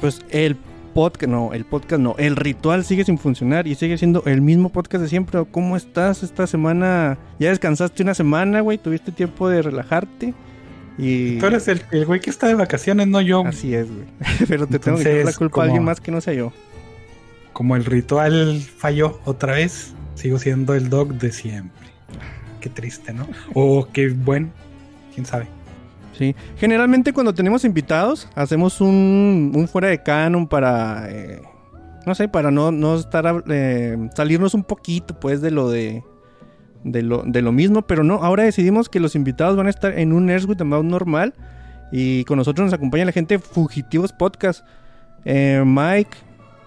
Pues el podcast, no, el podcast no, el ritual sigue sin funcionar y sigue siendo el mismo podcast de siempre. ¿Cómo estás esta semana? ¿Ya descansaste una semana, güey? ¿Tuviste tiempo de relajarte? Y... Tú eres el, el güey que está de vacaciones, no yo. Así es, güey. Pero te tengo que echar la culpa a alguien más que no sea yo. Como el ritual falló otra vez, sigo siendo el dog de siempre. Qué triste, ¿no? O qué bueno, quién sabe. Sí, generalmente cuando tenemos invitados hacemos un, un fuera de canon para, eh, no sé, para no, no estar, eh, salirnos un poquito pues de lo de, de lo, de lo mismo, pero no, ahora decidimos que los invitados van a estar en un Nerds with the Mouth normal y con nosotros nos acompaña la gente Fugitivos Podcast, Eh, Mike,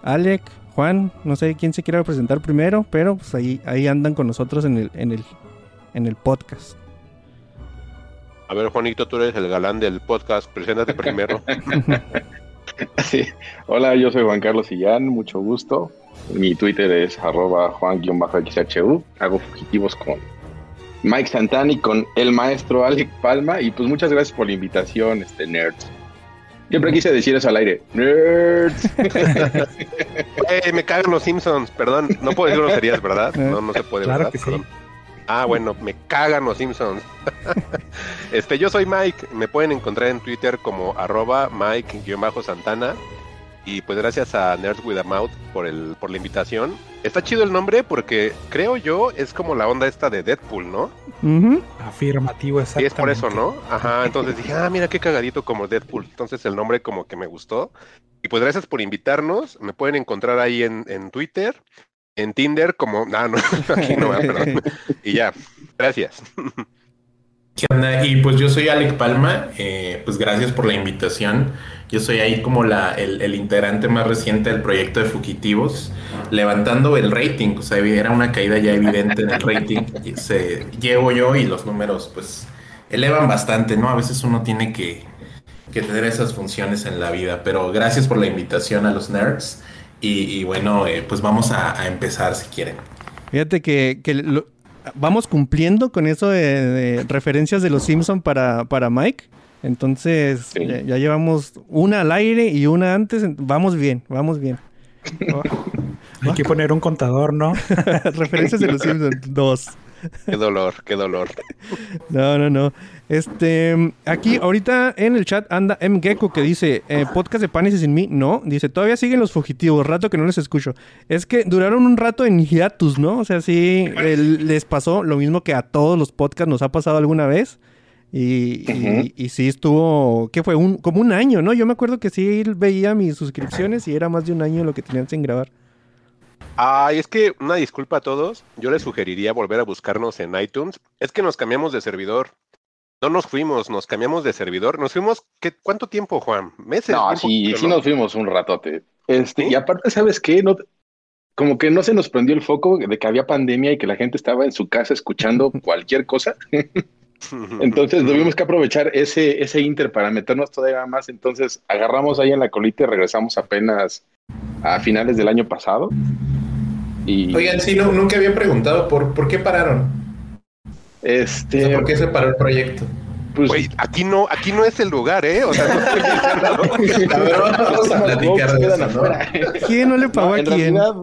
Alec, Juan, no sé quién se quiera presentar primero, pero pues ahí, ahí andan con nosotros en el, en el, en el podcast. A ver, Juanito, tú eres el galán del podcast. Preséntate primero. Sí. Hola, yo soy Juan Carlos Sillán, mucho gusto. Mi Twitter es arroba juan-xhu. Hago fugitivos con Mike Santani, con el maestro Alec Palma. Y pues muchas gracias por la invitación, este nerds. Siempre quise decir eso al aire. Nerds. Eh, me cagan los Simpsons. Perdón, no puedo decir groserías, ¿verdad? No, no se puede, Claro ¿verdad? que sí. Perdón. Ah, bueno, me cagan los Simpsons. este, yo soy Mike. Me pueden encontrar en Twitter como arroba Mike-Santana. Y pues gracias a Nerds with a Mouth por, el, por la invitación. Está chido el nombre porque creo yo es como la onda esta de Deadpool, ¿no? Afirmativo, Y exactamente. es por eso, ¿no? Ajá, entonces dije, ah, mira qué cagadito como Deadpool. Entonces el nombre como que me gustó. Y pues gracias por invitarnos. Me pueden encontrar ahí en, en Twitter, en Tinder, como. Ah, no, aquí no, perdón. Y ya, gracias. ¿Qué onda? Y pues yo soy Alec Palma, eh, pues gracias por la invitación. Yo soy ahí como la, el, el integrante más reciente del proyecto de Fugitivos, levantando el rating, o sea, era una caída ya evidente en el rating. Y Se, llevo yo y los números pues elevan bastante, ¿no? A veces uno tiene que, que tener esas funciones en la vida, pero gracias por la invitación a los nerds y, y bueno, eh, pues vamos a, a empezar si quieren. Fíjate que, que lo- vamos cumpliendo con eso de, de referencias de los Simpson para, para Mike. Entonces Sí. ya, ya llevamos una al aire y una antes. Vamos bien, vamos bien. Hay que poner un contador, ¿no? referencias de los Simpsons, dos. Qué dolor, qué dolor. No, no, no. Este, aquí ahorita en el chat anda M. Gecko que dice, eh, podcast de Panes y sin mí. No, dice, todavía siguen los fugitivos, rato que no les escucho. Es que duraron un rato en hiatus, ¿no? O sea, sí, el- les pasó lo mismo que a todos los podcasts nos ha pasado alguna vez. Y, y sí estuvo, ¿qué fue? Un, como un año, ¿no? Yo me acuerdo que sí veía mis suscripciones y era más de un año lo que tenían sin grabar. Ay, es que una disculpa a todos. Yo les sugeriría volver a buscarnos en iTunes. Es que nos cambiamos de servidor. No nos fuimos, nos cambiamos de servidor. Nos fuimos, ¿qué, ¿cuánto tiempo, Juan? ¿Meses? No, sí, poquito, sí ¿no? nos fuimos un ratote. Este, ¿Sí? y aparte, ¿sabes qué? No, como que no se nos prendió el foco de que había pandemia y que la gente estaba en su casa escuchando cualquier cosa. Entonces tuvimos que aprovechar ese, ese inter para meternos todavía más. Entonces agarramos ahí en la colita y regresamos apenas a finales del año pasado. Y Oigan, sí, no, nunca había preguntado por, por qué pararon. O este, sea, ¿Por qué se paró el proyecto? pues, aquí no, aquí no es el lugar, ¿eh? O sea, no A ver, vamos a los platicar Vox de quedan eso, ¿no? afuera. ¿Quién no le pagó No, a en quién? realidad,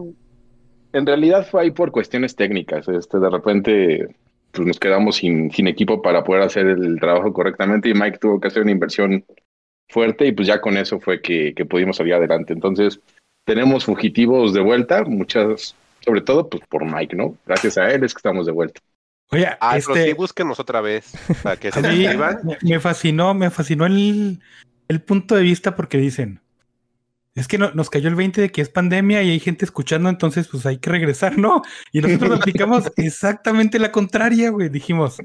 en realidad fue ahí por cuestiones técnicas. Este, de repente, pues nos quedamos sin, sin equipo para poder hacer el trabajo correctamente y Mike tuvo que hacer una inversión fuerte y pues ya con eso fue que, que pudimos salir adelante. Entonces, tenemos fugitivos de vuelta, muchas, sobre todo pues por Mike, ¿no? Gracias a él es que estamos de vuelta. Oye, Ah, pero sí, este, búsquenos otra vez para que se me, me fascinó, me fascinó el, el punto de vista porque dicen, es que no- nos cayó el 20 de que es pandemia y hay gente escuchando, entonces pues hay que regresar, ¿no? Y nosotros aplicamos exactamente la contraria, güey. Dijimos,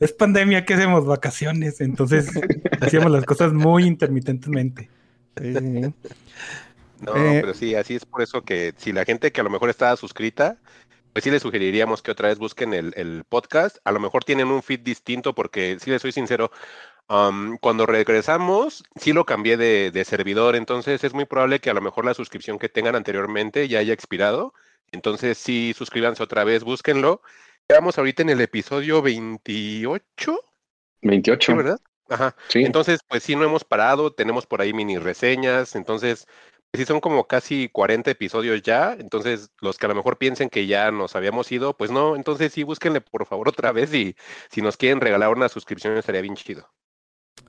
es pandemia, ¿qué hacemos? Vacaciones. Entonces hacíamos las cosas muy intermitentemente. Sí, sí. No, Eh, pero sí, así es por eso que si la gente que a lo mejor estaba suscrita, pues sí les sugeriríamos que otra vez busquen el, el podcast. A lo mejor tienen un feed distinto porque, si les soy sincero, cuando regresamos, sí lo cambié de, de servidor, entonces es muy probable que a lo mejor la suscripción que tengan anteriormente ya haya expirado. Entonces sí, suscríbanse otra vez, búsquenlo. Estamos ahorita en el episodio 28, 28. ¿sí, verdad? Ajá. Sí. Entonces, pues sí, no hemos parado, tenemos por ahí mini reseñas, entonces, sí son como casi 40 episodios ya, entonces los que a lo mejor piensen que ya nos habíamos ido, pues no, entonces sí, búsquenle por favor otra vez y si nos quieren regalar una suscripción estaría bien chido.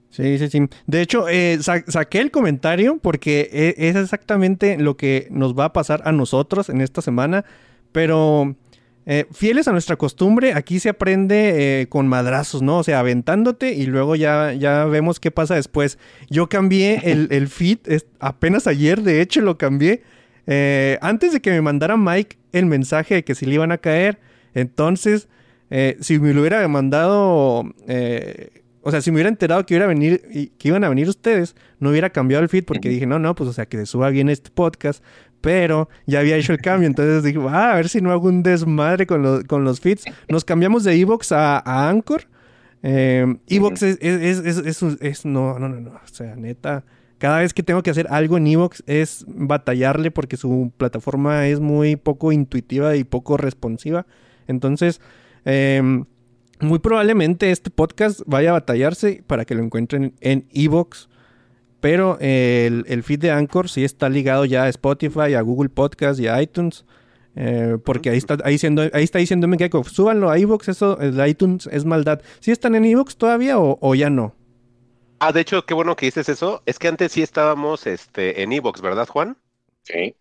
Sí, sí, sí. De hecho, eh, sa- saqué el comentario porque e- es exactamente lo que nos va a pasar a nosotros en esta semana. Pero eh, fieles a nuestra costumbre, aquí se aprende eh, con madrazos, ¿no? O sea, aventándote y luego ya, ya vemos qué pasa después. Yo cambié el, el feed es- apenas ayer, de hecho lo cambié. eh, antes de que me mandara Mike el mensaje de que si le iban a caer. Entonces, eh, si me lo hubiera mandado... eh, o sea, si me hubiera enterado que, iba a venir, y- que iban a venir ustedes, no hubiera cambiado el feed porque dije, no, no, pues o sea, que se suba bien este podcast. Pero ya había hecho el cambio, entonces dije, ah, a ver si no hago un desmadre con, los- con los feeds. Nos cambiamos de Evox a, a Anchor. Eh, Evox es, es, es, es- es un- es- no, no, no, no, o sea, neta. Cada vez que tengo que hacer algo en Evox es batallarle porque su plataforma es muy poco intuitiva y poco responsiva. Entonces, em, muy probablemente este podcast vaya a batallarse para que lo encuentren en Evox. Pero el, el feed de Anchor sí está ligado ya a Spotify, a Google Podcast y a iTunes. eh, porque ahí está, ahí, diciendo, ahí está diciéndome que súbanlo a Evox, eso, el iTunes es maldad. ¿Sí están en Evox todavía o, o ya no? Ah, de hecho, qué bueno que dices eso, es que antes sí estábamos este, en Evox, ¿verdad, Juan? Sí.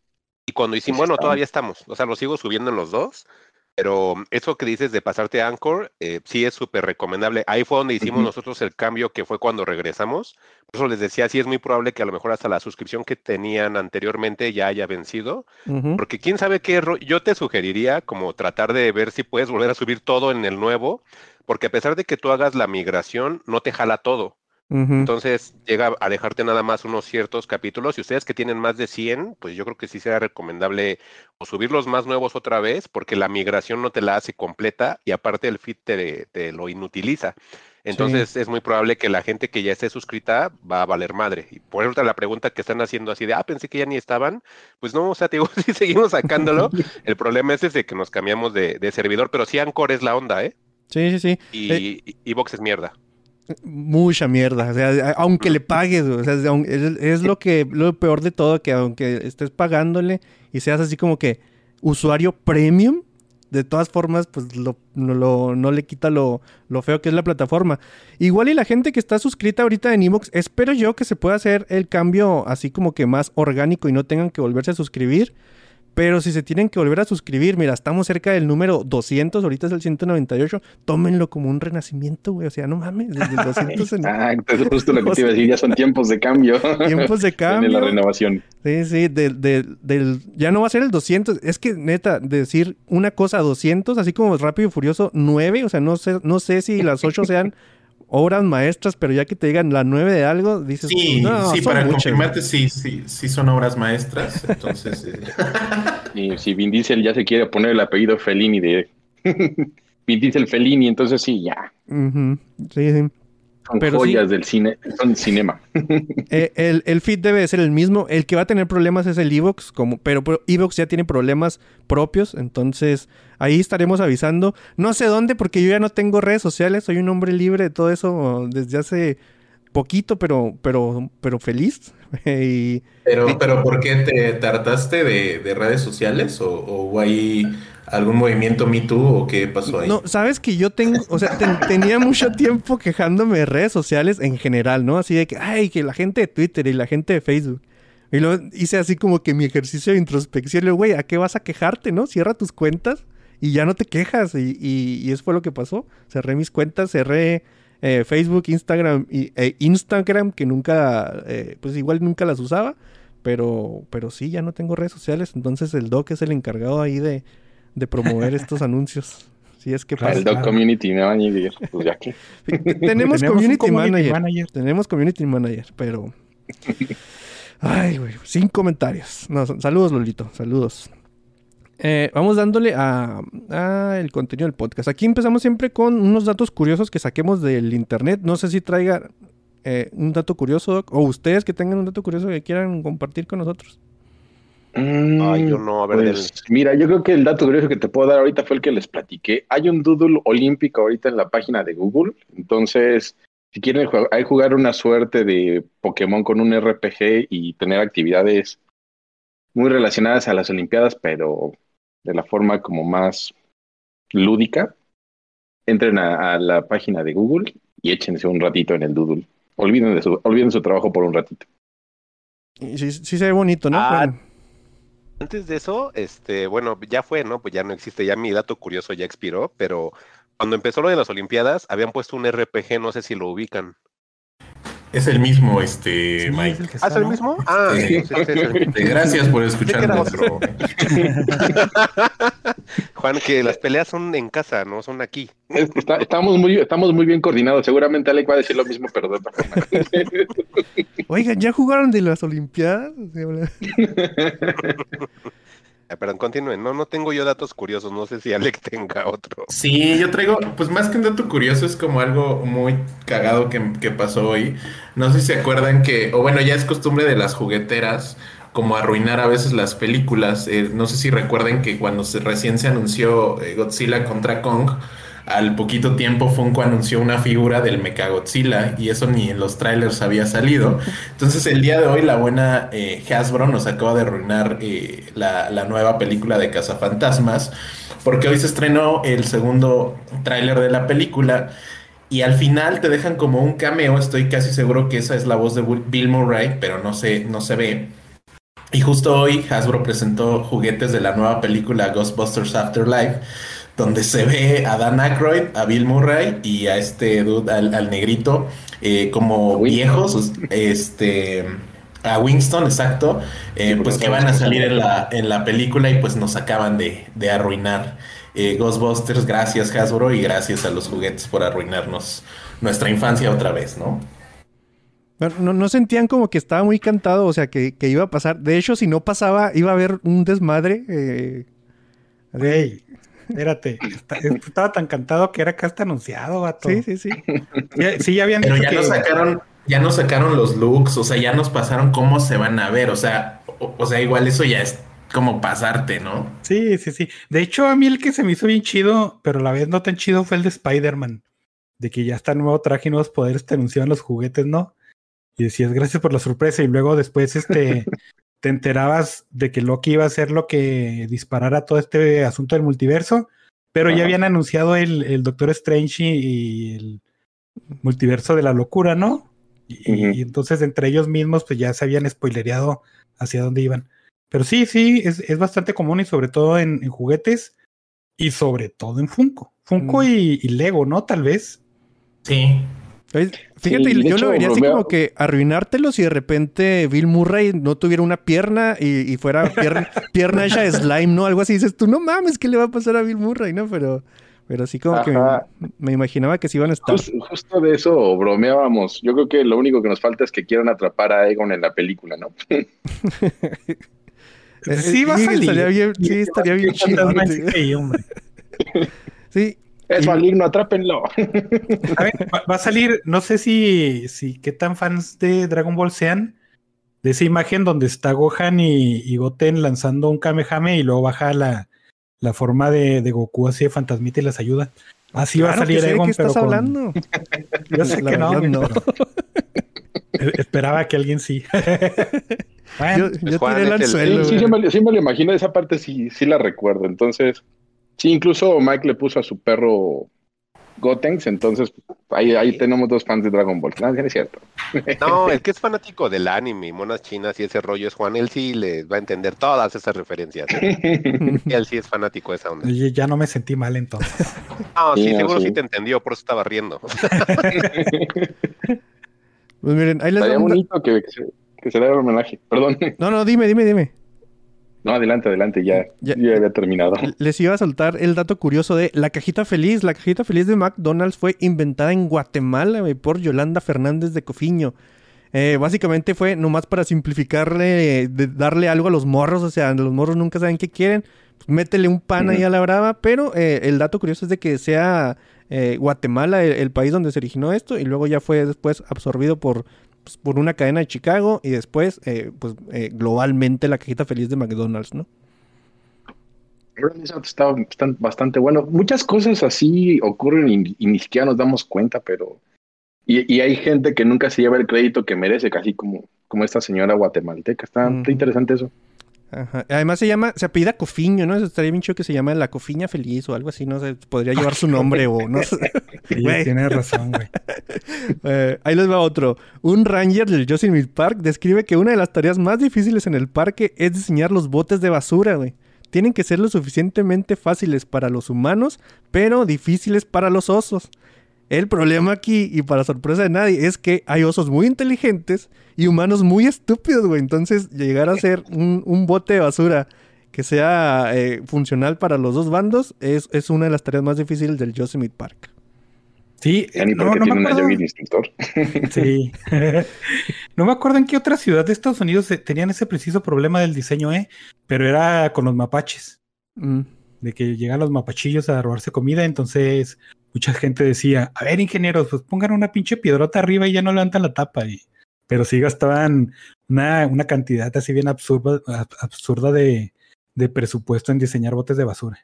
Y cuando hicimos, Sí, bueno, estamos. todavía estamos, o sea, lo sigo subiendo en los dos, pero eso que dices de pasarte a Anchor, eh, sí es súper recomendable. Ahí fue donde hicimos nosotros el cambio que fue cuando regresamos. Por eso les decía, sí es muy probable que a lo mejor hasta la suscripción que tenían anteriormente ya haya vencido, porque quién sabe qué error, yo te sugeriría como tratar de ver si puedes volver a subir todo en el nuevo, porque a pesar de que tú hagas la migración, no te jala todo. Entonces llega a dejarte nada más unos ciertos capítulos y ustedes que tienen más de 100, pues yo creo que sí será recomendable o subir los más nuevos otra vez porque la migración no te la hace completa y aparte el feed te, te lo inutiliza. Entonces es muy probable que la gente que ya esté suscrita va a valer madre. Y por eso la pregunta que están haciendo así de, ah, pensé que ya ni estaban, pues no, o sea, te digo, sí seguimos sacándolo. El problema es ese que nos cambiamos de, de servidor, pero sí Anchor es la onda, ¿eh? Sí, sí, sí. Y Eh, Evox es mierda. Mucha mierda. O sea, aunque le pagues, o sea, es- es lo que lo peor de todo, que aunque estés pagándole y seas así como que usuario premium, de todas formas, pues lo, no, lo- no le quita lo, lo feo que es la plataforma. Igual y la gente que está suscrita ahorita en Evox, espero yo que se pueda hacer el cambio así como que más orgánico y no tengan que volverse a suscribir. Pero si se tienen que volver a suscribir, mira, estamos cerca del número 200, ahorita es el 198, tómenlo como un renacimiento, güey. O sea, no mames, desde el 200 en Ah, entonces justo lo que te iba a decir, ya son tiempos de cambio. tiempos de En la cambio. renovación. Sí, sí, del, del, del- ya no va a ser el 200. Es que, neta, decir una cosa a 200, así como Rápido y Furioso 9, o sea, no sé, no sé si las 8 sean obras maestras, pero ya que te digan la 9 de algo, dices, Sí, no, sí, son para muchas". confirmarte, sí, sí, sí son obras maestras. Entonces, eh, Y si Vin Diesel ya se quiere poner el apellido Fellini de Vin Diesel Fellini, entonces sí, ya. Sí, sí. Son Pero joyas sí. del cine, son cinema. Eh, el, el feed debe ser el mismo. El que va a tener problemas es el Evox, como, pero, pero Evox ya tiene problemas propios, entonces ahí estaremos avisando. No sé dónde, porque yo ya no tengo redes sociales, soy un hombre libre de todo eso desde hace poquito, pero, pero, pero feliz. y, pero, pero ¿por qué te tartaste de, de redes sociales? ¿O, o ahí algún movimiento Me Too o qué pasó ahí? No, sabes que yo tengo, o sea, ten- tenía mucho tiempo quejándome de redes sociales en general, ¿no? Así de que, ay, que la gente de Twitter y la gente de Facebook. Y luego hice así como que mi ejercicio de introspección. Y luego, güey, ¿a qué vas a quejarte, no? Cierra tus cuentas y ya no te quejas. Y, y- y eso fue lo que pasó. Cerré mis cuentas, cerré eh, Facebook, Instagram y e Instagram, que nunca, eh, pues igual nunca las usaba. Pero, pero sí, ya no tengo redes sociales. Entonces el Doc es el encargado ahí de, de promover estos anuncios. Si es que pasa. el Dog. Community Manager, pues ya que. Tenemos, Tenemos un community, community manager. manager. Tenemos community manager, pero. Ay, güey. Sin comentarios. No, saludos, Lolito. Saludos. Eh, vamos dándole a, a el contenido del podcast. Aquí empezamos siempre con unos datos curiosos que saquemos del internet. No sé si traiga eh, un dato curioso Doc, o ustedes que tengan un dato curioso que quieran compartir con nosotros. Ay, yo no, a ver, Pues, mira, yo creo que el dato curioso que te puedo dar ahorita fue el que les platiqué. Hay un doodle olímpico ahorita en la página de Google. Entonces, si quieren jug- hay jugar una suerte de Pokémon con un RPG y tener actividades muy relacionadas a las Olimpiadas, pero de la forma como más lúdica, entren a, a la página de Google y échense un ratito en el doodle. Olviden, de su, olviden su trabajo por un ratito. Sí, sí se ve bonito, ¿no? Ah, Bueno, Antes de eso, este, bueno, ya fue, ¿no? Pues ya no existe, ya mi dato curioso ya expiró, pero cuando empezó lo de las Olimpiadas, habían puesto un RPG, no sé si lo ubican. Es el mismo, este, Sí, es Mike. el que ¿Ah, está, es el ¿no? mismo? Ah, Sí. este Gracias por otro. bro. Juan, que las peleas son en casa, no son aquí. Está- estamos, muy, estamos muy bien coordinados. Seguramente Alec va a decir lo mismo, pero de otra forma. Oigan, ¿ya jugaron de las Olimpiadas? Ah, Perdón, continúen. No, no tengo yo datos curiosos. No sé si Alec tenga otro. Sí, yo traigo, pues más que un dato curioso, es como algo muy cagado que, que pasó hoy. No sé si se acuerdan que, o bueno, ya es costumbre de las jugueteras, como arruinar a veces las películas. Eh, no sé si recuerden que cuando se, recién se anunció eh, Godzilla contra Kong, al poquito tiempo Funko anunció una figura del Mechagodzilla y eso ni en los trailers había salido. Entonces el día de hoy la buena eh, Hasbro nos acaba de arruinar eh, la, nueva película de Cazafantasmas porque hoy se estrenó el segundo tráiler de la película y al final te dejan como un cameo, estoy casi seguro que esa es la voz de Bill Murray, pero no se, no se ve. Y justo hoy Hasbro presentó juguetes de la nueva película Ghostbusters Afterlife, donde se ve a Dan Aykroyd, a Bill Murray y a este dude, al, al negrito, eh, como viejos, este, a Winston, exacto, eh, Sí, pues que van a salir en la, en la película y pues nos acaban de, de arruinar. Eh, Ghostbusters, gracias Hasbro y gracias a los juguetes por arruinarnos nuestra infancia otra vez, ¿no? Bueno, no, no sentían como que estaba muy cantado, o sea, que, que iba a pasar. De hecho, si no pasaba, iba a haber un desmadre. eh, así. Espérate. está- estaba tan cantado que era acá hasta anunciado, vato. Sí, sí, sí. Ya- sí, ya habían Pero dicho ya que... nos sacaron, ya nos sacaron los looks, o sea, ya nos pasaron cómo se van a ver, o sea, o, o sea, igual eso ya es como pasarte, ¿no? Sí, sí, sí. De hecho, a mí el que se me hizo bien chido, pero a la vez no tan chido, fue el de Spider-Man. De que ya está nuevo traje y nuevos poderes, te anunciaban los juguetes, ¿no? Y decías, gracias por la sorpresa. Y luego después, este, te enterabas de que Loki iba a ser lo que disparara todo este asunto del multiverso. Pero ya habían anunciado el, el Doctor Strange y, y el multiverso de la locura, ¿no? Y, entonces entre ellos mismos, pues ya se habían spoilereado hacia dónde iban. Pero sí, sí, es, es bastante común y sobre todo en, en juguetes y sobre todo en Funko. Funko Mm. y, y Lego, ¿no? Tal vez. Sí. Fíjate, Sí, yo hecho, lo vería así como que arruinártelo si de repente Bill Murray no tuviera una pierna y, y fuera pierna, pierna hecha de slime, ¿no? Algo así dices tú, no mames, ¿qué le va a pasar a Bill Murray, no? Pero, pero sí como Ajá. que me imaginaba que sí iban a estar. Jus- justo de eso bromeábamos. Yo creo que lo único que nos falta es que quieran atrapar a Egon en la película, ¿no? Eh, sí va a salir. Estaría bien, sí, estaría bien chido. Sí, Es Y- maligno, atrápenlo. A ver, va, va a salir, no sé si, si qué tan fans de Dragon Ball sean, de esa imagen donde está Gohan y, y Goten lanzando un Kamehame y luego baja la, la forma de, de Goku así de fantasmita y les ayuda. Así va a salir Egon, qué pero estás con- hablando. Yo sé La que no, no. pero- Eh, Esperaba que alguien sí. Bueno, Yo, yo tiré el anzuelo. Sí, sí, güey. sí me, lo- sí me lo imagino, esa parte sí, sí la recuerdo. Entonces, sí, incluso Mike le puso a su perro Gotenks, entonces ahí, ahí tenemos dos fans de Dragon Ball. No, es cierto. No, el que es fanático del anime, monas chinas y ese rollo es Juan. Él sí les va a entender todas esas referencias. ¿eh? Él sí es fanático de esa onda. oye, ya no me sentí mal entonces. No, sí, Sí, seguro sí. sí te entendió, por eso estaba riendo. Pues miren, ahí les Estaría bonito que, que se, que se le haga un homenaje. Perdón. No, no, dime, dime, dime. No, adelante, adelante, ya, Ya- ya había terminado. Les iba a soltar el dato curioso de la cajita feliz. La cajita feliz de McDonald's fue inventada en Guatemala por Yolanda Fernández de Cofiño. Eh, básicamente fue nomás para simplificarle, de- darle algo a los morros. O sea, los morros nunca saben qué quieren. Pues, métele un pan ahí a la brava. Pero eh, el dato curioso es de que sea eh, Guatemala el, el país donde se originó esto. Y luego ya fue después absorbido por, pues, por una cadena de Chicago. Y después, eh, pues eh, globalmente la cajita feliz de McDonald's, ¿no? Está, bastante bueno. Muchas cosas así ocurren y, y ni siquiera nos damos cuenta, pero... Y, y hay gente que nunca se lleva el crédito que merece, casi como, como esta señora guatemalteca. Está, interesante eso. Ajá. Además se llama, se apellida Cofiño, ¿no? Eso estaría bien chido que se llama la Cofiña Feliz o algo así, no sé, podría llevar su nombre o no sé. Sí, tienes razón, güey. Eh, ahí les va otro. Un ranger del Yosemite Park describe que una de las tareas más difíciles en el parque es diseñar los botes de basura, güey. Tienen que ser lo suficientemente fáciles para los humanos, pero difíciles para los osos. El problema aquí, y para sorpresa de nadie, es que hay osos muy inteligentes y humanos muy estúpidos, güey. Entonces, llegar a ser un, un bote de basura que sea eh, funcional para los dos bandos es, es una de las tareas más difíciles del Yosemite Park. Sí, Ya ni no, porque no me tiene una acuerdo. de instructor. Sí. no me acuerdo en qué otra ciudad de Estados Unidos eh, tenían ese preciso problema del diseño, ¿eh? Pero era con los mapaches, Mm. de que llegan los mapachillos a robarse comida, entonces mucha gente decía, a ver, ingenieros, pues pongan una pinche piedrota arriba y ya no levantan la tapa. Y... Pero sí gastaban una, una cantidad así bien absurda, ab- absurda de, de presupuesto en diseñar botes de basura.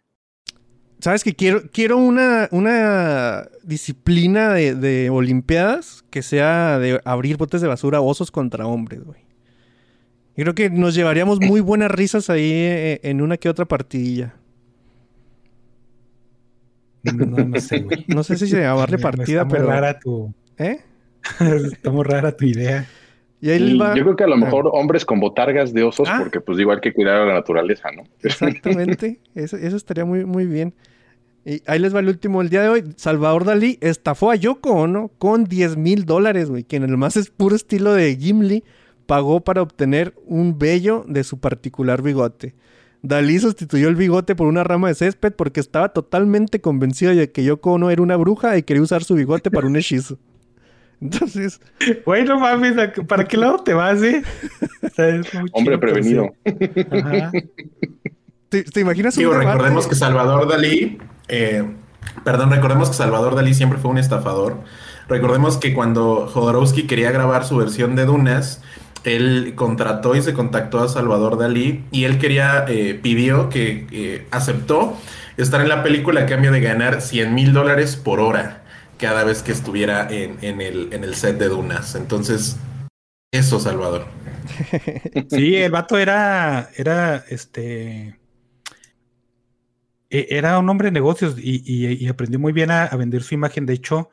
¿Sabes que quiero, quiero una, una disciplina de, de Olimpiadas que sea de abrir botes de basura osos contra hombres, güey? Y creo que nos llevaríamos muy buenas risas ahí eh, en una que otra partidilla. No, no sé, güey. No sé si se llamarle partida, Está muy pero... rara tu, ¿Eh? está muy rara tu idea. Y ahí Y va... yo creo que a lo mejor hombres con botargas de osos, Ah. porque pues igual que cuidar a la naturaleza, ¿no? Exactamente. Eso, eso estaría muy, muy bien. Y ahí les va el último el día de hoy. Salvador Dalí estafó a Yoko Ono con 10 mil dólares, güey. Quien en el más es puro estilo de Gimli pagó para obtener un vello de su particular bigote. Dalí sustituyó el bigote por una rama de césped porque estaba totalmente convencido de que Yoko Ono era una bruja y quería usar su bigote para un hechizo. Entonces, Güey, no mames, ¿a qué- ¿para qué lado te vas, eh? O sea, es muy Hombre prevenido. pero sí. Ajá. ¿te, te imaginas un Digo, debate? recordemos que Salvador Dalí, eh, perdón, recordemos que Salvador Dalí siempre fue un estafador. Recordemos que cuando Jodorowsky quería grabar su versión de Dunas, él contrató y se contactó a Salvador Dalí y él quería, eh, pidió que eh, aceptó estar en la película a cambio de ganar 100 mil dólares por hora cada vez que estuviera en, el, en el set de Dunas. Entonces, eso, Salvador. Sí, el vato era, era, este, e- era un hombre de negocios y aprendió muy bien a, a vender su imagen. De hecho,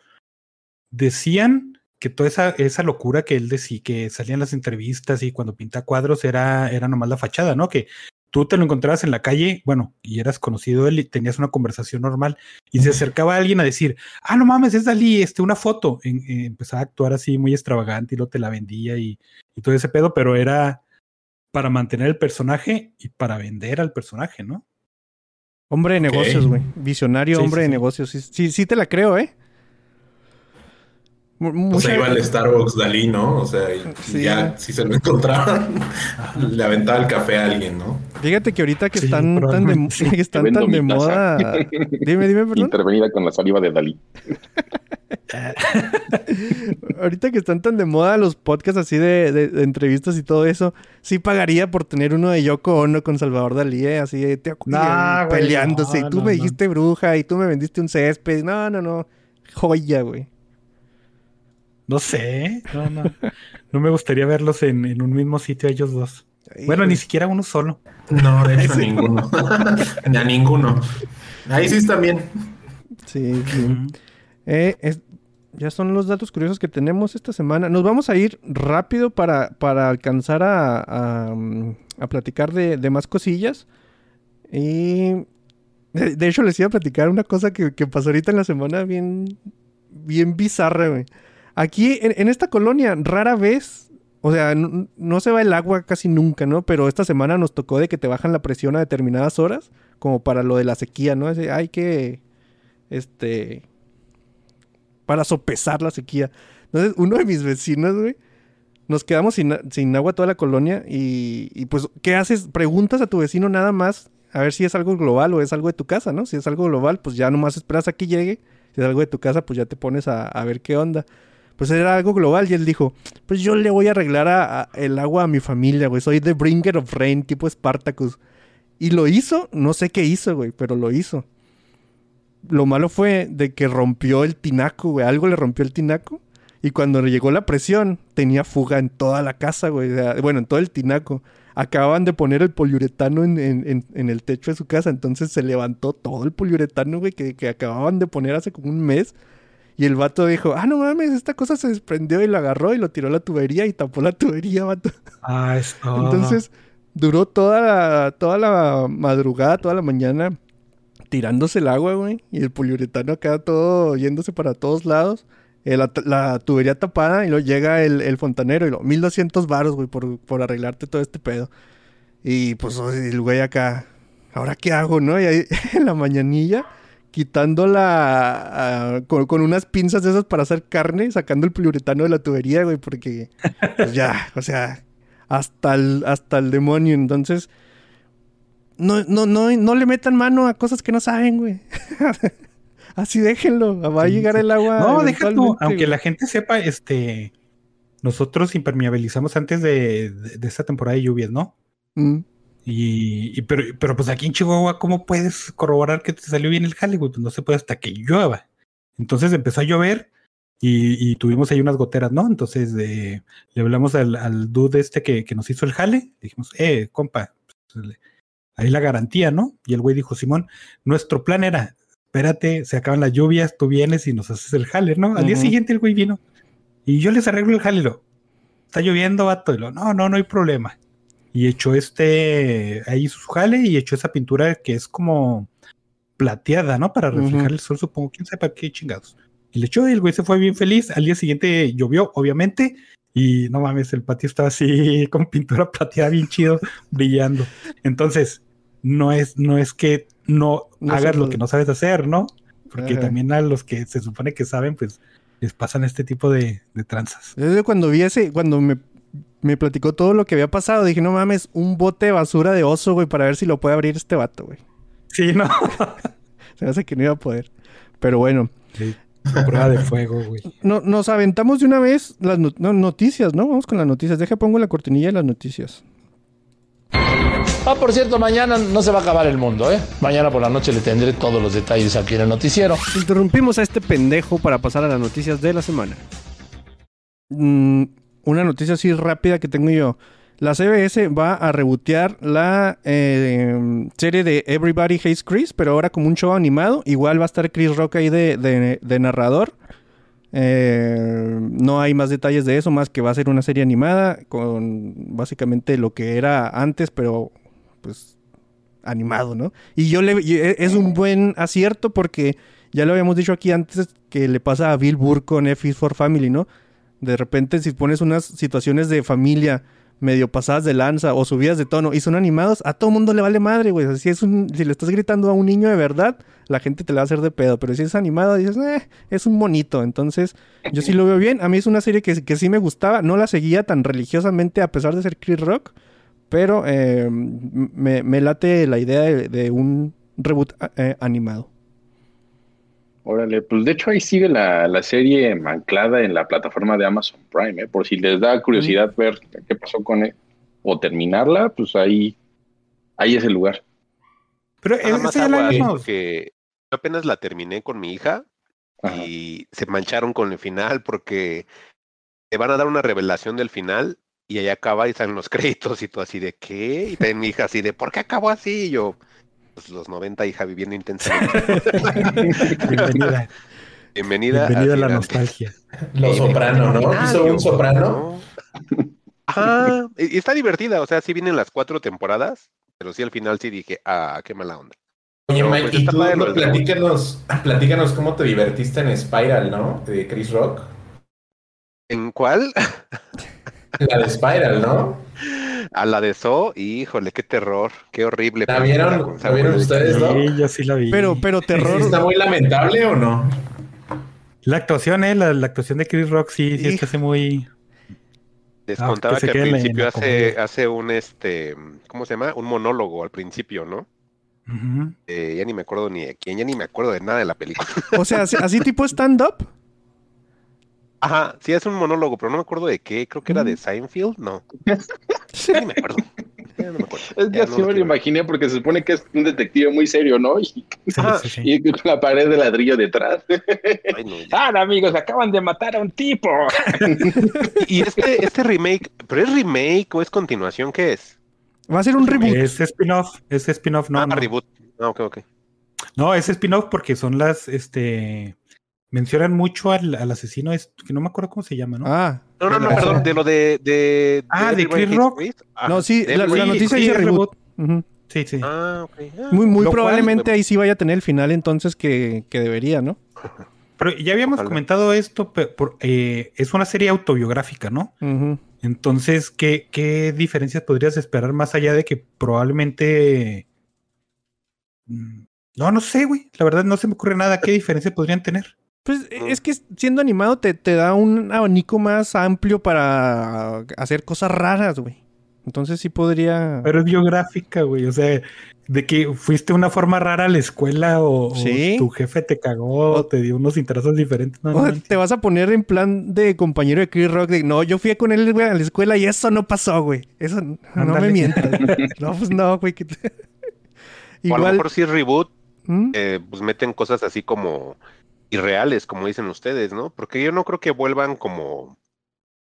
decían que toda esa, esa locura que él decía, que salían las entrevistas y cuando pinta cuadros era, era nomás la fachada, ¿no? Que tú te lo encontrabas en la calle, bueno, y eras conocido él y tenías una conversación normal y se acercaba a alguien a decir, ah, no mames, es Dalí, este, una foto. En- eh, empezaba a actuar así muy extravagante y luego te la vendía y, y todo ese pedo, pero era para mantener el personaje y para vender al personaje, ¿no? Hombre de negocios, güey. Visionario, Sí, hombre sí, de sí. negocios. Sí, sí, sí te la creo, ¿eh? Mu- O mucha- sea, iba al Starbucks Dalí, ¿no? O sea, y Sí. ya si se lo encontraban, le aventaba el café a alguien, ¿no? Fíjate que ahorita que Sí, están tan de, sí. que están tan de moda. Dime, dime, perdón. Intervenida con la saliva de Dalí. ahorita que están tan de moda los podcasts así de, de- de entrevistas y todo eso, sí pagaría por tener uno de Yoko Ono con Salvador Dalí, ¿eh? así de te- No, güey, peleándose. no, y tú no, me no. dijiste bruja y tú me vendiste un césped. No, no, no. Joya, güey. No sé, no, no. No me gustaría verlos en, en un mismo sitio ellos dos. Bueno, güey. ni siquiera uno solo. No, de hecho, a ninguno. Ni a ninguno. Ahí sí están bien. Sí, sí. Eh, es- ya son los datos curiosos que tenemos esta semana. Nos vamos a ir rápido para, para alcanzar a, a, mm, a platicar de, de más cosillas. Y de, de hecho les iba a platicar una cosa que, que pasó ahorita en la semana bien, bien bizarra, güey. Aquí en, esta colonia rara vez o sea, no, se va el agua casi nunca, ¿no? Pero esta semana nos tocó de que te bajan la presión a determinadas horas, como para lo de la sequía, ¿no? Hay que, este, para sopesar la sequía. Entonces, uno de mis vecinos, güey, nos quedamos sin agua toda la colonia y, y, pues, ¿qué haces? Preguntas a tu vecino nada más a ver si es algo global o es algo de tu casa, ¿no? Si es algo global, pues ya nomás esperas a que llegue. Si es algo de tu casa, pues ya te pones a, a ver qué onda. Pues era algo global y él dijo, pues yo le voy a arreglar a- el agua a mi familia, güey. Soy The Bringer of Rain, tipo Spartacus. Y lo hizo, no sé qué hizo, güey, pero lo hizo. Lo malo fue de que rompió el tinaco, güey. Algo le rompió el tinaco. Y cuando le llegó la presión, tenía fuga en toda la casa, güey. Bueno, en todo el tinaco. Acababan de poner el poliuretano en, en- en- en el techo de su casa. Entonces se levantó todo el poliuretano, güey, que, que acababan de poner hace como un mes. Y el vato dijo, ah, no mames, esta cosa se desprendió y lo agarró y lo tiró a la tubería y tapó la tubería, vato. Ah, es Entonces, duró toda la, toda la madrugada, toda la mañana, tirándose el agua, güey. Y el poliuretano acá todo yéndose para todos lados. eh, la, la tubería tapada y luego llega el, el fontanero y lo 1200 varos, güey, por, por arreglarte todo este pedo. Y pues el güey acá, ¿ahora qué hago, no? Y ahí en la mañanilla, quitando la... ah, con, con unas pinzas de esas para hacer carne, sacando el poliuretano de la tubería, güey, porque pues ya, o sea, hasta el, hasta el demonio. Entonces, no, no, no, no le metan mano a cosas que no saben, güey. Así déjenlo, va a llegar el agua. No, eventualmente, aunque güey. la gente sepa, este, nosotros impermeabilizamos antes de, de, de esta temporada de lluvias, ¿no? Mm. Y, y pero, pero pues aquí en Chihuahua, ¿cómo puedes corroborar que te salió bien el jale? Pues no se puede hasta que llueva. Entonces empezó a llover y, y tuvimos ahí unas goteras, ¿no? Entonces eh, le hablamos al, al dude este que, que nos hizo el jale. Dijimos, eh, compa, pues, ahí la garantía, ¿no? Y el güey dijo, Simón, nuestro plan era, espérate, se acaban las lluvias, tú vienes y nos haces el jale, ¿no? Al día siguiente el güey vino y yo les arreglo el jale, lo, está lloviendo, vato, y lo, no, no, no hay problema. Y echó este, ahí su jale y echó esa pintura que es como plateada, ¿no? Para reflejar el sol, supongo, quién sabe para qué chingados. Y le echó y el güey se fue bien feliz. Al día siguiente llovió, obviamente, y no mames, el patio estaba así con pintura plateada bien chido, brillando. Entonces, no es, no es que no, No hagas lo que no sabes hacer, ¿no? Porque Ajá. también a los que se supone que saben, pues les pasan este tipo de, de tranzas. Desde cuando vi ese, cuando me, me platicó todo lo que había pasado, dije, no mames, un bote de basura de oso, güey, para ver si lo puede abrir este vato, güey. Sí, no. Se me hace que no iba a poder. Pero bueno, Sí, prueba de fuego, güey. no, nos aventamos de una vez las no- no, noticias, ¿no? Vamos con las noticias. Deja, pongo la cortinilla de las noticias. Ah, por cierto, mañana no se va a acabar el mundo, ¿eh? Mañana por la noche le tendré todos los detalles aquí en el noticiero. Interrumpimos a este pendejo para pasar a las noticias de la semana. Mm, una noticia así rápida que tengo yo. La CBS va a rebotear la eh, serie de Everybody Hates Chris, pero ahora como un show animado. Igual va a estar Chris Rock ahí de, de- narrador. Eh, no hay más detalles de eso, más que va a ser una serie animada con básicamente lo que era antes, pero pues animado, ¿no? Y yo le e- es un buen acierto porque ya lo habíamos dicho aquí antes que le pasa a Bill Burr con F is for Family, ¿no? De repente si pones unas situaciones de familia medio pasadas de lanza o subidas de tono y son animados, a todo mundo le vale madre, güey. Si, es un, si le estás gritando a un niño de verdad, la gente te la va a hacer de pedo. Pero si es animado, dices, eh, es un monito. Entonces, yo sí lo veo bien. A mí es una serie que, que sí me gustaba. No la seguía tan religiosamente a pesar de ser Chris Rock. Pero eh, me, late la idea de, de un reboot eh, animado. Órale, pues de hecho ahí sigue la, la serie anclada en la plataforma de Amazon Prime, ¿eh? por si les da curiosidad ver qué pasó con él o terminarla, pues ahí, ahí es el lugar. Pero más ya la vimos. porque yo apenas la terminé con mi hija Ajá. y se mancharon con el final porque te van a dar una revelación del final y ahí acaba y salen los créditos y todo así de ¿qué? Y también mi hija así de ¿por qué acabó así? Y yo, pues los 90 hija viviendo intensamente. Bienvenida. Bienvenida, Bienvenida a la final. nostalgia. Los soprano, ¿no? Hizo un soprano. Ajá, y y está divertida, o sea, sí vienen las cuatro temporadas, pero sí al final sí dije, ah, qué mala onda. Oye, Mike, pues y tú lo no, platícanos, platícanos cómo te divertiste en Spiral, ¿no? De Chris Rock. ¿En cuál? La de Spiral, ¿no? A la de So, híjole, qué terror, qué horrible. ¿La vieron, con ¿la Samuel vieron L. ustedes, no? Sí, yo sí la vi. Pero, pero terror. ¿Está muy lamentable o no? La actuación, eh, la, la actuación de Chris Rock sí, sí es que hace muy. Les Ah, contaba que al principio la hace, hace un este, ¿cómo se llama? Un monólogo al principio, ¿no? Eh, ya ni me acuerdo ni de quién, ya ni me acuerdo de nada de la película. O sea, así, así tipo stand-up. Ajá, sí es un monólogo, pero no me acuerdo de qué, creo que era Mm. de Seinfeld, no. Ya ni me acuerdo. Ya no me acuerdo. Es que Ya así no me lo imaginé porque se supone que es un detective muy serio, ¿no? Y, Sí, Ajá, sí, sí. y con la pared de ladrillo detrás. Ay, no, ah, amigos, acaban de matar a un tipo. Y este, este remake, ¿pero es remake o es continuación? ¿Qué es? Va a ser un reboot. Es spin-off, es spin-off, no. ah, no. reboot. Ah, ok, ok. No, es spin-off porque son las, este, mencionan mucho al, al asesino, es, que no me acuerdo cómo se llama, ¿no? Ah, No, no, no, Ah. perdón, de lo de... de Ah, de Chris Rock. Ajá, no, sí, la, la noticia dice reboot. Ujú. Sí, sí. Ah, ok. Ah, Muy, muy cual- probablemente ahí sí vaya a tener el final entonces que, que debería, ¿no? Pero ya habíamos Ojalá. comentado esto, pe- por- eh, es una serie autobiográfica, ¿no? Entonces, ¿qué, ¿qué diferencias podrías esperar más allá de que probablemente... Mm, No, no sé, güey. La verdad no se me ocurre nada. ¿Qué diferencia podrían tener? Pues es que siendo animado te, te da un abanico más amplio para hacer cosas raras, güey. Entonces sí podría... Pero es biográfica, güey. O sea, de que fuiste de una forma rara a la escuela o, tu jefe te cagó o te dio unos intereses diferentes. No, no O sea, entiendo. te vas a poner en plan de compañero de Chris Rock de no, yo fui con él güey, a la escuela y eso no pasó, güey. Eso no no me mientas. no, pues no, güey. te- O a lo Igual. mejor si es reboot, ¿Mm? eh, pues meten cosas así como irreales, como dicen ustedes, ¿no? Porque yo no creo que vuelvan como...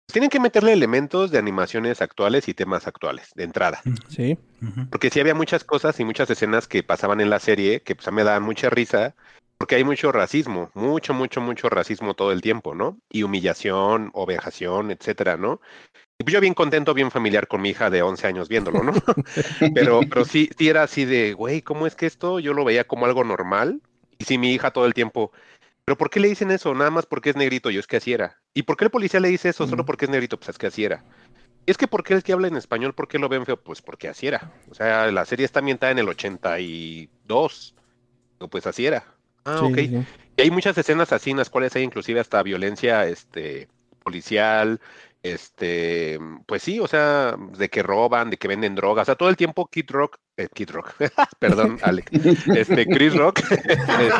Tienen que meterle elementos de animaciones actuales y temas actuales, de entrada. Sí. Porque sí había muchas cosas y muchas escenas que pasaban en la serie que pues a mí me daban mucha risa, porque hay mucho racismo, mucho, mucho, mucho racismo todo el tiempo, ¿no? Y humillación, ovejación, etcétera, ¿no? Y pues yo bien contento, bien familiar con mi hija de 11 años viéndolo, ¿no? pero, pero sí, sí era así de, güey, ¿cómo es que esto yo lo veía como algo normal? Y sí, mi hija todo el tiempo, ¿pero por qué le dicen eso? Nada más porque es negrito, yo es que así era. ¿Y por qué el policía le dice eso? Solo porque es negrito, pues es que así era. Y es que ¿por qué el que habla en español? ¿Por qué lo ven feo? Pues porque así era. O sea, la serie está ambientada en el 82. Pero Pues así era. Ah, sí, ok. sí. Y hay muchas escenas así en las cuales hay inclusive hasta violencia este, policial, este, pues sí, o sea, de que roban, de que venden drogas, o sea, todo el tiempo Kid Rock, eh, Kid Rock, perdón, Alex, este, Chris Rock, este,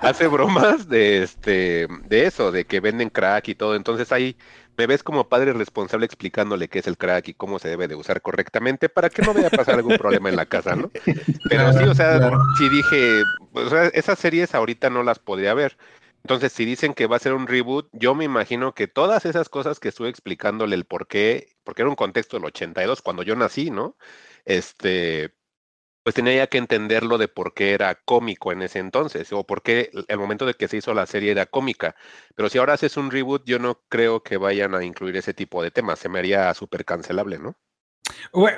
hace bromas de, este, de eso, de que venden crack y todo, entonces ahí me ves como padre responsable explicándole qué es el crack y cómo se debe de usar correctamente para que no vaya a pasar algún problema en la casa, ¿no? Pero sí, o sea, Claro. sí dije, o sea, esas series ahorita no las podría ver. Entonces, si dicen que va a ser un reboot, yo me imagino que todas esas cosas que estuve explicándole el por qué, porque era un contexto del 82, cuando yo nací, ¿no? Este, pues tenía ya que entenderlo de por qué era cómico en ese entonces, o por qué el momento de que se hizo la serie era cómica. Pero si ahora haces un reboot, yo no creo que vayan a incluir ese tipo de temas, se me haría súper cancelable, ¿no?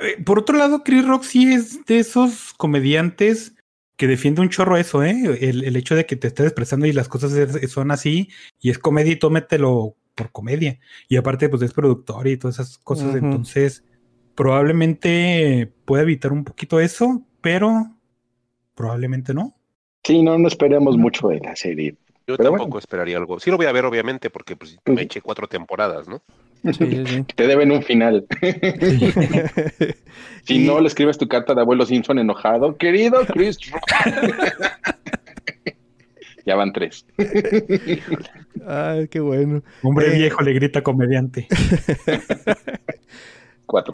Eh, Por otro lado, Chris Rock sí es de esos comediantes que defiende un chorro eso, ¿eh? El, el hecho de que te estés expresando y las cosas son así y es comedia y tómetelo por comedia. Y aparte, pues es productor y todas esas cosas. Entonces, probablemente pueda evitar un poquito eso, pero probablemente no. Sí, no, no esperemos mucho de la serie. Yo Pero tampoco bueno. esperaría algo. Sí lo voy a ver, obviamente, porque pues, Ujú. me eché cuatro temporadas, ¿no? Sí, sí, sí. Te deben un final. Si Y- no, le escribes tu carta de abuelo Simpson enojado. Querido Chris Rock. ya van tres. Ay, qué bueno. Hombre Eh. viejo le grita comediante. Cuatro.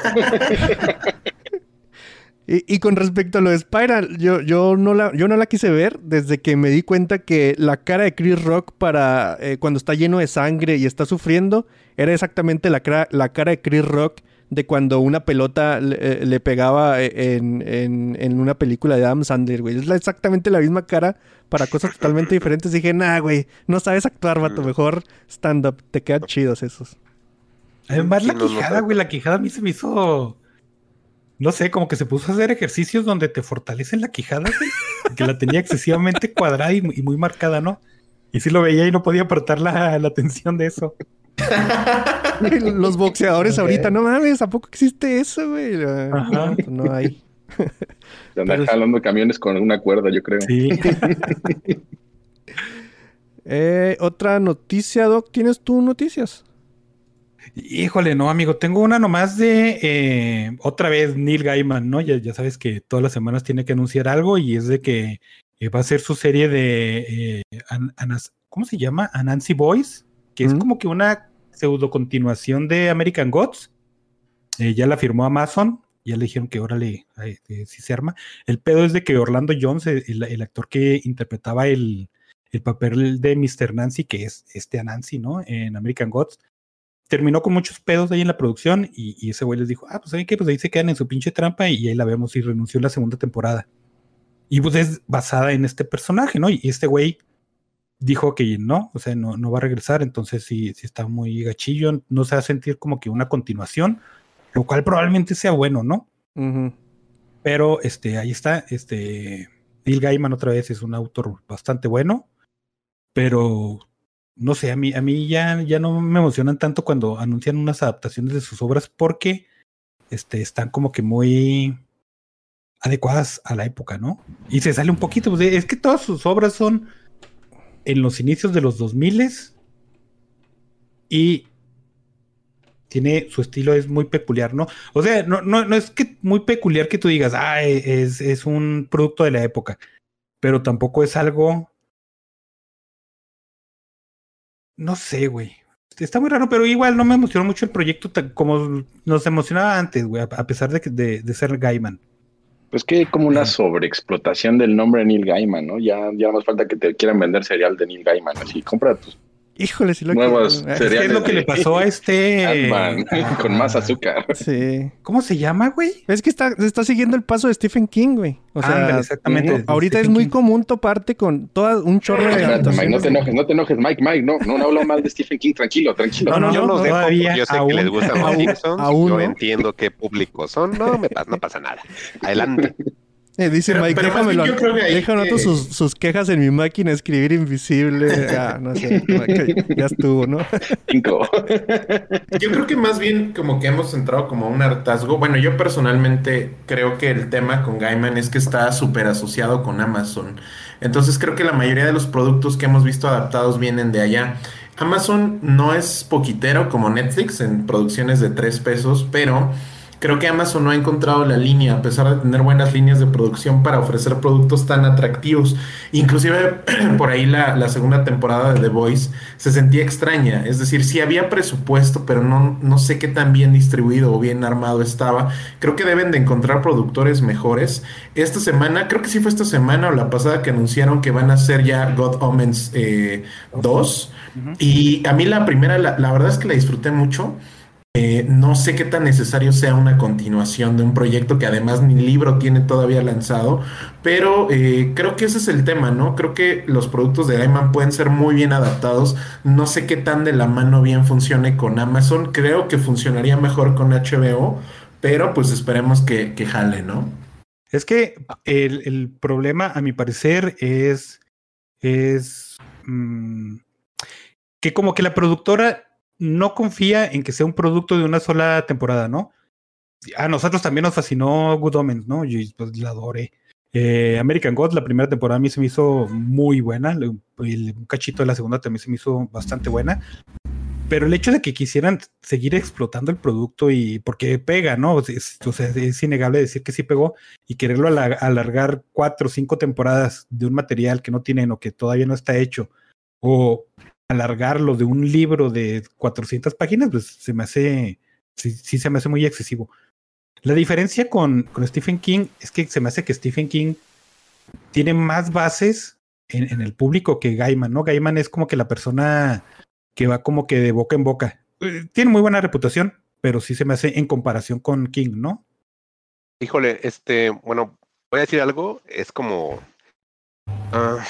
Y, y con respecto a lo de Spiral, yo, yo, no la, yo no la quise ver desde que me di cuenta que la cara de Chris Rock para eh, cuando está lleno de sangre y está sufriendo era exactamente la, cara- la cara de Chris Rock de cuando una pelota le, eh, le pegaba eh, en, en- en una película de Adam Sandler, güey. Es la- exactamente la misma cara para cosas totalmente diferentes. Dije, nah, güey, no sabes actuar, vato. Mejor stand-up. Te quedan chidos esos. Además, la quijada, güey, la quijada a mí se me hizo. No sé, como que se puso a hacer ejercicios donde te fortalecen la quijada, güey. Que la tenía excesivamente cuadrada y, muy- y muy marcada, ¿no? Y sí lo veía y no podía apartar la, la atención de eso. Los boxeadores ahorita, no mames, ¿a poco existe eso, güey? Ajá. No, no hay. Se jalando camiones con una cuerda, yo creo. Sí. Eh, otra noticia, Doc. ¿Tienes tú noticias? Híjole, no, amigo, tengo una nomás de eh, otra vez Neil Gaiman, ¿no? Ya, ya sabes que todas las semanas tiene que anunciar algo y es de que eh, va a ser su serie de eh, An- Anas- ¿cómo se llama? Anansi Boys, que es como que una pseudo continuación de American Gods. Ya la firmó Amazon, ya le dijeron que órale, ay, si se arma. El pedo es de que Orlando Jones, el, el actor que interpretaba el, el papel de Mr. Nancy, que es este Anansi, ¿no? En American Gods, terminó con muchos pedos ahí en la producción y, y ese güey les dijo, ah, pues ¿saben qué? Pues ahí se quedan en su pinche trampa y ahí la vemos y renunció en la segunda temporada. Y pues es basada en este personaje, ¿no? Y este güey dijo que no, o sea, no, no va a regresar, entonces sí, sí está muy gachillo, no se va a sentir como que una continuación, lo cual probablemente sea bueno, ¿no? Ujú. Pero este, ahí está, este, Neil Gaiman otra vez es un autor bastante bueno, pero no sé, a mí, a mí ya, ya no me emocionan tanto cuando anuncian unas adaptaciones de sus obras porque este, están como que muy adecuadas a la época, ¿no? Y se sale un poquito, pues, es que todas sus obras son en los inicios de los 2000 y tiene su estilo es muy peculiar, ¿no? O sea, no, no, no es que muy peculiar que tú digas, ah, es, es un producto de la época, pero tampoco es algo, no sé, güey. Está muy raro, pero igual no me emocionó mucho el proyecto tan- como nos emocionaba antes, güey, a, pesar de, que- de, de ser Gaiman. Pues que hay como una sobreexplotación del nombre de Neil Gaiman, ¿no? Ya, ya no más falta que te quieran vender cereal de Neil Gaiman. Así, compra tus Híjole, si lo Nuevos quiero. Es que es cereales lo que le pasó a este... Ant-Man con más azúcar. Sí. ¿Cómo se llama, güey? Es que está, está siguiendo el paso de Stephen King, güey. O sea, Ándale, exactamente. ahorita es muy King. común toparte con toda un chorro de Espérate, Mike, no te enojes, no te enojes, Mike, Mike, no, no, no hablo mal de Stephen King, tranquilo, tranquilo. No, no, yo no, los dejo yo sé aún- que les los aún- Simpsons. aún yo no. entiendo qué público son. No, me pasa, no pasa nada. Adelante. Eh, dice Pero- Mike, pero déjamelo. yo creo que ahí anoto que- sus, sus quejas en mi máquina, escribir invisible. Ah, no sé. Ya estuvo, ¿no? Cinco. Yo creo que más bien como que hemos entrado como a un hartazgo. Bueno, yo personalmente creo que el tema con Gaiman es que está súper asociado con Amazon. Entonces creo que la mayoría de los productos que hemos visto adaptados vienen de allá. Amazon no es poquitero como Netflix en producciones de tres pesos, pero creo que Amazon no ha encontrado la línea, a pesar de tener buenas líneas de producción para ofrecer productos tan atractivos. Inclusive por ahí la, la segunda temporada de The Voice se sentía extraña, es decir, sí había presupuesto, pero no, no sé qué tan bien distribuido o bien armado estaba. Creo que deben de encontrar productores mejores. Esta semana, creo que sí fue esta semana o la pasada que anunciaron que van a hacer ya God Omens eh, 2. Y a mí la primera, la, la verdad es que la disfruté mucho. Eh, no sé qué tan necesario sea una continuación de un proyecto que además ni libro tiene todavía lanzado, pero eh, creo que ese es el tema, ¿no? Creo que los productos de Gaiman pueden ser muy bien adaptados. No sé qué tan de la mano bien funcione con Amazon. Creo que funcionaría mejor con HBO, pero pues esperemos que, que jale, ¿no? Es que el, el problema, a mi parecer, es, es mm, que como que la productora no confía en que sea un producto de una sola temporada, ¿no? A nosotros también nos fascinó Good Omens, ¿no? Yo pues, la adoré. Eh, American Gods, la primera temporada a mí se me hizo muy buena. el- un cachito de la segunda también se me hizo bastante buena. Pero el hecho de que quisieran seguir explotando el producto y porque pega, ¿no? Es- o sea, es innegable decir que sí pegó y quererlo ala- alargar cuatro o cinco temporadas de un material que no tienen o que todavía no está hecho o alargarlo de un libro de 400 páginas, pues se me hace, sí, se me hace muy excesivo. La diferencia con, con Stephen King es que se me hace que Stephen King tiene más bases en, en el público que Gaiman, ¿no? Gaiman es como que la persona que va como que de boca en boca. Eh, Tiene muy buena reputación, pero sí se me hace en comparación con King, ¿no? Híjole, este, bueno, voy a decir algo, es como... ah,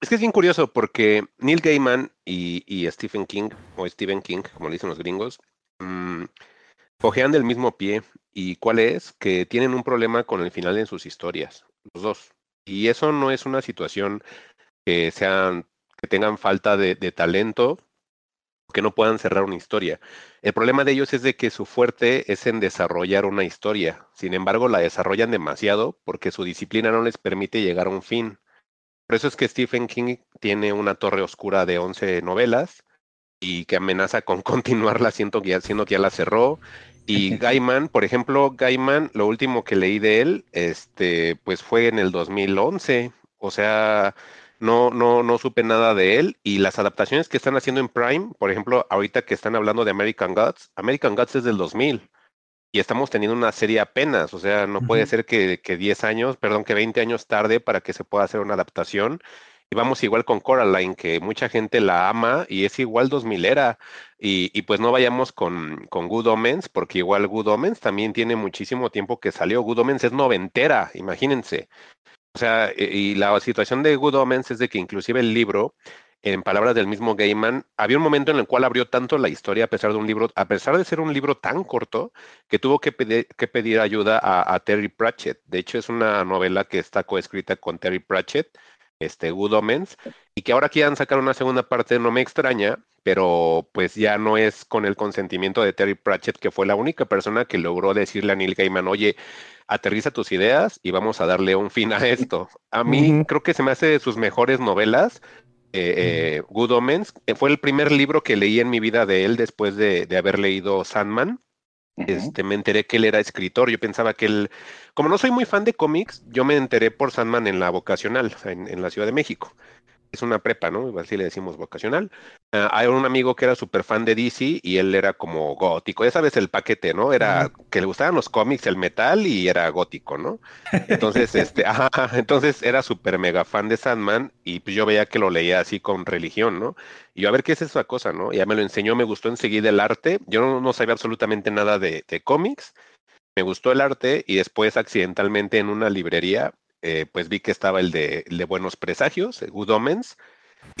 es que es bien curioso porque Neil Gaiman y, Stephen King, o Stephen King, como le dicen los gringos, mm, cojean del mismo pie. ¿Y cuál es? Que tienen un problema con el final en sus historias, los dos. Y eso no es una situación que sean, que tengan falta de, de talento, que no puedan cerrar una historia. El problema de ellos es de que su fuerte es en desarrollar una historia. Sin embargo, la desarrollan demasiado porque su disciplina no les permite llegar a un fin. Por eso es que Stephen King tiene una torre oscura de 11 novelas y que amenaza con continuarla, siendo que ya, siendo que ya la cerró. Y Gaiman, por ejemplo, Gaiman, lo último que leí de él, este, pues fue en el 2011. O sea, no, no, no supe nada de él. Y las adaptaciones que están haciendo en Prime, por ejemplo, ahorita que están hablando de American Gods, American Gods es del 2000 y estamos teniendo una serie apenas, o sea, no puede ser que, que 10 años, perdón, que 20 años tarde para que se pueda hacer una adaptación. Y vamos igual con Coraline, que mucha gente la ama y es igual 2000 era. Y, y pues no vayamos con, con Good Omens, porque igual Good Omens también tiene muchísimo tiempo que salió. Good Omens es noventera, imagínense. O sea, y, y la situación de Good Omens es de que inclusive el libro en palabras del mismo Gaiman, había un momento en el cual abrió tanto la historia a pesar de un libro, a pesar de ser un libro tan corto, que tuvo que pedir, que pedir ayuda a, a, Terry Pratchett. De hecho, es una novela que está coescrita con Terry Pratchett, este Good Omens, y que ahora quieran sacar una segunda parte no me extraña, pero pues ya no es con el consentimiento de Terry Pratchett, que fue la única persona que logró decirle a Neil Gaiman, oye, aterriza tus ideas y vamos a darle un fin a esto. A mí uh -huh. creo que se me hace de sus mejores novelas, eh, eh, Good Omens. Fue el primer libro que leí en mi vida de él después de, de haber leído Sandman. Uh -huh. Este, me enteré que él era escritor. Yo pensaba que él, como no soy muy fan de cómics, yo me enteré por Sandman en la vocacional, en, en la Ciudad de México es una prepa, ¿no? Así le decimos vocacional. Uh, hay un amigo que era súper fan de DC y él era como gótico. Ya sabes el paquete, ¿no? Era que le gustaban los cómics, el metal y era gótico, ¿no? Entonces, este, ajá, entonces era súper mega fan de Sandman y pues yo veía que lo leía así con religión, ¿no? Y yo a ver qué es esa cosa, ¿no? Ya me lo enseñó, me gustó enseguida el arte. Yo no, no sabía absolutamente nada de, de cómics. Me gustó el arte y después accidentalmente en una librería eh, pues vi que estaba el de, de Buenos Presagios, Good Omens.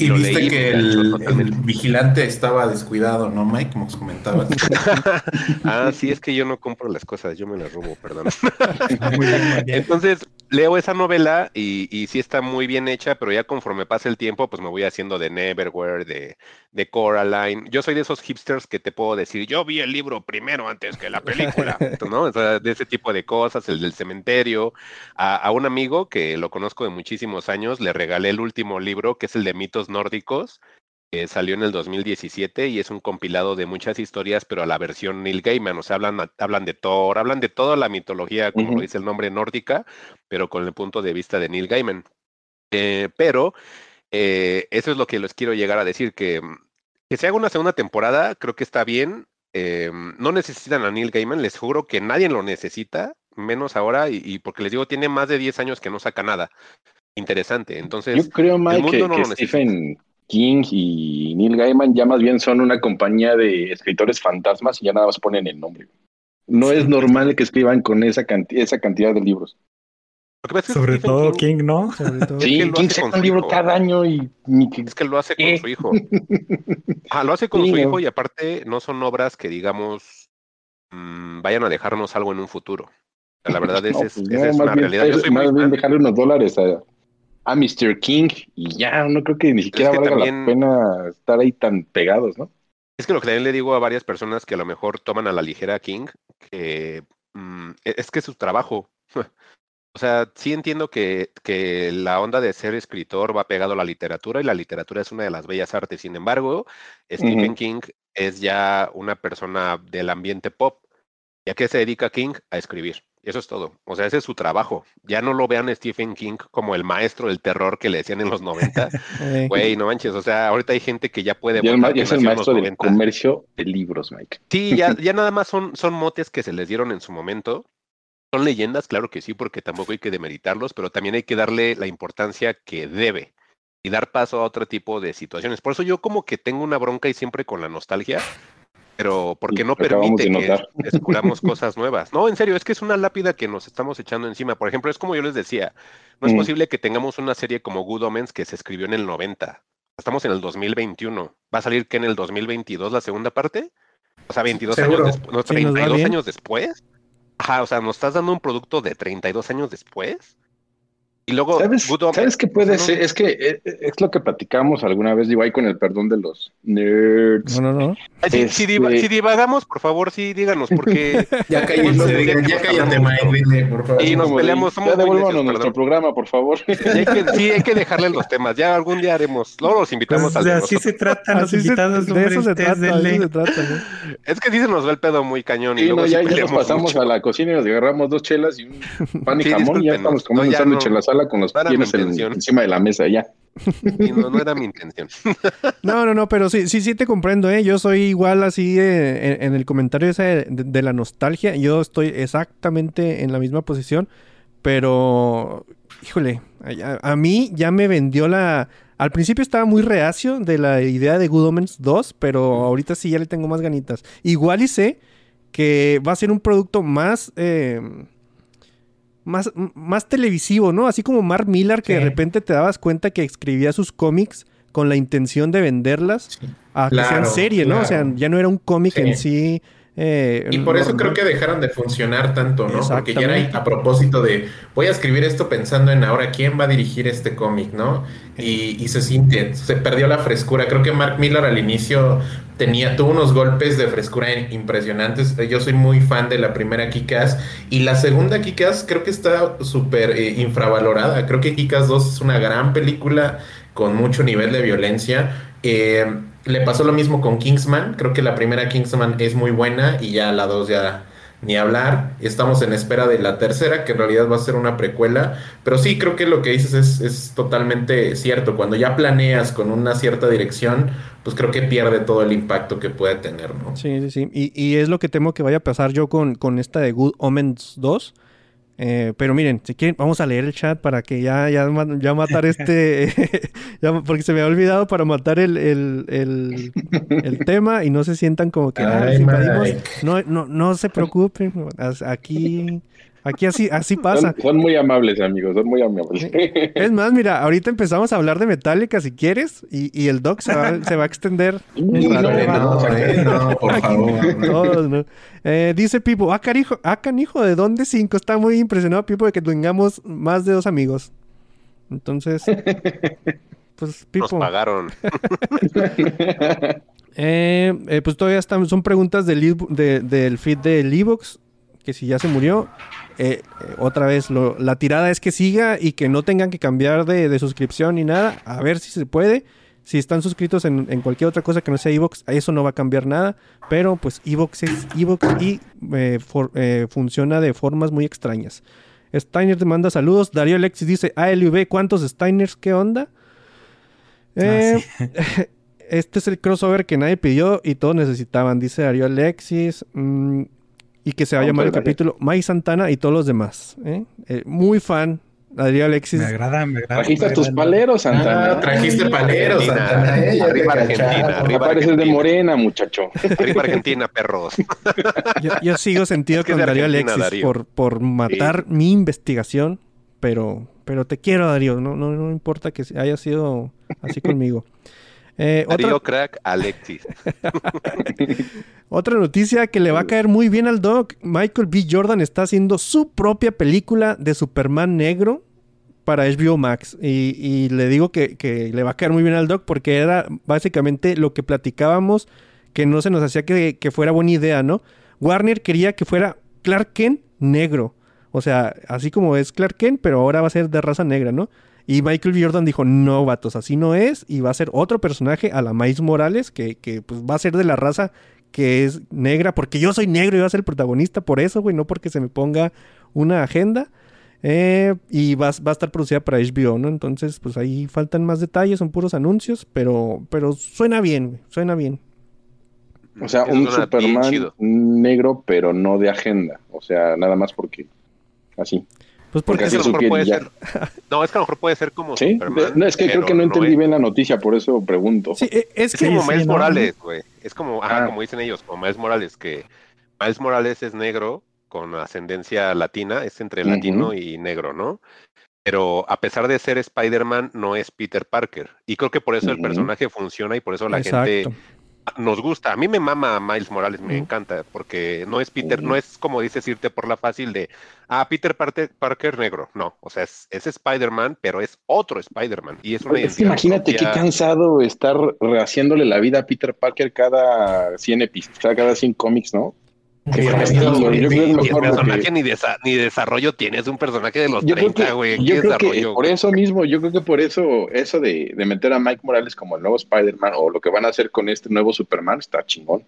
Y, viste leí, que el, el, vigilante estaba descuidado, ¿no, Mike? Como comentabas. ah, sí, es que yo no compro las cosas, yo me las robo, perdón. Entonces, leo esa novela y, y, sí está muy bien hecha, pero ya conforme pasa el tiempo, pues me voy haciendo de Neverwhere, de, de Coraline. Yo soy de esos hipsters que te puedo decir, yo vi el libro primero antes que la película, ¿no? O sea, de ese tipo de cosas, el del cementerio. A, a, un amigo que lo conozco de muchísimos años, le regalé el último libro, que es el de mitos nórdicos, salió en el 2017 y es un compilado de muchas historias, pero a la versión Neil Gaiman, o sea, hablan, hablan de Thor, hablan de toda la mitología, como uh -huh. lo dice el nombre nórdica, pero con el punto de vista de Neil Gaiman. Eh, pero eh, eso es lo que les quiero llegar a decir, que, que se haga una segunda temporada, creo que está bien. Eh, no necesitan a Neil Gaiman, les juro que nadie lo necesita, menos ahora, y, y, porque les digo, tiene más de 10 años que no saca nada interesante. Entonces, yo creo, Mike, el mundo que, no que Stephen King y Neil Gaiman ya más bien son una compañía de escritores fantasmas y ya nada más ponen el nombre. No es normal que escriban con esa, canti esa cantidad de libros. Sobre Stephen todo King, King ¿no? Todo sí, King, King saca un libro hijo. cada año y... Es que lo hace con ¿Eh? su hijo. ah, lo hace con sí, su hijo y aparte no son obras que digamos mmm, vayan a dejarnos algo en un futuro. La verdad es, no, pues, es, no, es una realidad. Yo soy más bien dejarle unos dólares a, a Mr. King y ya, no creo que ni siquiera valga también... la pena estar ahí tan pegados, ¿no? Es que lo que también le digo a varias personas que a lo mejor toman a la ligera a King, que mmm, es que es su trabajo. o sea, sí entiendo que, que, la onda de ser escritor va pegado a la literatura y la literatura es una de las bellas artes. Sin embargo, Stephen uh -huh. King es ya una persona del ambiente pop. ¿Y a qué se dedica King? A escribir. Eso es todo. O sea, ese es su trabajo. Ya no lo vean Stephen King como el maestro del terror que le decían en los 90. Güey, no manches. O sea, ahorita hay gente que ya puede. Ya, ya es el maestro del comercio de libros, Mike. Sí, ya, ya nada más son, son motes que se les dieron en su momento. Son leyendas, claro que sí, porque tampoco hay que demeritarlos, pero también hay que darle la importancia que debe y dar paso a otro tipo de situaciones. Por eso yo como que tengo una bronca y siempre con la nostalgia, pero porque no permite que descubramos cosas nuevas. No, en serio, es que es una lápida que nos estamos echando encima. Por ejemplo, es como yo les decía, no es mm. posible que tengamos una serie como Good Omens que se escribió en el 90. Estamos en el 2021. ¿Va a salir que en el 2022 la segunda parte? O sea, 22 ¿Seguro? años después, no, 32 años después. Ajá, o sea, nos estás dando un producto de 32 años después. Y luego, ¿Sabes, ¿sabes qué puede no, ser? Es que eh, es lo que platicamos alguna vez, digo, ahí con el perdón de los nerds. No, no, no. Si, si diva- Este- si divagamos, por favor, sí, díganos, porque Ya cállate, ya cállate, Mike, por favor. Y nos de, peleamos, somos Ya devuélvanos nuestro perdón. programa, por favor. Y hay que- sí, hay que dejarle los temas. Ya algún día haremos. Luego los invitamos Pues, al de así nosotros. se tratan los Así se- invitados, de hombre. eso se trata, de se trata, ¿no? Es que sí se nos va el pedo muy cañón. Y Sí, luego no, sí ya, ya nos pasamos mucho. a la cocina y nos agarramos dos chelas y un pan y jamón y ya estamos comiendo un sándwich en la sala con los no pies en- encima de la mesa ya. No, no era mi intención. No, no, no, pero sí, sí, sí te comprendo, ¿eh? Yo soy igual así eh, en, en el comentario ese de, de la nostalgia. Yo estoy exactamente en la misma posición, pero, híjole, a, a mí ya me vendió la... Al principio estaba muy reacio de la idea de Good Omens 2, pero ahorita sí ya le tengo más ganitas. Igual y sé que va a ser un producto más... eh, más, más televisivo, ¿no? Así como Mark Millar, que de repente te dabas cuenta que escribía sus cómics con la intención de venderlas a que sean Claro, serie, ¿no? O sea, ya no era un cómic Sí. en sí. Eh, Y por eso normal. creo que dejaron de funcionar tanto, ¿no? Porque ya era a propósito de voy a escribir esto pensando en ahora quién va a dirigir este cómic, ¿no? Y, y se siente, se perdió la frescura. Creo que Mark Miller al inicio tenía, tuvo unos golpes de frescura impresionantes. Yo soy muy fan de la primera Kikas y la segunda Kikas creo que está súper eh, infravalorada. Creo que Kikas 2 es una gran película con mucho nivel de violencia. Eh, le pasó lo mismo con Kingsman. Creo que la primera Kingsman es muy buena y ya la dos ya ni hablar. Estamos en espera de la tercera, que en realidad va a ser una precuela. Pero sí, creo que lo que dices es, totalmente cierto. Cuando ya planeas con una cierta dirección, pues creo que pierde todo el impacto que puede tener, ¿no? Sí, sí, sí. Y, y es lo que temo que vaya a pasar yo con, con esta de Good Omens 2. Eh, pero miren, si quieren, vamos a leer el chat para que ya, ya, ya matar este. ya- porque se me ha olvidado para matar el, el, el, el tema y no se sientan como que. "Ah, Ay, sí invadimos". Mike. No, no, no se preocupen. Aquí, aquí así, así pasa. Son, son muy amables, amigos, son muy amables. Es más, mira, ahorita empezamos a hablar de Metallica si quieres y, y el doc se va, se va a extender. Uy, el no, rato. No, eh, no, por Aquí, favor. todos, ¿no? Eh, dice Pipo, ah, carijo, ah, canijo, ¿de dónde cinco? Está muy impresionado Pipo de que tengamos más de dos amigos. Entonces, pues Nos Pipo, pagaron. eh, eh, pues todavía están, son preguntas del, de- del feed del Evox, que si ya se murió. Eh, eh, otra vez, lo- la tirada es que siga y que no tengan que cambiar de, de suscripción ni nada. A ver si se puede. Si están suscritos en, en cualquier otra cosa que no sea Evox, eso no va a cambiar nada. Pero pues Evox es Evox y eh, for- eh, funciona de formas muy extrañas. Steiner te manda saludos. Darío Alexis dice, ALV, ¿cuántos Steiners? ¿Qué onda? Eh, este es el crossover que nadie pidió y todos necesitaban, dice Darío Alexis. Mm, y que se va a Vamos llamar el capítulo Mike Santana y todos los demás. ¿eh? Eh, muy fan, Darío Alexis. Me agrada, me agrada. Trajiste me a tus paleros, Santana. Ah, trajiste paleros, Argentina. Santana, eh, Arriba cacharon. Argentina, arriba Apareces de Argentina. morena, muchacho. Arriba Argentina, perros. Yo, yo sigo sentido Es que con Darío Argentina, Alexis Darío. por, por matar mi investigación, pero, pero te quiero, Darío. No, no, no importa que haya sido así conmigo. Eh, otra, Crack, Alexis. otra noticia que le va a caer muy bien al Doc. Michael B. Jordan está haciendo su propia película de Superman negro para HBO Max. Y, y le digo que, que le va a caer muy bien al Doc porque era básicamente lo que platicábamos que no se nos hacía que, que fuera buena idea, ¿no? Warner quería que fuera Clark Kent negro. O sea, así como es Clark Kent, pero ahora va a ser de raza negra, ¿no? Y Michael. Jordan dijo, no, vatos, así no es. Y va a ser otro personaje a la Miles Morales, que, que pues va a ser de la raza que es negra, porque yo soy negro y va a ser el protagonista por eso, güey, no porque se me ponga una agenda. Eh, y va, va a estar producida para HBO, ¿no? Entonces, pues ahí faltan más detalles, son puros anuncios, pero, pero suena bien, güey, suena bien. O sea, un Superman negro, pero no de agenda. O sea, nada más porque así. Pues Porque porque, Es que a lo mejor puede ya. ser. No, es que a lo mejor puede ser como ¿Sí? Superman. No, es que creo que no entendí es- bien la noticia, por eso pregunto. sí, eh, es Es que como sí, Miles ¿no? Morales, güey. Es como, ajá, Ah. como dicen ellos, como Miles Morales, que Miles Morales es negro con ascendencia latina, es entre latino y negro, ¿no? Pero a pesar de ser Spider-Man, no es Peter Parker. Y creo que por eso el personaje funciona y por eso la gente exacto. Nos gusta. A mí me mama Miles Morales, me encanta, porque no es Peter, no es como dices irte por la fácil de, ah, Peter Parker, Parker negro. No, o sea, es, es Spider-Man, pero es otro Spider-Man. Y es una Es que imagínate qué cansado estar rehaciéndole la vida a Peter Parker cada 100 episodios, cada 100 cómics, ¿no? Sí, yo creo el personaje que- ni, desa- ni desarrollo tiene, es un personaje de los Yo creo 30, que, güey. yo ¿Qué creo que desarrollo? por eso mismo, yo creo que por eso, eso de, de meter a Mike Morales como el nuevo Spider-Man o lo que van a hacer con este nuevo Superman está chingón.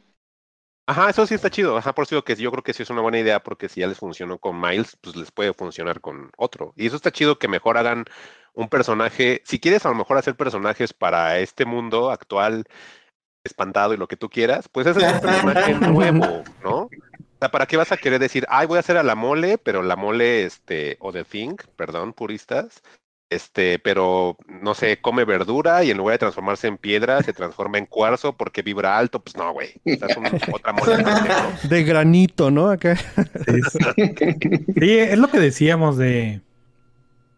Ajá, eso sí está chido. Ajá, por eso que yo creo que sí es una buena idea porque si ya les funcionó con Miles, pues les puede funcionar con otro. Y eso está chido que mejor hagan un personaje. Si quieres a lo mejor hacer personajes para este mundo actual, espantado y lo que tú quieras, pues ese es un personaje nuevo, ¿no? Sea, ¿para qué vas a querer decir, ay, voy a hacer a la mole, pero la mole, este, o The Thing, perdón, puristas, este, pero no sé, come verdura y en lugar de transformarse en piedra, se transforma en cuarzo porque vibra alto, pues no, güey. O sea, es un- otra mole. ¿no? De granito, ¿no? Acá. Sí, es lo que decíamos de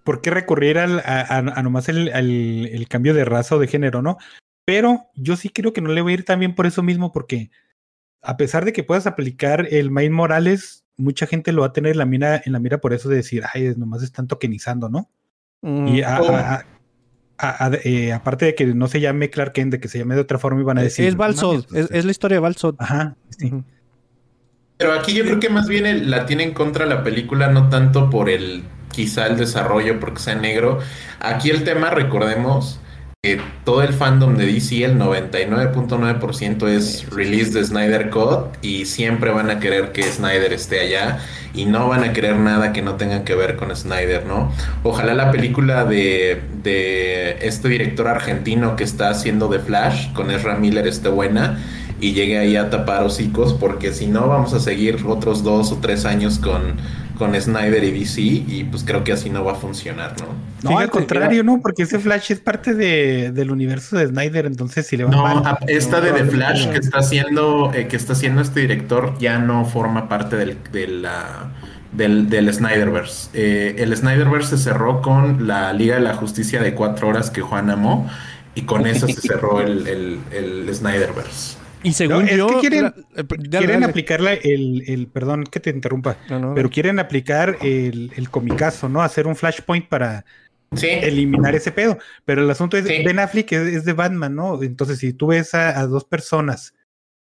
por qué recurrir al, a, a- a nomás el, al- el cambio de raza o de género, ¿no? Pero yo sí creo que no le voy a ir tan bien por eso mismo, porque a pesar de que puedas aplicar el Miles Morales, mucha gente lo va a tener en la mira, en la mira por eso de decir, ay, nomás están tokenizando, ¿no? Mm, Y a- Oh. a- a- a- eh, aparte de que no se llame Clark Kent, de que se llame de otra forma, iban a decir. es "No Balsod, pues, es, es la historia de Balsod. Ajá, sí. Pero aquí yo creo que más bien el- la tiene en contra la película, no tanto por el quizá el desarrollo porque sea negro. Aquí el tema, recordemos, que todo el fandom de DC, el 99.9% es release de Snyder Cut y siempre van a querer que Snyder esté allá y no van a querer nada que no tenga que ver con Snyder, ¿no? Ojalá la película de, de este director argentino que está haciendo The Flash con Ezra Miller esté buena y llegue ahí a tapar hocicos, porque si no vamos a seguir otros dos o tres años con, con Snyder y DC y pues creo que así no va a funcionar, ¿no? No, Fíjate, al contrario, ¿no? Porque ese Flash es parte de, del universo de Snyder, entonces si le va No, mal, a- esta de The Flash que está haciendo, eh, que está haciendo este director ya no forma parte del, de la- del, del Snyderverse. Eh, el Snyderverse se cerró con la Liga de la Justicia de cuatro horas que Juan amó y con eso se cerró el, el, el Snyderverse. Y según No, es yo. que quieren- la- eh, dale, quieren dale. aplicarla el, el, perdón que te interrumpa, No, no. pero quieren aplicar el, el comicazo, ¿no? Hacer un flashpoint para Sí, eliminar ese pedo. Pero el asunto es, Sí. Ben Affleck es, es de Batman, ¿no? Entonces, si tú ves a, a dos personas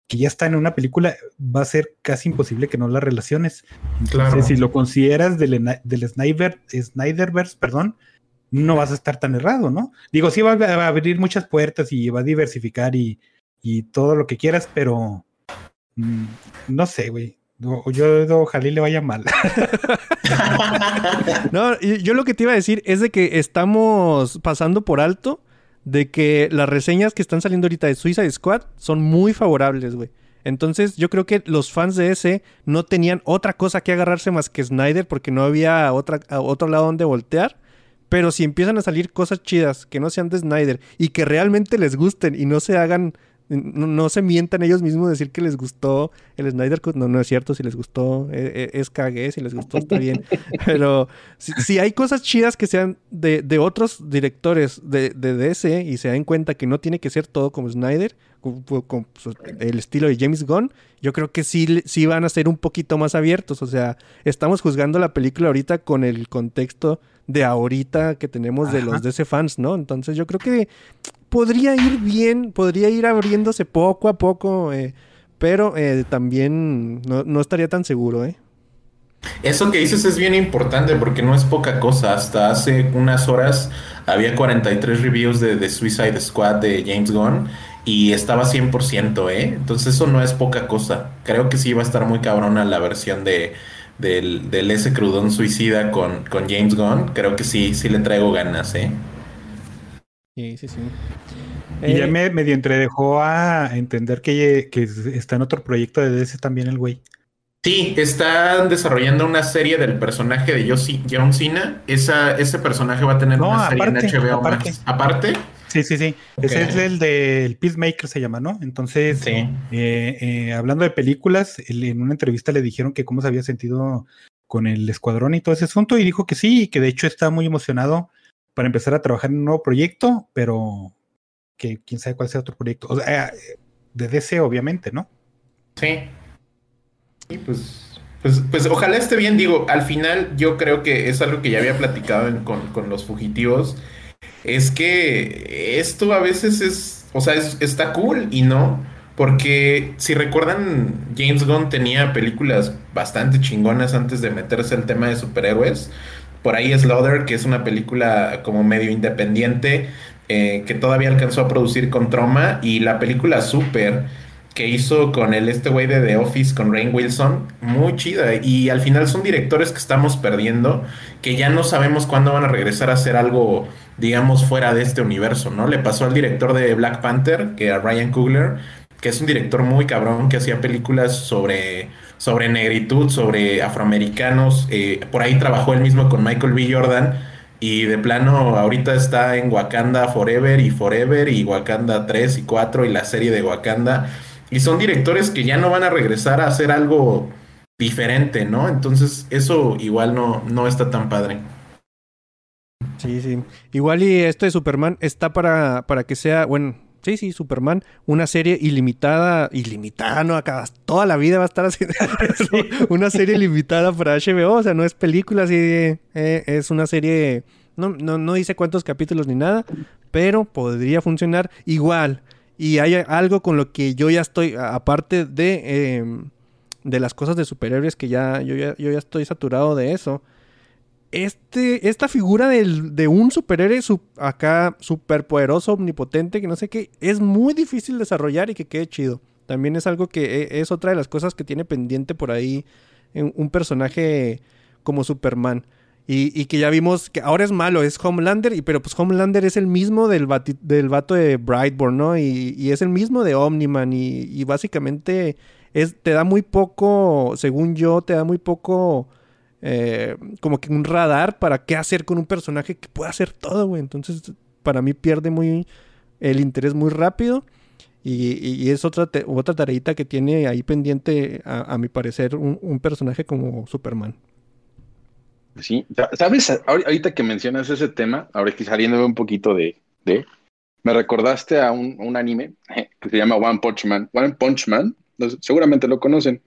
que ya están en una película, va a ser casi imposible que no las relaciones. Entonces, Claro. si lo consideras del, del Snyder, Snyderverse, perdón, no vas a estar tan errado, ¿no? Digo, sí va a, va a abrir muchas puertas y va a diversificar y, y todo lo que quieras, pero mm, no sé, güey. Yo ojalá y le vaya mal. No, yo lo que te iba a decir es de que estamos pasando por alto de que las reseñas que están saliendo ahorita de Suicide Squad son muy favorables, güey. Entonces yo creo que los fans de ese no tenían otra cosa que agarrarse más que Snyder porque no había otro lado donde voltear. Pero si empiezan a salir cosas chidas que no sean de Snyder y que realmente les gusten y no se hagan, no, no se mientan ellos mismos decir que les gustó el Snyder Cut, no, no es cierto, si les gustó, eh, eh, es cagué, si les gustó está bien. Pero si, si hay cosas chidas que sean de, de otros directores de, de DC y se den cuenta que no tiene que ser todo como Snyder, con, con su- el estilo de James Gunn, yo creo que sí, sí van a ser un poquito más abiertos. O sea, estamos juzgando la película ahorita con el contexto de ahorita que tenemos de los DC fans, ¿no? Entonces yo creo que podría ir bien, podría ir abriéndose poco a poco, eh, pero eh, también no, no estaría tan seguro, ¿eh? Eso que dices es bien importante porque no es poca cosa. Hasta hace unas horas había 43 reviews de, de Suicide Squad de James Gunn y estaba 100%, ¿eh? Entonces eso no es poca cosa. Creo que sí va a estar muy cabrona la versión de, del, del ese crudón suicida con, con James Gunn. Creo que sí, sí le traigo ganas, ¿eh? Sí, sí, sí. Y ya Eh, me medio entredejó a entender que, que está en otro proyecto de DC también el güey. Sí, están desarrollando una serie del personaje de Yoshi- John Cena. Esa, ese personaje va a tener No, una serie aparte, en HBO aparte. Max. Aparte, Sí, sí, sí. Ese es el del Peacemaker, se llama, ¿no? Entonces, sí. eh, eh, hablando de películas, él- en una entrevista le dijeron que cómo se había sentido con el escuadrón y todo ese asunto, y dijo que sí, y que de hecho está muy emocionado para empezar a trabajar en un nuevo proyecto, pero que quién sabe cuál sea otro proyecto. O sea, de DC, obviamente, ¿no? Sí. Y pues, pues, pues ojalá esté bien. Digo, al final yo creo que es algo que ya había platicado con, con los fugitivos. Es que esto a veces es, o sea, es- está cool y no. Porque si recuerdan, James Gunn tenía películas bastante chingonas antes de meterse al tema de superhéroes. Por ahí Slaughter, que es una película como medio independiente, eh, que todavía alcanzó a producir con Troma. Y la película Super, que hizo con el este güey de The Office, con Rain Wilson, muy chida. Y al final son directores que estamos perdiendo, que ya no sabemos cuándo van a regresar a hacer algo, digamos, fuera de este universo, ¿no? Le pasó al director de Black Panther, que a Ryan Coogler, que es un director muy cabrón, que hacía películas sobre, sobre negritud, sobre afroamericanos. eh, por ahí trabajó él mismo con Michael B. Jordan. Y de plano, ahorita está en Wakanda Forever y Forever y Wakanda 3 y 4 y la serie de Wakanda. Y son directores que ya no van a regresar a hacer algo diferente, ¿no? Entonces, eso igual no, no está tan padre. Sí, sí. Igual y esto de Superman está para, para que sea, bueno, sí, sí, Superman, una serie ilimitada, ilimitada, no, acá toda la vida va a estar haciendo una serie limitada para HBO, o sea, no es película, así, de, eh, es una serie, no, no, no dice cuántos capítulos ni nada, pero podría funcionar igual. Y hay algo con lo que yo ya estoy, aparte de, eh, de las cosas de superhéroes, que ya yo, ya yo ya estoy saturado de eso este, esta figura de un superhéroe su- acá superpoderoso, omnipotente, que no sé qué, es muy difícil desarrollar y que quede chido. También es algo que e- es otra de las cosas que tiene pendiente por ahí en un personaje como Superman. Y, que ya vimos que ahora es malo, es Homelander, y, pero pues Homelander es el mismo del, del vato de Brightborn, ¿no? Y, y es el mismo de Omniman, y, y básicamente es, te da muy poco, según yo, te da muy poco eh, como que un radar para qué hacer con un personaje que puede hacer todo, güey. Entonces, para mí pierde muy el interés muy rápido. Y, es otra, otra tareita que tiene ahí pendiente, a, mi parecer, un, personaje como Superman. Sí, sa- ¿sabes? Ahor- Ahorita que mencionas ese tema, ahora que saliéndome un poquito de, me recordaste a un, un anime que se llama One Punch Man. One Punch Man, seguramente lo conocen.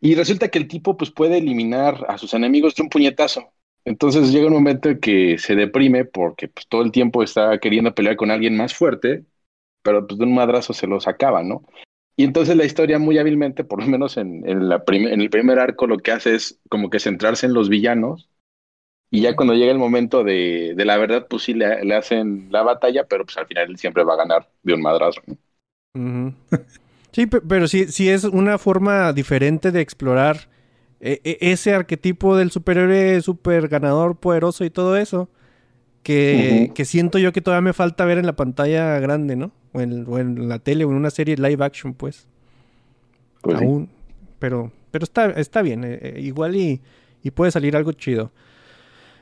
Y resulta que el tipo pues puede eliminar a sus enemigos de un puñetazo. Entonces llega un momento en que se deprime porque pues, todo el tiempo está queriendo pelear con alguien más fuerte, pero pues de un madrazo se los acaba, ¿no? Y entonces la historia muy hábilmente, por lo menos en, en, la prim- en el primer arco, lo que hace es como que centrarse en los villanos. Y ya cuando llega el momento de, de la verdad, pues sí le, le hacen la batalla, pero pues al final él siempre va a ganar de un madrazo. ¿no? Sí, pe- pero sí, sí es una forma diferente de explorar eh, eh, ese arquetipo del superhéroe super ganador, poderoso y todo eso. Que, que siento yo que todavía me falta ver en la pantalla grande, ¿no? O en, o en la tele o en una serie live action, pues. Pues sí. aún. Pero, pero está, está bien. eh, eh, igual y, y puede salir algo chido.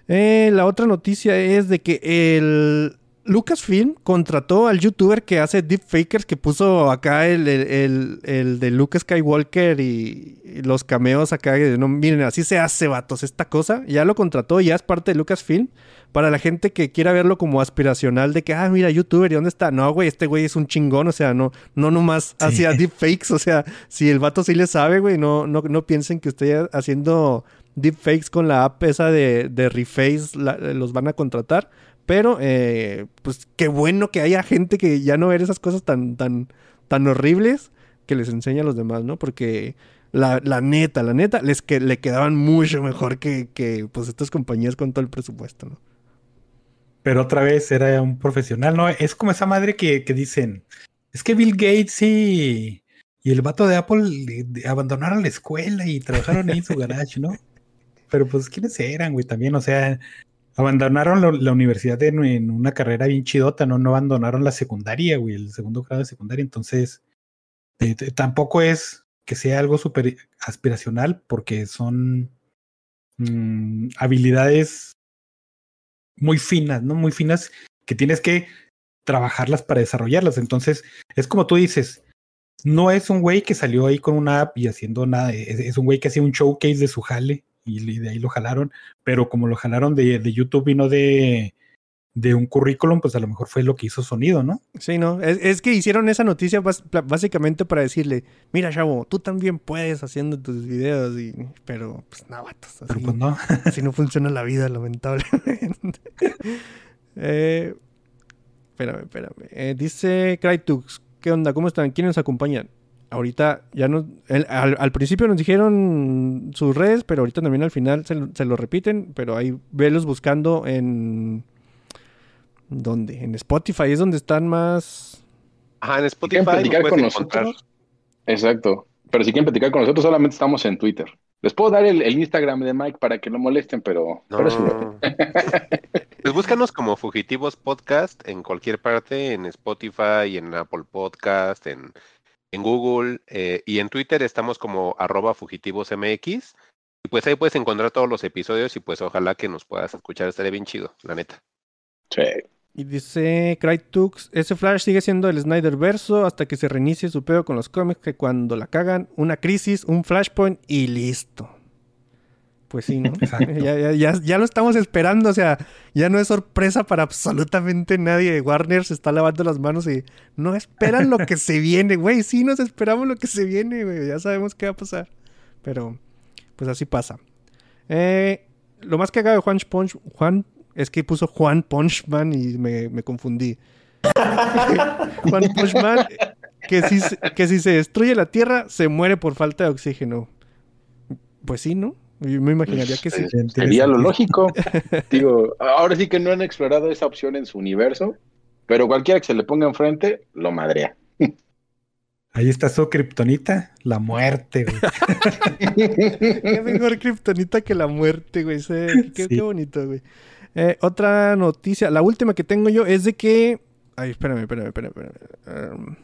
Eh, la otra noticia es de que el Lucasfilm contrató al youtuber que hace deepfakers que puso acá el, el, el- el de Luke Skywalker y, y los cameos acá. No, miren, así se hace, vatos, esta cosa. Ya lo contrató, ya es parte de Lucasfilm. Para la gente que quiera verlo como aspiracional de que, ah, mira, youtuber, ¿y dónde está? No, güey, este güey es un chingón, o sea, no, no nomás hacía deepfakes, o sea, si el vato sí le sabe, güey, no, no, no piensen que usted haciendo deepfakes con la app esa de, de Reface la- los van a contratar. Pero, eh, pues qué bueno que haya gente que ya no ver esas cosas tan, tan, tan horribles que les enseña a los demás, ¿no? Porque la, la neta, la neta, les que le quedaban mucho mejor que, que pues estas compañías con todo el presupuesto, ¿no? Pero otra vez era un profesional, ¿no? Es como esa madre que, que dicen, es que Bill Gates y, y el vato de Apple abandonaron la escuela y trabajaron ahí en su garage, ¿no? Pero pues, ¿quiénes eran, güey? También, o sea, abandonaron la, universidad en, una carrera bien chidota, ¿no? Abandonaron la secundaria, güey, el segundo grado de secundaria. Entonces, tampoco es que sea algo súper aspiracional porque son mm, habilidades muy finas, ¿no? Muy finas que tienes que trabajarlas para desarrollarlas. Entonces, es como tú dices, no es un güey que salió ahí con una app y haciendo nada, es, es un güey que hacía un showcase de su jale y, de ahí lo jalaron, pero como lo jalaron de, de YouTube y no de, de un currículum, pues a lo mejor fue lo que hizo sonido, ¿no? Sí, no. Es, es que hicieron esa noticia bas- básicamente para decirle, mira, chavo, tú también puedes haciendo tus videos, y... pero pues no, vatos, Pero pues no. así no funciona la vida, lamentablemente. eh, espérame, espérame. Eh, dice Crytux, ¿qué onda? ¿Cómo están? ¿Quiénes nos acompañan? Ahorita ya no... el- al, al principio nos dijeron sus redes, pero ahorita también al final se, lo- se lo repiten, pero ahí velos buscando en... ¿Dónde? En Spotify es donde están más... Ajá, en Spotify quieren platicar con encontrar. nosotros. Exacto. Pero si quieren platicar con nosotros, solamente estamos en Twitter. Les puedo dar el, el Instagram de Mike para que no molesten, pero, No. pero eso- pues búscanos como Fugitivos Podcast en cualquier parte, en Spotify, en Apple Podcast, en, en Google eh, y en Twitter estamos como arroba fugitivosmx. Y pues ahí puedes encontrar todos los episodios y pues ojalá que nos puedas escuchar, estaría bien chido, la neta. sí. Y dice Crytux, ese Flash sigue siendo el Snyder verso hasta que se reinicie su pedo con los cómics que cuando la cagan, una crisis, un flashpoint y listo. Pues sí, ¿no? Ya, ya, ya, ya lo estamos esperando, o sea, ya no es sorpresa para absolutamente nadie. Warner se está lavando las manos y no esperan lo que se viene, güey. Sí, nos esperamos lo que se viene, güey. Ya sabemos qué va a pasar. Pero, pues así pasa. Eh, lo más cagado de Juan Punch, Juan, es que puso Juan Punchman y me, me confundí. Juan Punchman, que si, que si se destruye la Tierra, se muere por falta de oxígeno. Pues sí, ¿no? Me imaginaría que sí. Sería lo lógico. Digo, ahora sí que no han explorado esa opción en su universo, pero cualquiera que se le ponga enfrente, lo madrea. Ahí está su kriptonita, la muerte, güey. Qué mejor kriptonita que la muerte, güey. Qué, Sí. qué bonito, güey. Eh, otra noticia, la última que tengo yo es de que. Ay, espérame, espérame, espérame. espérame. Um,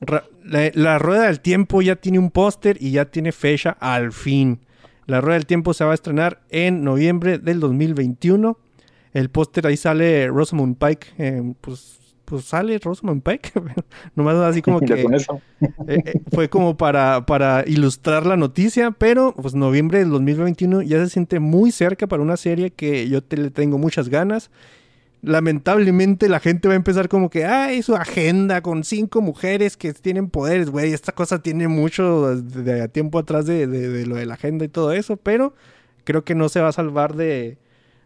ra- la, la Rueda del Tiempo ya tiene un póster y ya tiene fecha al fin. La Rueda del Tiempo se va a estrenar en noviembre del 2021. El póster ahí sale Rosamund Pike. eh, pues, pues sale Rosamund Pike. Nomás así como que. Eh, eh, fue como para, para ilustrar la noticia, pero pues noviembre del 2021 ya se siente muy cerca para una serie que yo te, le tengo muchas ganas. Lamentablemente la gente va a empezar como que, ay, su agenda con cinco mujeres que tienen poderes, güey, esta cosa tiene mucho de, de tiempo atrás de, de- de lo de la agenda y todo eso, pero creo que no se va a salvar de,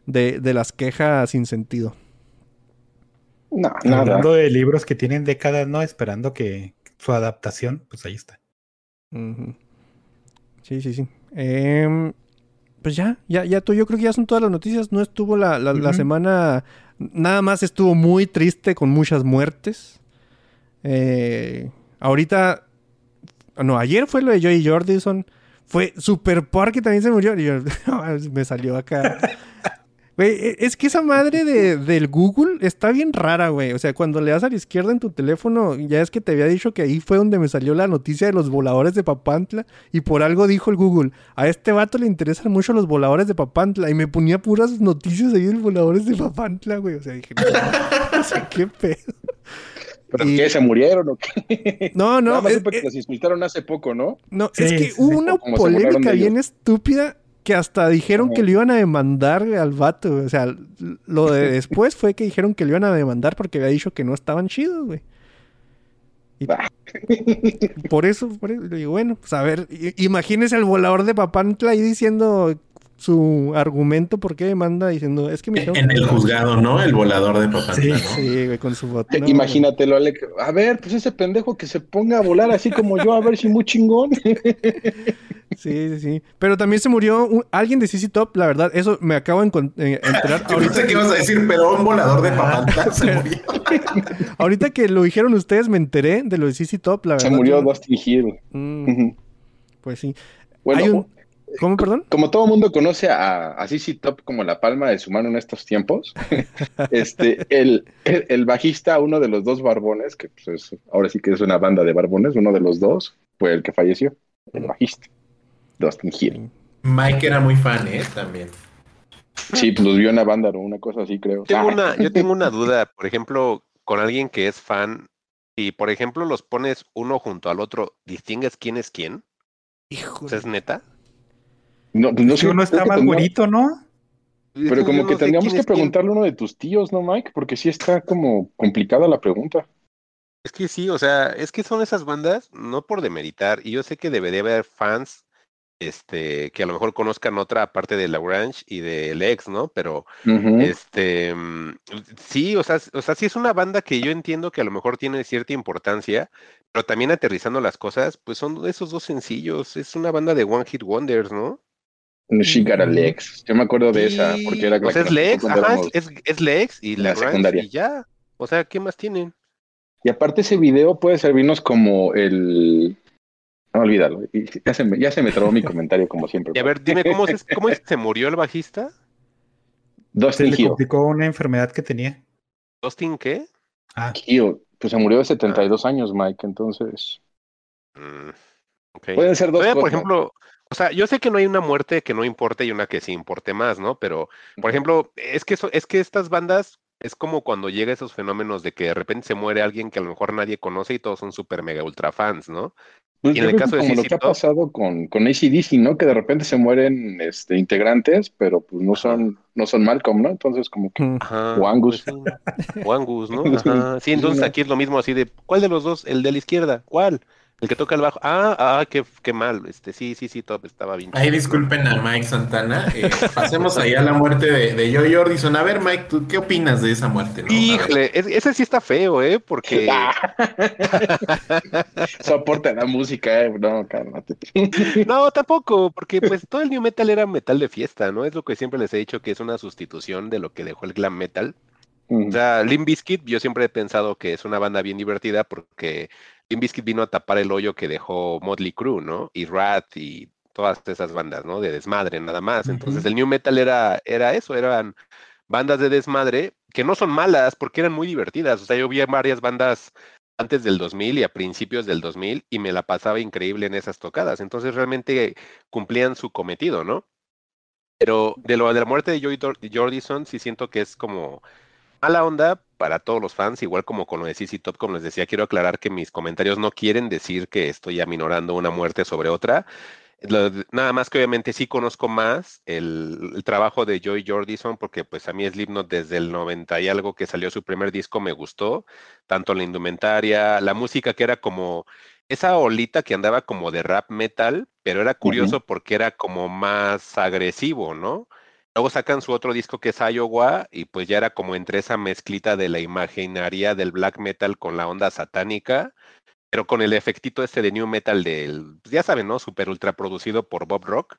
de, de las quejas sin sentido. No, nada. Hablando de libros que tienen décadas, ¿no? Esperando que su adaptación, pues ahí está. Sí, sí, sí. Em, pues ya, ya, ya, tú, yo creo que ya son todas las noticias. No estuvo la, la, semana, nada más estuvo muy triste con muchas muertes. Eh, ahorita, no, ayer fue lo de Joey Jordison. Fue Super Porky que también se murió. Y yo, me salió acá. Güey, e- es que esa madre de, del Google está bien rara, güey. O sea, cuando le das a la izquierda en tu teléfono, ya es que te había dicho que ahí fue donde me salió la noticia de los voladores de Papantla. Y por algo dijo el Google, a este vato le interesan mucho los voladores de Papantla. Y me ponía puras noticias ahí de los voladores de Papantla, güey. O sea, dije, no, sé qué pedo. ¿Pero Y- qué? ¿Se murieron o qué? No, no, Nada más es- que es- los insultaron hace poco, ¿no? no, Sí, es que sí, sí. hubo una O polémica ellos. bien estúpida que hasta dijeron que lo iban a demandar al vato. güey. O sea, lo de después fue que dijeron que lo iban a demandar porque había dicho que no estaban chidos, güey. Y por eso, por eso, le digo, bueno, pues a ver, imagínese al volador de Papantla ahí diciendo su argumento por qué demanda, diciendo, es que me En el no". juzgado, ¿no? El volador de Papantla, Sí. ¿no? Sí, güey, con su voto. no, Imagínatelo, Alec. A ver, pues ese pendejo que se ponga a volar así como yo, a ver si muy chingón. Sí, sí, sí. Pero también se murió un- alguien de CC Top, la verdad, eso me acabo de eh, enterar Yo ahorita. pensé que ibas a decir, pero un volador de Papantla se murió. Ahorita que lo dijeron ustedes, me enteré de lo de CC Top, la Se verdad. murió yo- Dustin Hill. Mm, pues sí. Bueno, Hay un- ¿Cómo, perdón? como todo mundo conoce a, a CC Top como la palma de su mano en estos tiempos, este, el, el, el bajista, uno de los dos barbones, que pues es- ahora sí que es una banda de barbones, uno de los dos fue el que falleció, el bajista, Dustin Hill. Mike era muy fan, ¿eh? También. Sí, pues los vio en la banda o una cosa así, creo. Tengo Ah, una, yo tengo una duda, por ejemplo, con alguien que es fan, y por ejemplo los pones uno junto al otro, ¿distingues quién es quién? Hijo ¿Es neta? No, pues no sé, uno está más bonito, ¿no? Pero como que tendríamos que preguntarle a uno de tus tíos, ¿no, Mike? Porque sí está como complicada la pregunta. Es que sí, o sea, es que son esas bandas, no por demeritar, y yo sé que debería haber fans este, que a lo mejor conozcan otra aparte de Lagrange y de Lex, ¿no? Pero este mm, sí, o sea, o sea, sí es una banda que yo entiendo que a lo mejor tiene cierta importancia, pero también aterrizando las cosas, pues son esos dos sencillos, es una banda de One Hit Wonders, ¿no? She Got a Lex. Yo me acuerdo de esa, porque era la o sea, es Lex, ajá, es, Lex y la Lagrange secundaria. y ya. O sea, ¿qué más tienen? Y aparte ese video puede servirnos como el... No, olvídalo. Y Ya se me, ya se me trabó mi comentario como siempre. Y a ver, dime cómo se, cómo es que se murió el bajista? Se Dustin le Hill. complicó una enfermedad que tenía. ¿Dustin qué? Ah, Hill. Pues se murió de 72 años, Mike, entonces... Mm. Pueden ser dos Todavía, cosas. por ejemplo, o sea, yo sé que no hay una muerte que no importe y una que sí importe más, ¿no? Pero, por ejemplo, es que eso, es que estas bandas es como cuando llega esos fenómenos de que de repente se muere alguien que a lo mejor nadie conoce y todos son súper mega ultra fans, ¿no? Pues y en el caso de como lo que ha pasado con, con ACDC, ¿no? Que de repente se mueren este, integrantes, pero pues no son, no son Malcolm, ¿no? Entonces como que... Ajá. O Angus. pues. O Angus, ¿no? Ajá. Sí, entonces aquí es lo mismo así de, ¿cuál de los dos? El de la izquierda, ¿cuál? El que toca el bajo. Ah, ah, qué, qué mal. Este, sí, sí, sí, top, estaba bien. Chido. disculpen a Mike Santana. eh, pasemos ahí a la muerte de, de Joy Jordison. A ver, Mike, ¿tú qué opinas de esa muerte? no? Híjole, es- ese sí está feo, ¿eh? Porque... Soporta la música, eh. No, cálmate. No, tampoco, porque pues todo el new metal era metal de fiesta, ¿no? Es lo que siempre les he dicho que es una sustitución de lo que dejó el glam metal. O sea, Limp Bizkit, yo siempre he pensado que es una banda bien divertida porque Limp Bizkit vino a tapar el hoyo que dejó Motley Crue, ¿no? Y Rat y todas esas bandas, ¿no? De desmadre, nada más. Entonces el new metal era, era eso, eran bandas de desmadre que no son malas porque eran muy divertidas. O sea, yo vi varias bandas antes del 2000 y a principios del 2000 y me la pasaba increíble en esas tocadas. Entonces realmente cumplían su cometido, ¿no? Pero de lo de la muerte de Joy Jordison sí siento que es como mala onda para todos los fans, igual como con lo de CC Top, como les decía, quiero aclarar que mis comentarios no quieren decir que estoy aminorando una muerte sobre otra. Lo nada más que obviamente sí conozco más el, el trabajo de Joy Jordison, porque pues a mí Slipknot desde el 90 y algo que salió su primer disco me gustó, tanto la indumentaria, la música que era como esa olita que andaba como de rap metal, pero era curioso porque era como más agresivo, ¿no? Luego sacan su otro disco que es Iowa y pues ya era como entre esa mezclita de la imaginaria del black metal con la onda satánica, pero con el efectito este de new metal del, pues, ya saben, ¿no? Super ultra producido por Bob Rock.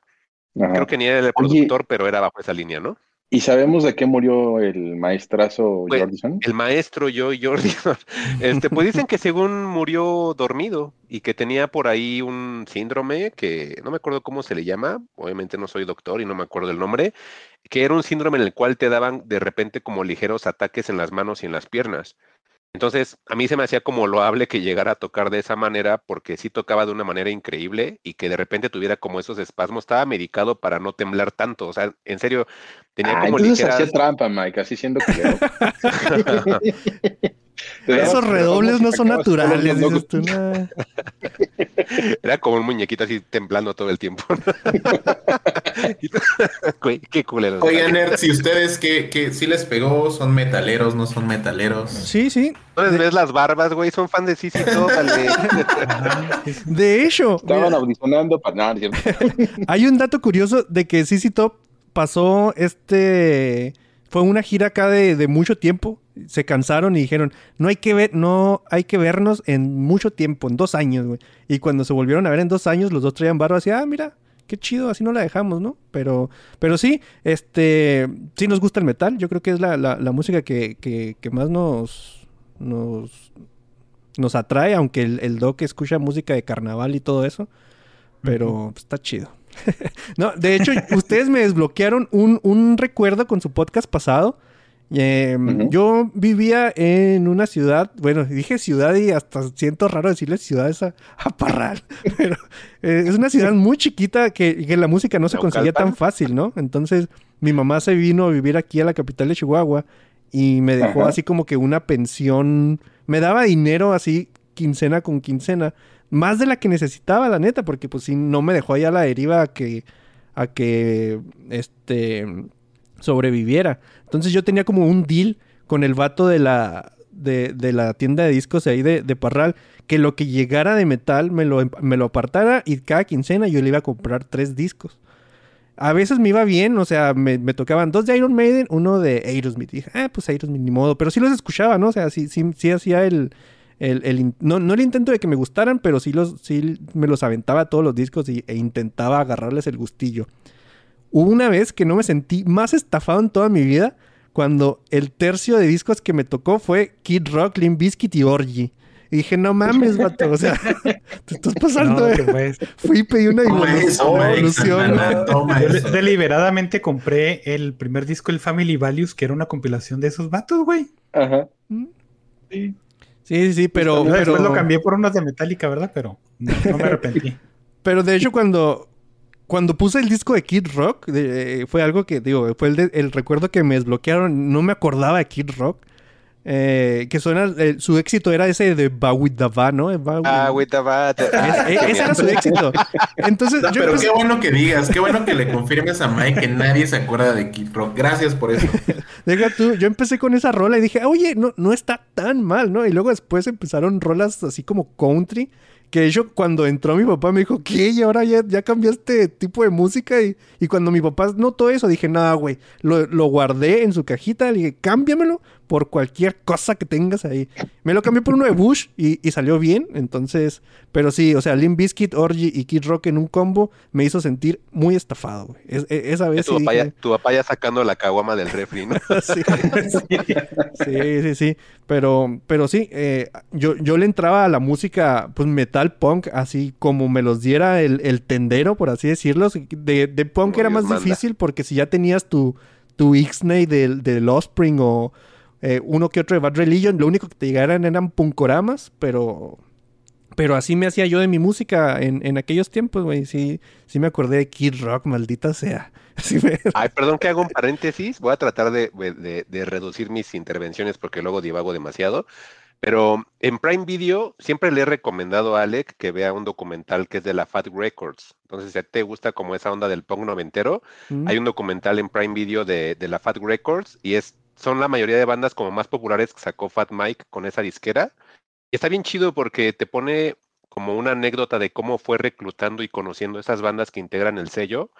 Ajá. Creo que ni era el Oye. productor, pero era bajo esa línea, ¿no? ¿Y sabemos de qué murió el maestrazo Pues, Jordison? El maestro Joy Jordison. Este, pues dicen que según murió dormido y que tenía por ahí un síndrome que no me acuerdo cómo se le llama, obviamente no soy doctor y no me acuerdo el nombre, que era un síndrome en el cual te daban de repente como ligeros ataques en las manos y en las piernas. Entonces, a mí se me hacía como loable que llegara a tocar de esa manera porque sí tocaba de una manera increíble y que de repente tuviera como esos espasmos. Estaba medicado para no temblar tanto. O sea, en serio, tenía Ah, como entonces ligeras... hacía trampa, Mike, así siendo culero. Esos redobles no son naturales. Era como un muñequito así temblando todo el tiempo. Qué culero. Oigan, nerds, si ustedes que, que sí les pegó, son metaleros, no son metaleros. Sí, sí. ¿No les ves las barbas, güey? Son fan de Sisi Dale. De hecho, Estaban audicionando para nada, hay un dato curioso de que CC Top pasó este. Fue una gira acá de, de mucho tiempo. Se cansaron y dijeron, no hay que ver, no hay que vernos en mucho tiempo, en dos años, güey. Y cuando se volvieron a ver en dos años, los dos traían barba así, ah, mira, qué chido, así no la dejamos, ¿no? Pero, pero sí, este, sí nos gusta el metal. Yo creo que es la, la- la música que, que- que más nos, nos, nos atrae, aunque el, el Doc escucha música de carnaval y todo eso. Pero pues, está chido. no, de hecho, ustedes me desbloquearon un, un recuerdo con su podcast pasado. Eh, Ujú. Yo vivía en una ciudad, bueno, dije ciudad y hasta siento raro decirle ciudad a, a Parral, pero eh, es una ciudad muy chiquita que, que la música no se conseguía tan fácil, ¿no? Entonces mi mamá se vino a vivir aquí a la capital de Chihuahua y me dejó Ajá. así como que una pensión, me daba dinero así quincena con quincena, más de la que necesitaba, la neta, porque pues sí, no me dejó allá a la deriva a que, a que, este, sobreviviera. Entonces yo tenía como un deal con el vato de la, de, la tienda de discos ahí de, Parral, que lo que llegara de metal me lo, me lo apartara y cada quincena yo le iba a comprar tres discos. A veces me iba bien, o sea, me, tocaban dos de Iron Maiden, uno de Aerosmith. Y dije, ah, pues Aerosmith ni modo. Pero sí los escuchaba, ¿no? O sea, sí, sí, sí hacía el... no el intento de que me gustaran, pero sí, los, sí me los aventaba todos los discos y- e intentaba agarrarles el gustillo. Hubo una vez que no me sentí más estafado en toda mi vida cuando el tercio de discos que me tocó fue Kid Rock, Limp Bizkit y Orgy. Y dije, no mames, vato, o sea, te estás pasando. No, pues, Fui y pedí una evolución. Deliberadamente compré el primer disco, el Family Values, que era una compilación de esos vatos, güey. Ajá. Mm. Sí. Sí, sí, sí, pero, pero, Después lo cambié por unos de Metallica, ¿verdad? Pero no, no me arrepentí. pero de hecho cuando, cuando puse el disco de Kid Rock, de- fue algo que, digo, fue el, de- el recuerdo que me desbloquearon, no me acordaba de Kid Rock. eh, que suena, eh, su éxito era ese de Bawidava, ¿no? Ah, with the bat. Es- e- ese era su éxito. Entonces, No, yo pero qué bueno que digas, qué bueno que le confirmes a Mike que nadie se acuerda de Kid Rock. Gracias por eso. Deja tú, yo empecé con esa rola y dije, oye, no, no está tan mal, ¿no? Y luego después empezaron rolas así como country, que hecho cuando entró mi papá me dijo, ¿qué? Y ahora ya, ya cambiaste tipo de música. Y, y cuando mi papá notó eso, dije, nada, güey, lo, lo guardé en su cajita, le dije, cámbiamelo por cualquier cosa que tengas ahí. Me lo cambié por uno de Bush y, y salió bien, entonces, pero sí, o sea, Limp Bizkit, Orgy y Kid Rock en un combo me hizo sentir muy estafado, güey. Es- e- esa vez Tu, sí papá dije- ya, tu papá ya sacando la caguama del refri, ¿no? sí. sí, sí, sí. Pero, pero sí, eh, yo, yo le entraba a la música, pues metal punk, así como me los diera el, el tendero, por así decirlo. De, de punk Como era Dios más manda. difícil porque si ya tenías tu, tu Ixnay del, del Offspring o eh, uno que otro de Bad Religion, lo único que te llegaran eran punkoramas, pero... Pero así me hacía yo de mi música en, en aquellos tiempos, güey. Sí, sí me acordé de Kid Rock, maldita sea. Me- Ay, perdón que hago un paréntesis. Voy a tratar de, de- de reducir mis intervenciones porque luego divago demasiado. Pero en Prime Video siempre le he recomendado a Alec que vea un documental que es de la Fat Records. Entonces, si te gusta como esa onda del punk noventero, Mm. hay un documental en Prime Video de, de la Fat Records y es, son la mayoría de bandas como más populares que sacó Fat Mike con esa disquera. Y está bien chido porque te pone como una anécdota de cómo fue reclutando y conociendo esas bandas que integran el sello,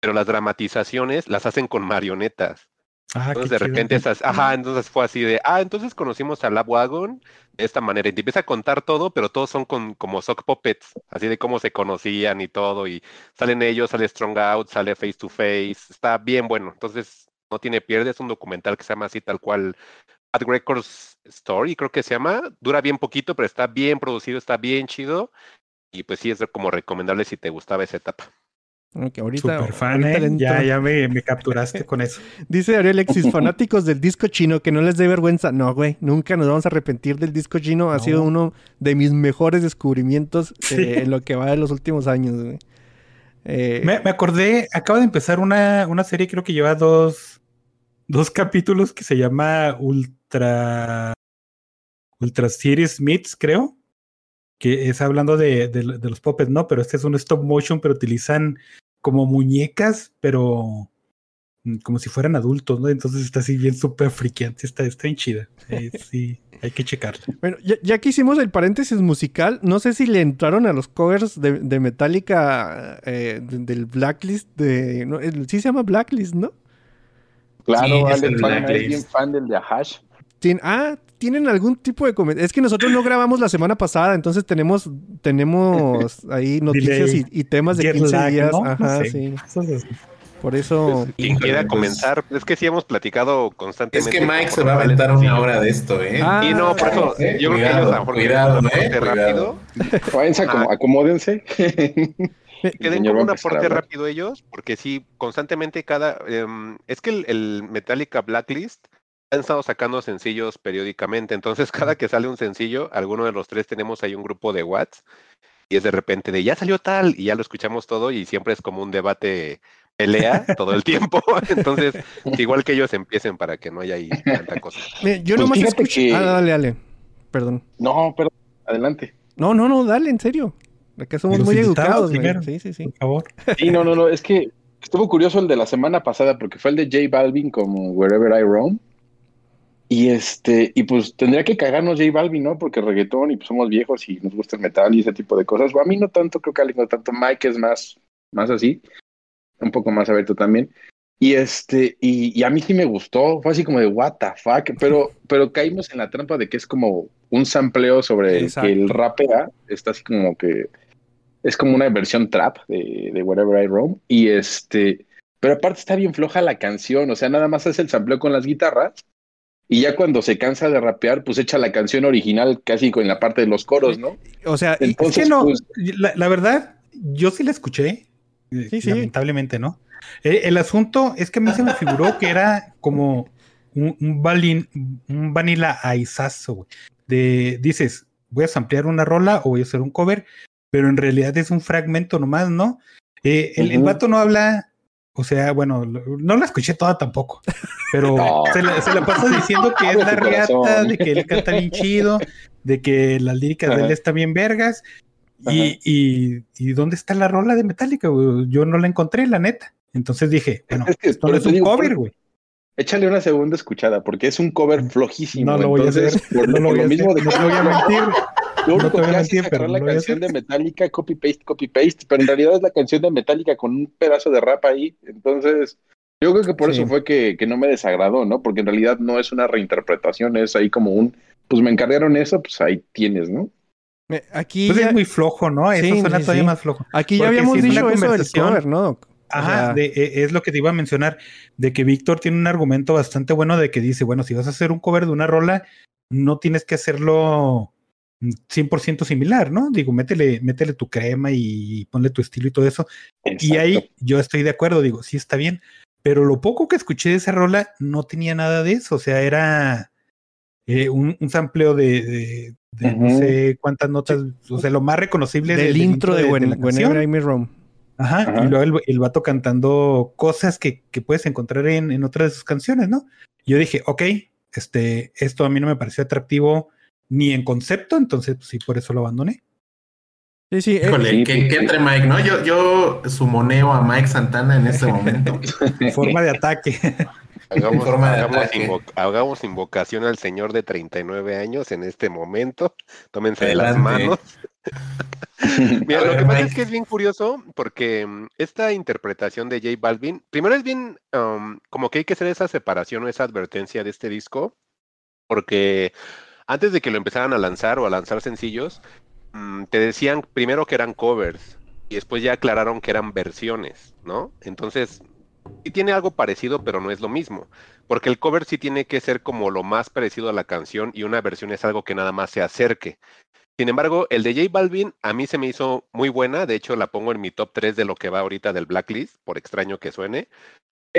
pero las dramatizaciones las hacen con marionetas. Ah, Entonces de chido. repente esas, ajá, entonces fue así de, ah, entonces conocimos a Lab Wagon de esta manera. Y te empieza a contar todo, pero todos son con, como sock puppets, así de cómo se conocían y todo. Y salen ellos, sale Strong Out, sale Face to Face. Está bien bueno. Entonces no tiene pierde, es un documental que se llama así tal cual Bad Records Story, creo que se llama. Dura bien poquito, pero está bien producido, está bien chido. Y pues sí, es como recomendable si te gustaba esa etapa. Ok, ahorita, Super fan, ahorita ¿eh? Ya, ya me, me capturaste con eso. Dice Ariel Alexis, fanáticos del disco chino, que no les dé vergüenza. No, güey, nunca nos vamos a arrepentir del disco chino. Ha No. sido uno de mis mejores descubrimientos eh, Sí. en lo que va de los últimos años, güey. Eh, Me, acordé, acaba de empezar una, una serie, creo que lleva dos, dos capítulos que se llama Ultra. Ultra Series Meets, creo. Que es hablando de, de- de los puppets, ¿no? Pero este es un stop motion, pero utilizan como muñecas, pero como si fueran adultos, ¿no? Entonces está así bien súper friqueante, está, está bien chida. Eh, sí, hay que checarla. Bueno, ya, ya que hicimos el paréntesis musical, no sé si le entraron a los covers de, de Metallica eh, de- del Blacklist de... no, el- sí se llama Blacklist, ¿no? Claro, Sí, es Alex el fan, es Blacklist. bien fan del de Ahash. Tien- ah, tienen algún tipo de comentario. Es que nosotros no grabamos la semana pasada, entonces tenemos, tenemos ahí noticias y, temas de Jet 15 lag, días. ¿no? No Ajá, sé. sí. Por eso... Quien Híjole, quiera pues, comenzar, es que sí hemos platicado Es constantemente. que Mike se va a aventar es una hora de esto, ¿eh? Ah, Y no, por eso, eh, yo creo que cuidado, ellos a lo mejor cuidado, eh, aporte cuidado. rápido. Ah. como, acomódense. Que den como un aporte rápido ellos, porque sí, constantemente cada... em, es que el, el Metallica Blacklist han estado sacando sencillos periódicamente, entonces cada que sale un sencillo, alguno de los tres tenemos ahí un grupo de Watts, y es de repente de, ya salió tal, y ya lo escuchamos todo, y siempre es como un debate pelea todo el tiempo, entonces igual que ellos empiecen para que no haya ahí tanta cosa. Mira, yo Pues nomás escucho... que- Ah, dale, dale. Perdón. No, perdón, adelante. No, no, no, dale, en serio. Acá somos muy educados, primero. Sí, sí, sí. Por favor. Sí, no, no, no, es que Estuvo curioso el de la semana pasada porque fue el de J Balvin como Wherever I Roam. Y este, y pues tendría que cagarnos J Balvin, ¿no? Porque reggaetón y pues somos viejos y nos gusta el metal y ese tipo de cosas. a mí no tanto, creo que a alguien no tanto. Mike es más, más así, un poco más abierto también. Y este, y, y, a mí sí me gustó, fue así como de what the fuck, pero, pero caímos en la trampa de que es como un sampleo sobre el que el rapea, está así como que es como una versión trap de, de Wherever I Roam. Y este, pero aparte está bien floja la canción, o sea, nada más hace el sampleo con las guitarras. Y ya cuando se cansa de rapear, pues echa la canción original casi con la parte de los coros, ¿no? O sea, Entonces, es que no, pues, la, la, verdad, yo sí la escuché, sí, sí. lamentablemente, ¿no? Eh, el asunto es que a mí se me figuró que era como un, un, balin, un vanilla aisazo, De, dices, voy a ampliar una rola o voy a hacer un cover, pero en realidad es un fragmento nomás, ¿no? Eh, el, el, vato no habla, o sea, bueno, no la escuché toda tampoco, pero se, la, se, la, pasa diciendo que es la riata, de que él canta bien chido, de que las líricas de él están bien vergas. Y, y, y, dónde está la rola de Metallica? Yo no la encontré, la neta. Entonces dije, bueno, es que esto no es un cover, güey. Échale una segunda escuchada, porque es un cover flojísimo. No lo voy Entonces, a hacer. Por, no lo, voy a mismo hacer. de no voy a mentir. Lo único no te voy a mentir, pero la canción de Metallica, copy paste, copy paste, pero en realidad es la canción de Metallica con un pedazo de rap ahí. Entonces, yo creo que por sí. eso fue que, que, no me desagradó, ¿no? Porque en realidad no es una reinterpretación, es ahí como un, pues me encargaron eso, pues ahí tienes, ¿no? Aquí pues ya... es muy flojo, ¿no? Eso sí, suena sí, todavía más flojo. Aquí ya Porque habíamos si dicho eso del cover, ¿no? Ajá, o sea, de, e, es lo que te iba a mencionar, de que Víctor tiene un argumento bastante bueno de que dice, bueno, si vas a hacer un cover de una rola, no tienes que hacerlo 100% similar, ¿no? Digo, métele, métele tu crema y ponle tu estilo y todo eso. Exacto. Y ahí yo estoy de acuerdo, digo, sí está bien, pero lo poco que escuché de esa rola no tenía nada de eso, o sea, era eh, un, un, sampleo de, de, de uh -huh. no sé cuántas notas, o sea, lo más reconocible del, del intro de, de, de la Whenever I Ajá, y luego el, el vato cantando cosas que, que puedes encontrar en, en, otras de sus canciones, ¿no? Yo dije, ok, este, esto a mí no me pareció atractivo ni en concepto, entonces pues, sí, por eso lo abandoné. Sí, sí. Híjole, eh, que, que, entre Mike, ¿no? Yo, yo sumoneo a Mike Santana en este momento. en forma de ataque. Hagamos, forma de hagamos, ataque. Invo hagamos, invocación al señor de 39 años en este momento. Tómense Adelante. de las manos. Mira, lo que pasa es que es bien curioso porque um, esta interpretación de J Balvin, primero es bien um, como que hay que hacer esa separación o esa advertencia de este disco, porque antes de que lo empezaran a lanzar o a lanzar sencillos, um, te decían primero que eran covers y después ya aclararon que eran versiones, ¿no? Entonces, sí tiene algo parecido, pero no es lo mismo, porque el cover sí tiene que ser como lo más parecido a la canción y una versión es algo que nada más se acerque. Sin embargo, el de J Balvin a mí se me hizo muy buena, de hecho la pongo en mi top 3 de lo que va ahorita del Blacklist, por extraño que suene,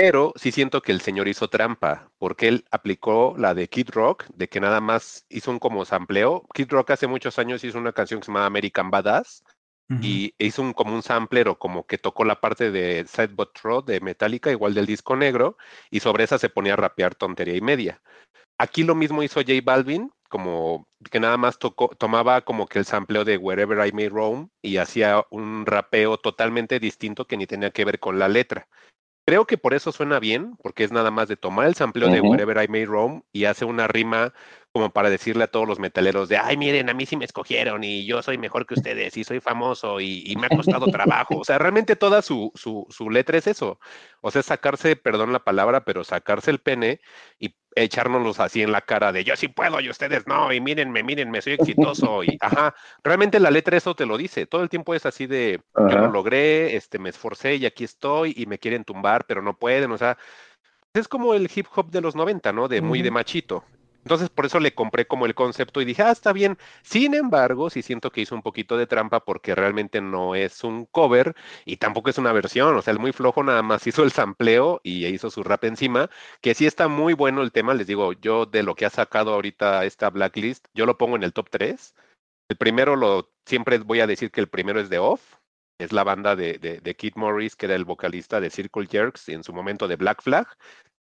pero sí siento que el señor hizo trampa, porque él aplicó la de Kid Rock, de que nada más hizo un como sampleo. Kid Rock hace muchos años hizo una canción que se llama American Badass, Uh -huh. y hizo un como un sampler o como que tocó la parte de Sidebot Road de Metallica, igual del disco negro, y sobre esa se ponía a rapear tontería y media. Aquí lo mismo hizo J Balvin, como que nada más tocó, tomaba como que el sampleo de Wherever I May Roam y hacía un rapeo totalmente distinto que ni tenía que ver con la letra. Creo que por eso suena bien, porque es nada más de tomar el sampleo uh -huh. de Wherever I May Roam y hace una rima como para decirle a todos los metaleros de, ay, miren, a mí sí me escogieron y yo soy mejor que ustedes y soy famoso y, y me ha costado trabajo. O sea, realmente toda su, su, su, letra es eso. O sea, sacarse, perdón la palabra, pero sacarse el pene y echárnoslos así en la cara de yo sí puedo y ustedes no, y mírenme, mírenme, soy exitoso. Y ajá, realmente la letra eso te lo dice. Todo el tiempo es así de, ajá. yo lo logré, este, me esforcé y aquí estoy y me quieren tumbar, pero no pueden. O sea, es como el hip hop de los 90, ¿no? De muy de machito. Entonces, por eso le compré como el concepto y dije, ah, está bien. Sin embargo, sí siento que hizo un poquito de trampa porque realmente no es un cover y tampoco es una versión. O sea, el muy flojo nada más hizo el sampleo y hizo su rap encima, que sí está muy bueno el tema. Les digo, yo de lo que ha sacado ahorita esta Blacklist, yo lo pongo en el top 3. El primero lo, siempre voy a decir que el primero es de Off, es la banda de, de, de Kid Morris, que era el vocalista de Circle Jerks en su momento de Black Flag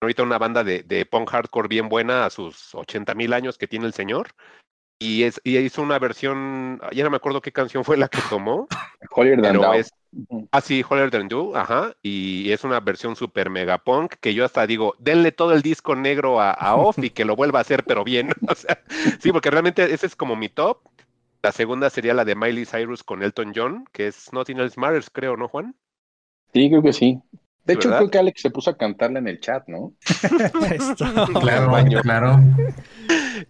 ahorita una banda de, de punk hardcore bien buena a sus 80 mil años que tiene el señor. Y, es, y hizo una versión, ya no me acuerdo qué canción fue la que tomó. Holier than pero es, Ah, sí, Holler Than Do, ajá. Y es una versión super mega punk que yo hasta digo, denle todo el disco negro a, a Off y que lo vuelva a hacer, pero bien. O sea, sí, porque realmente ese es como mi top. La segunda sería la de Miley Cyrus con Elton John, que es Nothing Else Matters, creo, ¿no, Juan? Sí, creo que sí. De hecho, ¿Verdad? creo que Alex se puso a cantarla en el chat, ¿no? Claro, baño. claro.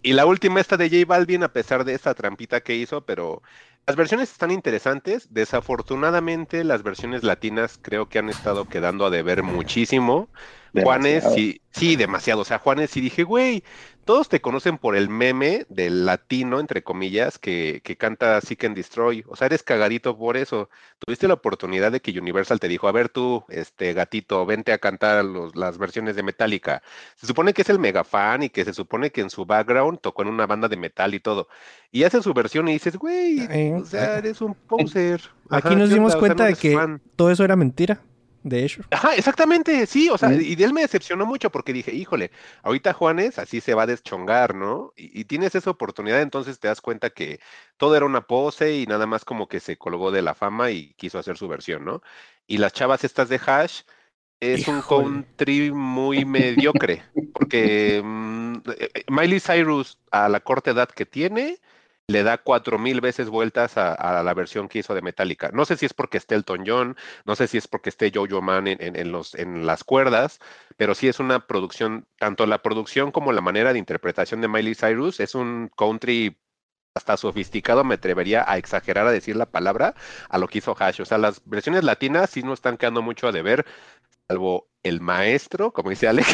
Y la última esta de J Balvin, a pesar de esta trampita que hizo, pero las versiones están interesantes. Desafortunadamente, las versiones latinas creo que han estado quedando a deber muchísimo. Juanes, sí, sí, demasiado. O sea, Juanes, sí dije, güey, todos te conocen por el meme del latino, entre comillas, que, que canta Seek and Destroy. O sea, eres cagadito por eso. Tuviste la oportunidad de que Universal te dijo, a ver tú, este gatito, vente a cantar los- las versiones de Metallica. Se supone que es el mega fan y que se supone que en su background tocó en una banda de metal y todo. Y hace su versión y dices, güey, Eh, o sea, eres un poser. Aquí nos ¿qué dimos onda? O sea, cuenta no de que fan. todo eso era mentira, de hecho. Ajá, exactamente, sí, o sea, y de él me decepcionó mucho porque dije, híjole, ahorita Juanes así se va a deschongar, ¿no? Y, y tienes esa oportunidad, entonces te das cuenta que todo era una pose y nada más como que se colgó de la fama y quiso hacer su versión, ¿no? Y las chavas estas de Hash es un country muy mediocre, porque mm, eh, eh, Miley Cyrus a la corta edad que tiene le da cuatro mil veces vueltas a, la versión que hizo de Metallica. No sé si es porque esté Elton John, no sé si es porque esté Jojo Man en, en- en los, en las cuerdas, pero sí es una producción, tanto la producción como la manera de interpretación de Miley Cyrus es un country hasta sofisticado, me atrevería a exagerar a decir la palabra, a lo que hizo Hash. O sea, las versiones latinas sí no están quedando mucho a deber, salvo el maestro, como dice Alex,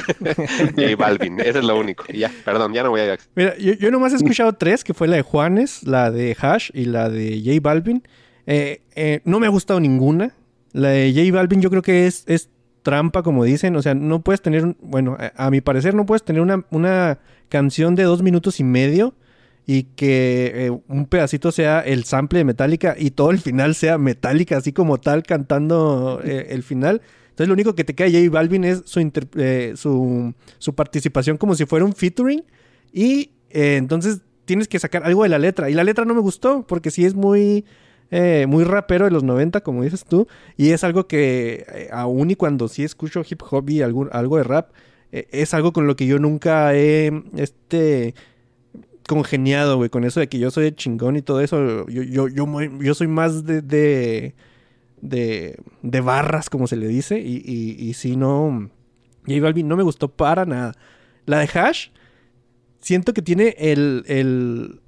J Balvin. Eso es lo único. Y ya, perdón, ya no voy a... Mira, yo, yo nomás he escuchado tres, que fue la de Juanes, la de Hash y la de J Balvin. Eh, eh, no me ha gustado ninguna. La de J Balvin yo creo que es, es trampa, como dicen. O sea, no puedes tener, un- bueno, a, a mi parecer no puedes tener una, una canción de dos minutos y medio y que eh, un pedacito sea el sample de Metallica y todo el final sea Metallica, así como tal, cantando eh, el final. Entonces lo único que te queda de J Balvin es su, eh, su, participación como si fuera un featuring. Y eh, entonces tienes que sacar algo de la letra. Y la letra no me gustó porque sí es muy, eh, muy rapero de los 90, como dices tú. Y es algo que eh, aún y cuando sí escucho hip hop y algún, algo de rap, es algo con lo que yo nunca he este, congeniado, güey. Con eso de que yo soy chingón y todo eso. Yo, yo, yo, soy más de de, de barras, como se le dice, y, y, y si no, J Balvin no me gustó para nada. La de Hash, siento que tiene el, el,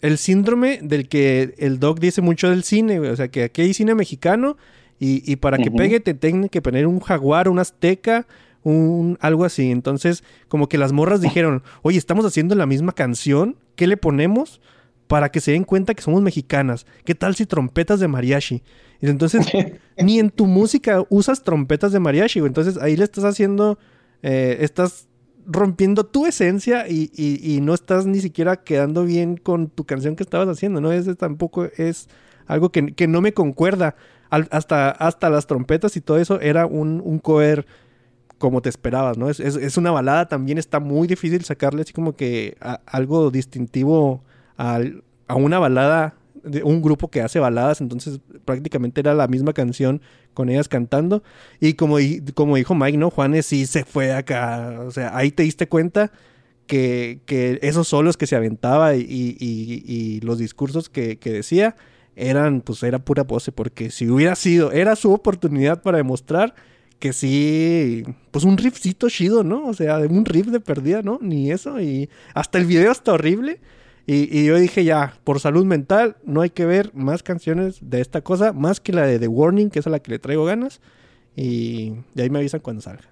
el síndrome del que el doc dice mucho del cine, o sea, que aquí hay cine mexicano y, y para que pegue te tienen que poner un jaguar, un azteca, un algo así. Entonces, como que las morras dijeron, oye, estamos haciendo la misma canción, ¿qué le ponemos? Para que se den cuenta que somos mexicanas. ¿Qué tal si trompetas de mariachi? Y entonces, ni en tu música usas trompetas de mariachi, güey. Entonces ahí le estás haciendo, eh, estás rompiendo tu esencia y, y- y no estás ni siquiera quedando bien con tu canción que estabas haciendo, ¿no? Ese tampoco es algo que, que no me concuerda. Al- hasta, hasta las trompetas y todo eso era un, un cover como te esperabas, ¿no? Es, es- es una balada, también está muy difícil sacarle así como que a- algo distintivo a una balada de un grupo que hace baladas, entonces prácticamente era la misma canción con ellas cantando. Y como, como dijo Mike, ¿no? Juanes sí se fue acá, o sea, ahí te diste cuenta que, que esos solos que se aventaba y- y los discursos que, que decía eran, pues era pura pose, porque si hubiera sido, era su oportunidad para demostrar que sí, pues un riffcito chido, ¿no? O sea, un riff de perdida, ¿no? Ni eso, y hasta el video está horrible. Y, y yo dije ya, por salud mental, no hay que ver más canciones de esta cosa, más que la de The Warning, que es a la que le traigo ganas. Y de ahí me avisan cuando salga.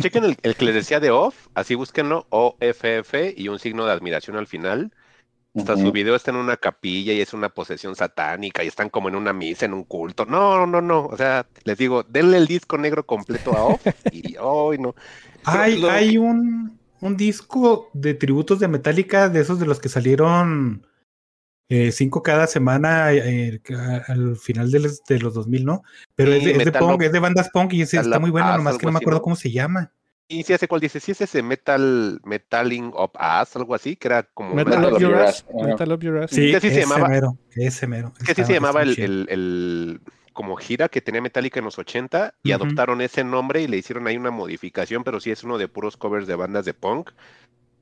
Chequen el, el que les decía de off, así búsquenlo, OFF y un signo de admiración al final. Hasta su video está en una capilla y es una posesión satánica y están como en una misa, en un culto. No, no, no. O sea, les digo, denle el disco negro completo a off y hoy no. Hay, Lo- hay un, un disco de tributos de Metallica, de esos de los que salieron eh, cinco cada semana eh, al final de los, de los 2000, ¿no? Pero Sí, es, de, es de punk, es de bandas punk y ese está muy bueno, Us, nomás que no me así, acuerdo ¿no? cómo se llama. Y si hace cuál dice, si es ese metal, metaling up ass, algo así, que era como Metal Up Your Ass. Metal Up Your Ass. Sí, así se ese llamaba- mero, ese mero. Es que Está- se llamaba el- como gira que tenía Metallica en los 80 y adoptaron ese nombre y le hicieron ahí una modificación, pero sí es uno de puros covers de bandas de punk.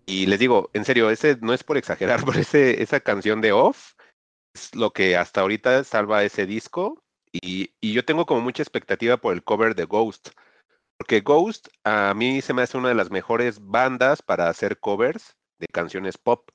Y les digo, en serio, ese no es por exagerar, pero ese, esa canción de Off es lo que hasta ahorita salva ese disco. Y, y yo tengo como mucha expectativa por el cover de Ghost. Porque Ghost a mí se me hace una de las mejores bandas para hacer covers de canciones pop.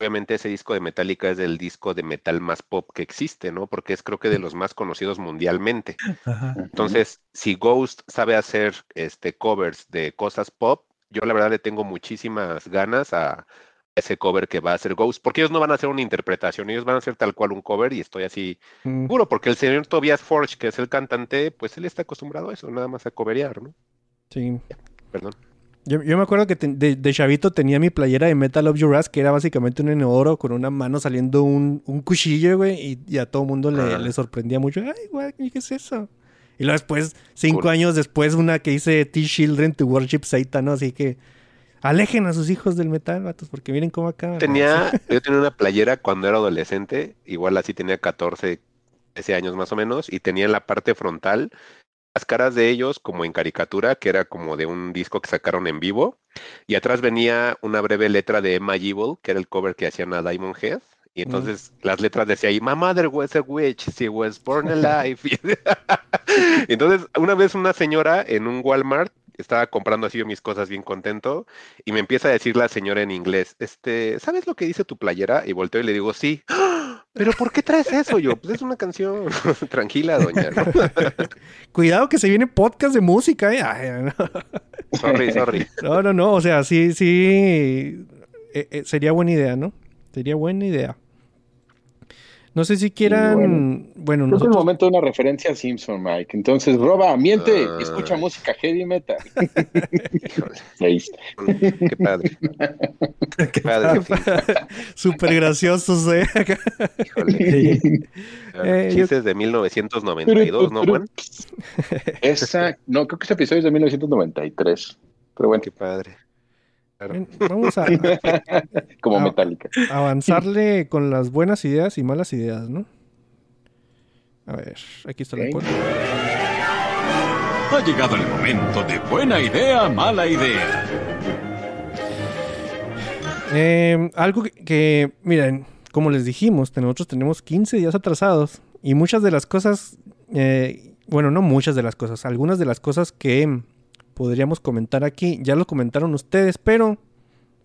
Obviamente ese disco de Metallica es el disco de metal más pop que existe, ¿no? Porque es creo que de los más conocidos mundialmente. Ajá. Entonces, si Ghost sabe hacer este covers de cosas pop, yo la verdad le tengo muchísimas ganas a ese cover que va a hacer Ghost, porque ellos no van a hacer una interpretación, ellos van a hacer tal cual un cover y estoy así Mm. seguro, porque el señor Tobias Forge, que es el cantante, pues él está acostumbrado a eso, nada más a coverear, ¿no? Sí. Perdón. Yo, yo me acuerdo que te- de, de chavito tenía mi playera de Metal of Your Ass, que era básicamente un enoro con una mano saliendo un, un cuchillo, güey, y, y a todo mundo le, le sorprendía mucho. Ay, güey, ¿qué es eso? Y luego después, cinco Cool. años después, una que hice T-Children to Worship Satan, ¿no? Así que alejen a sus hijos del metal, vatos, porque miren cómo acá. Tenía, yo tenía una playera cuando era adolescente, igual así tenía 14, 13 años más o menos, y tenía en la parte frontal las caras de ellos como en caricatura, que era como de un disco que sacaron en vivo, y atrás venía una breve letra de Emma Evil, que era el cover que hacían a Diamond Head, y entonces las letras decía ahí, My mother was a witch, she was born alive. entonces, una vez una señora en un Walmart estaba comprando así yo mis cosas bien contento y me empieza a decir la señora en inglés, este, ¿sabes lo que dice tu playera? Y volteo y le digo, sí. "¡Ah! ¿Pero por qué traes eso? Yo, pues es una canción. Tranquila, doña. ¿no? Cuidado que se viene podcast de música, ¿eh? Ay, no. Sorry, sorry. No, no, no. O sea, sí, sí. eh, eh, sería buena idea, ¿no? Sería buena idea. No sé si quieran. bueno. Bueno, que es el momento de una referencia a Simpson, Mike. Entonces, roba, miente, Ah. escucha música heavy metal. Híjole, Ahí está. qué padre. Qué padre. Súper graciosos, ¿eh? híjole. Sí. Eh, yo- Chistes de 1992, ¿no, Juan? Esa, no, creo que ese episodio es de 1993. Pero bueno, Qué padre. Ven, Vamos a como. Metallica. avanzarle con las buenas ideas y malas ideas, ¿no? A ver, aquí está la Ok. cosa. Ha llegado el momento de buena idea, mala idea. Eh, algo que, que, miren, como les dijimos, nosotros tenemos 15 días atrasados y muchas de las cosas, eh, bueno, no muchas de las cosas, algunas de las cosas que podríamos comentar aquí, ya lo comentaron ustedes, pero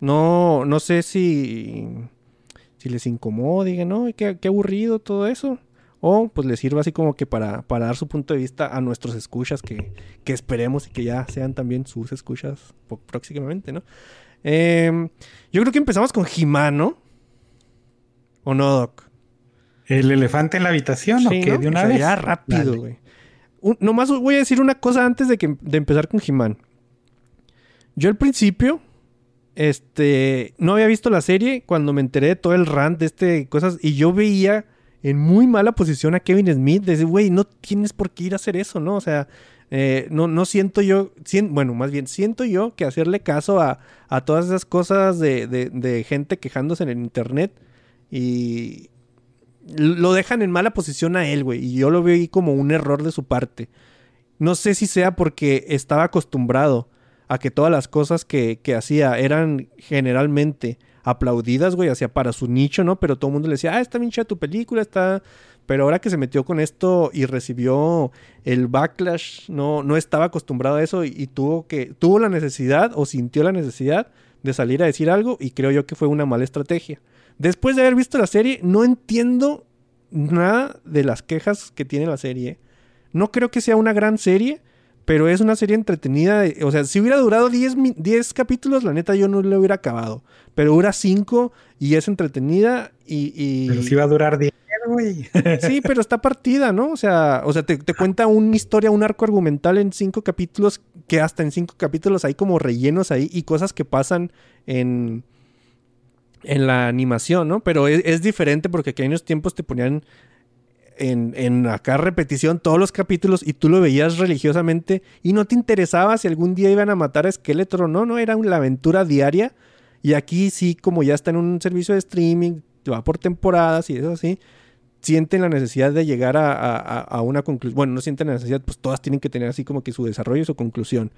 no, no sé si, si les incomoda, digan, no, qué, qué aburrido todo eso. O pues les sirva así como que para, para dar su punto de vista a nuestros escuchas, que, que esperemos y que ya sean también sus escuchas próximamente, ¿no? Em, yo creo que empezamos con He-Man, ¿no? ¿O no, Doc? ¿El elefante en la habitación o Sí, qué? ¿no? De una O sea, vez. Ya rápido, güey. Nomás voy a decir una cosa antes de, que, de empezar con He-Man. Yo al principio, este, no había visto la serie cuando me enteré de todo el rant de este cosas y yo veía en muy mala posición a Kevin Smith. De decir, güey, no tienes por qué ir a hacer eso, ¿no? O sea, eh, no, no siento yo, bueno, más bien siento yo que hacerle caso a, a todas esas cosas de, de- de gente quejándose en el internet y lo dejan en mala posición a él, güey. Y yo lo ahí como un error de su parte. No sé si sea porque estaba acostumbrado a que todas las cosas que, que hacía eran generalmente aplaudidas, güey, hacia para su nicho, ¿no? Pero todo el mundo le decía, ah, está bien chida tu película, está... Pero ahora que se metió con esto y recibió el backlash, no, no estaba acostumbrado a eso y, y tuvo que, tuvo la necesidad o sintió la necesidad de salir a decir algo y creo yo que fue una mala estrategia. Después de haber visto la serie, no entiendo nada de las quejas que tiene la serie. No creo que sea una gran serie, pero es una serie entretenida. de- O sea, si hubiera durado 10, mi- 10 capítulos, la neta yo no lo hubiera acabado. Pero dura 5 y es entretenida y... y- Pero sí va a durar 10, güey. Sí, pero está partida, ¿no? O sea, o sea te, te cuenta una historia, un arco argumental en cinco capítulos, que hasta en cinco capítulos hay como rellenos ahí y cosas que pasan en, en la animación, ¿no? Pero es, diferente porque aquí en los tiempos te ponían en, en acá repetición todos los capítulos y tú lo veías religiosamente y no te interesaba si algún día iban a matar a Skeletor o no, no, era una aventura diaria. Y aquí sí, como ya está en un servicio de streaming, va por temporadas y eso así, sienten la necesidad de llegar a- a una conclusión. Bueno, no sienten la necesidad, pues todas tienen que tener así como que su desarrollo y su conclusión.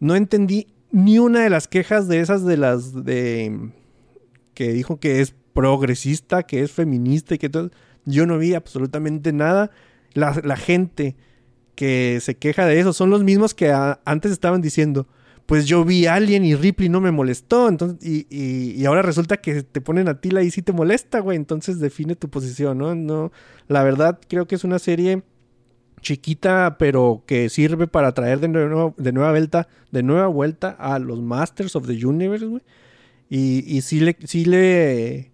No entendí ni una de las quejas de esas de las de que dijo que es progresista, que es feminista y que todo. Yo no vi absolutamente nada. La, gente que se queja de eso son los mismos que a- antes estaban diciendo, pues yo vi Alien y Ripley no me molestó, y, ahora resulta que te ponen a ti la y sí te molesta, güey, entonces define tu posición, ¿no? No, la verdad creo que es una serie chiquita, pero que sirve para traer de, nuevo, de nueva vuelta, de nueva vuelta a los Masters of the Universe, güey. Y, y sí le, sí le,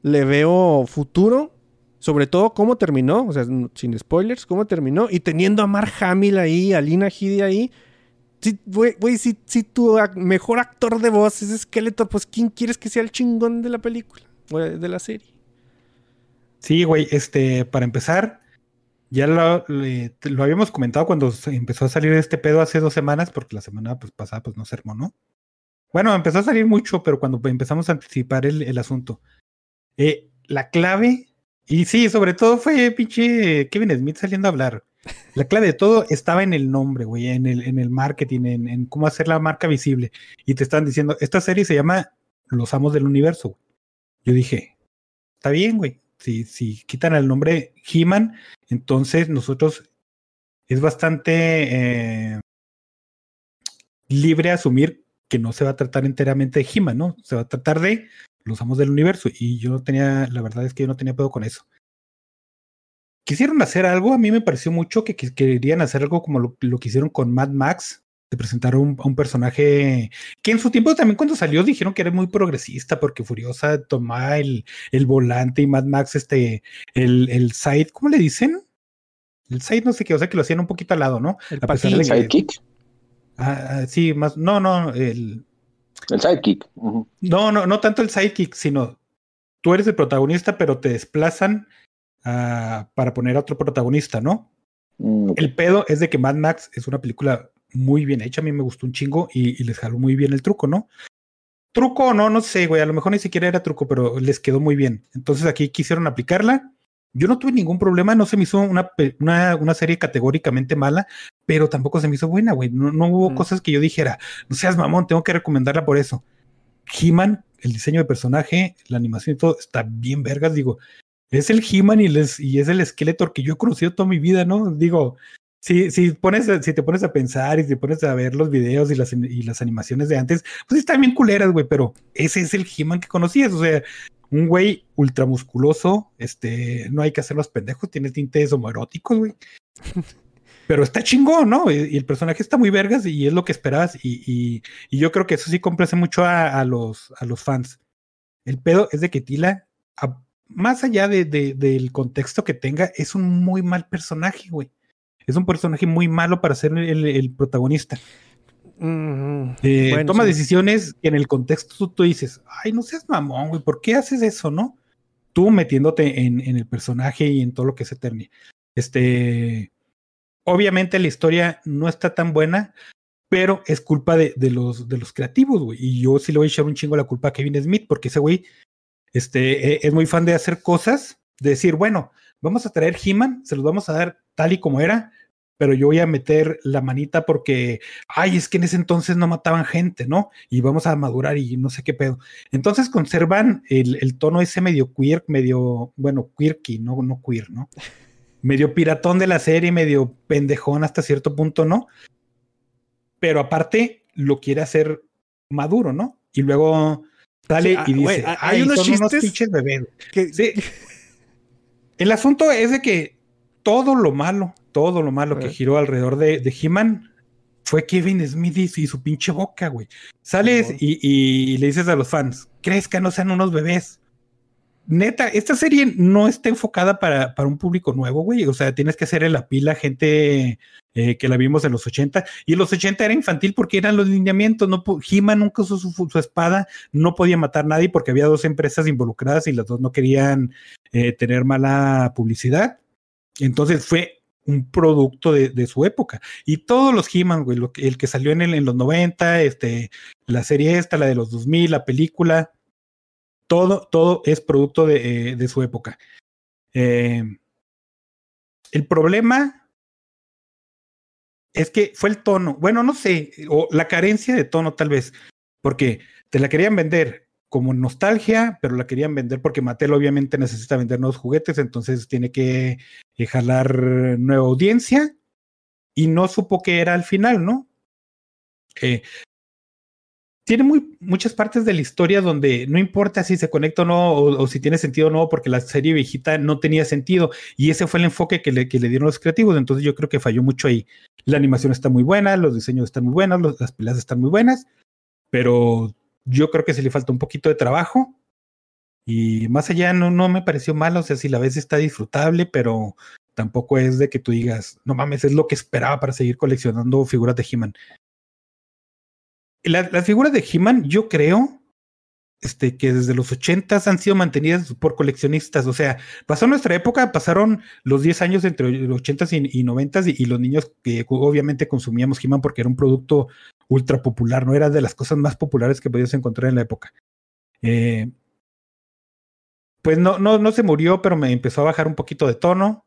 le veo futuro, sobre todo cómo terminó, o sea, sin spoilers, cómo terminó, y teniendo a Mark Hamill ahí, a Lina Headey ahí. Güey, si, si tu mejor actor de voz es Skeletor, pues ¿quién quieres que sea el chingón de la película? O de la serie. Sí, güey, este, para empezar, ya lo, habíamos comentado cuando empezó a salir este pedo hace dos semanas, porque la semana pues, pasada pues no se armó, ¿no? Bueno, empezó a salir mucho, pero cuando empezamos a anticipar el, el asunto. Eh, la clave, y sí, sobre todo fue pinche Kevin Smith saliendo a hablar. La clave de todo estaba en el nombre, güey, en el, en el marketing, en, cómo hacer la marca visible. Y te están diciendo, esta serie se llama Los Amos del Universo. güey. Yo dije, está bien, güey. Si, si quitan el nombre He-Man, entonces nosotros es bastante eh, libre asumir que no se va a tratar enteramente de He-Man, ¿no? Se va a tratar de los amos del universo. Y yo no tenía, la verdad es que yo no tenía pedo con eso. Quisieron hacer algo, a mí me pareció mucho que, que querían hacer algo como lo, lo que hicieron con Mad Max, de presentar un, a un personaje que en su tiempo también cuando salió dijeron que era muy progresista porque Furiosa tomaba el, el volante y Mad Max este, el, el side, ¿cómo le dicen? El side no sé qué, o sea que lo hacían un poquito al lado, ¿no? El A pesar patín. de que- Sidekick. Ah, ah, sí, más, no, no, el, El sidekick. No, no, no tanto el sidekick, sino tú eres el protagonista, pero te desplazan ah, para poner a otro protagonista, ¿no? Mm. El pedo es de que Mad Max es una película muy bien hecha, a mí me gustó un chingo y, y les jaló muy bien el truco, ¿no? Truco o no, no sé, güey, a lo mejor ni siquiera era truco, pero les quedó muy bien. Entonces aquí quisieron aplicarla. Yo no tuve ningún problema, no se me hizo una, una, una serie categóricamente mala, pero tampoco se me hizo buena, güey. No, no hubo Mm. cosas que yo dijera, no seas mamón, tengo que recomendarla por eso. He-Man, el diseño de personaje, la animación y todo, está bien vergas, digo. Es el He-Man y, les- y es el Skeletor que yo he conocido toda mi vida, ¿no? Digo, si, si, pones, si te pones a pensar y te pones a ver los videos y las, y las animaciones de antes, pues están bien culeras, güey, pero ese es el He-Man que conocías, o sea, un güey ultramusculoso, este, no hay que hacer los pendejos, tiene tintes homoeróticos, güey. Pero está chingón, ¿no? Y, y el personaje está muy vergas y es lo que esperabas. Y, y- y yo creo que eso sí complace mucho a, a los, a los fans. El pedo es de que Tila, a- más allá de, de- del contexto que tenga, es un muy mal personaje, güey. Es un personaje muy malo para ser el, el protagonista. Mm, Eh, bueno, toma sí. decisiones que en el contexto tú, tú dices, ay, no seas mamón, güey, ¿por qué haces eso, no? Tú metiéndote en, en el personaje y en todo lo que se termine. Este, obviamente la historia no está tan buena, pero es culpa de, de los, de los creativos, güey. Y yo sí le voy a echar un chingo la culpa a Kevin Smith, porque ese güey este, eh, es muy fan de hacer cosas, de decir, bueno, vamos a traer He-Man, se los vamos a dar tal y como era, pero yo voy a meter la manita porque ay, es que en ese entonces no mataban gente, ¿no? Y vamos a madurar y no sé qué pedo. Entonces conservan el, el tono ese medio queer, medio, bueno, queerky, no, no queer, ¿no? Medio piratón de la serie, medio pendejón hasta cierto punto, ¿no? Pero aparte lo quiere hacer maduro, ¿no? Y luego sale Sí, ah, y dice, güey, hay ay, unos son unos chistes pinches bebés. Que- Sí. El asunto es de que todo lo malo, todo lo malo que Eh. giró alrededor de, de He-Man fue Kevin Smith y, su pinche boca, güey. Sales y, y le dices a los fans, crezcan, no sean unos bebés. Neta, esta serie no está enfocada para, para un público nuevo, güey. O sea, tienes que hacerle la pila gente eh, que la vimos en los 80. Y en los 80 era infantil porque eran los lineamientos. No, He-Man nunca usó su, su espada, no podía matar a nadie porque había dos empresas involucradas y las dos no querían eh, tener mala publicidad. Entonces fue un producto de, su época. Y todos los He-Man, lo el que salió en, los 90, este, la serie esta, la de los 2000, la película, todo, todo es producto de, eh, su época. Eh, el problema es que fue el tono, bueno, no sé, o la carencia de tono tal vez, porque te la querían vender como nostalgia, pero la querían vender porque Mattel obviamente necesita vender nuevos juguetes, entonces tiene que eh, jalar nueva audiencia y no supo que era al final, ¿no? Eh, tiene muy, muchas partes de la historia donde no importa si se conecta o no, o, si tiene sentido o no, porque la serie viejita no tenía sentido. Y ese fue el enfoque que le, que le dieron los creativos. Entonces yo creo que falló mucho ahí. La animación está muy buena, los diseños están muy buenos, las peleas están muy buenas, pero yo creo que se le falta un poquito de trabajo. Y más allá no, no me pareció malo, o sea, si la ves está disfrutable, pero tampoco es de que tú digas, no mames, es lo que esperaba para seguir coleccionando figuras de He-Man la, las figuras de He-Man, yo creo este, que desde los 80 han sido mantenidas por coleccionistas. O sea, pasó nuestra época, pasaron los 10 años entre los 80 y, y 90 y, y, los niños que obviamente consumíamos He-Man porque era un producto ultra popular, no era de las cosas más populares que podías encontrar en la época. Eh, pues no, no, no se murió, pero me empezó a bajar un poquito de tono.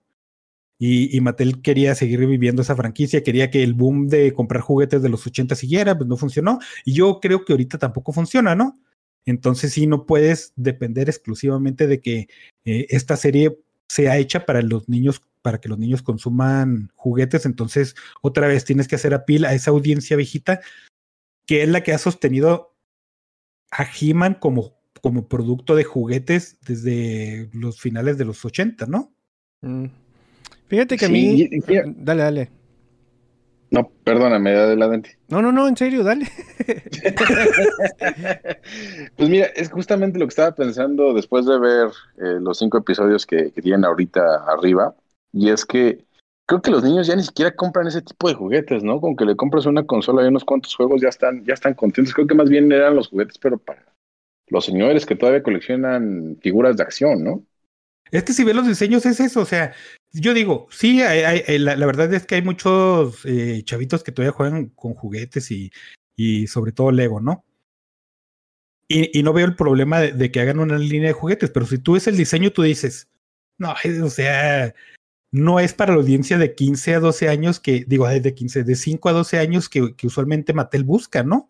Y, y, Mattel quería seguir viviendo esa franquicia, quería que el boom de comprar juguetes de los 80 siguiera, pues no funcionó. Y yo creo que ahorita tampoco funciona, ¿no? Entonces sí, no puedes depender exclusivamente de que eh, esta serie sea hecha para los niños, para que los niños consuman juguetes. Entonces, otra vez tienes que hacer apil a esa audiencia viejita, que es la que ha sostenido a He-Man como, como producto de juguetes desde los finales de los 80, ¿no? Mm. Fíjate que sí, a mí. Dale, dale. No, perdóname, adelante. No, no, no, en serio, dale. pues mira, es justamente lo que estaba pensando después de ver eh, los cinco episodios que, que, tienen ahorita arriba. Y es que creo que los niños ya ni siquiera compran ese tipo de juguetes, ¿no? Con que le compras una consola y unos cuantos juegos ya están, ya están contentos. Creo que más bien eran los juguetes, pero para los señores que todavía coleccionan figuras de acción, ¿no? Es que si ves los diseños es eso, o sea, yo digo, sí, hay, la, verdad es que hay muchos eh, chavitos que todavía juegan con juguetes y, y sobre todo Lego, ¿no? Y, no veo el problema de, de, que hagan una línea de juguetes, pero si tú ves el diseño, tú dices, no, o sea, no es para la audiencia de 15 a 12 años que, digo, de 15, de 5 a 12 años que, que usualmente Mattel busca, ¿no?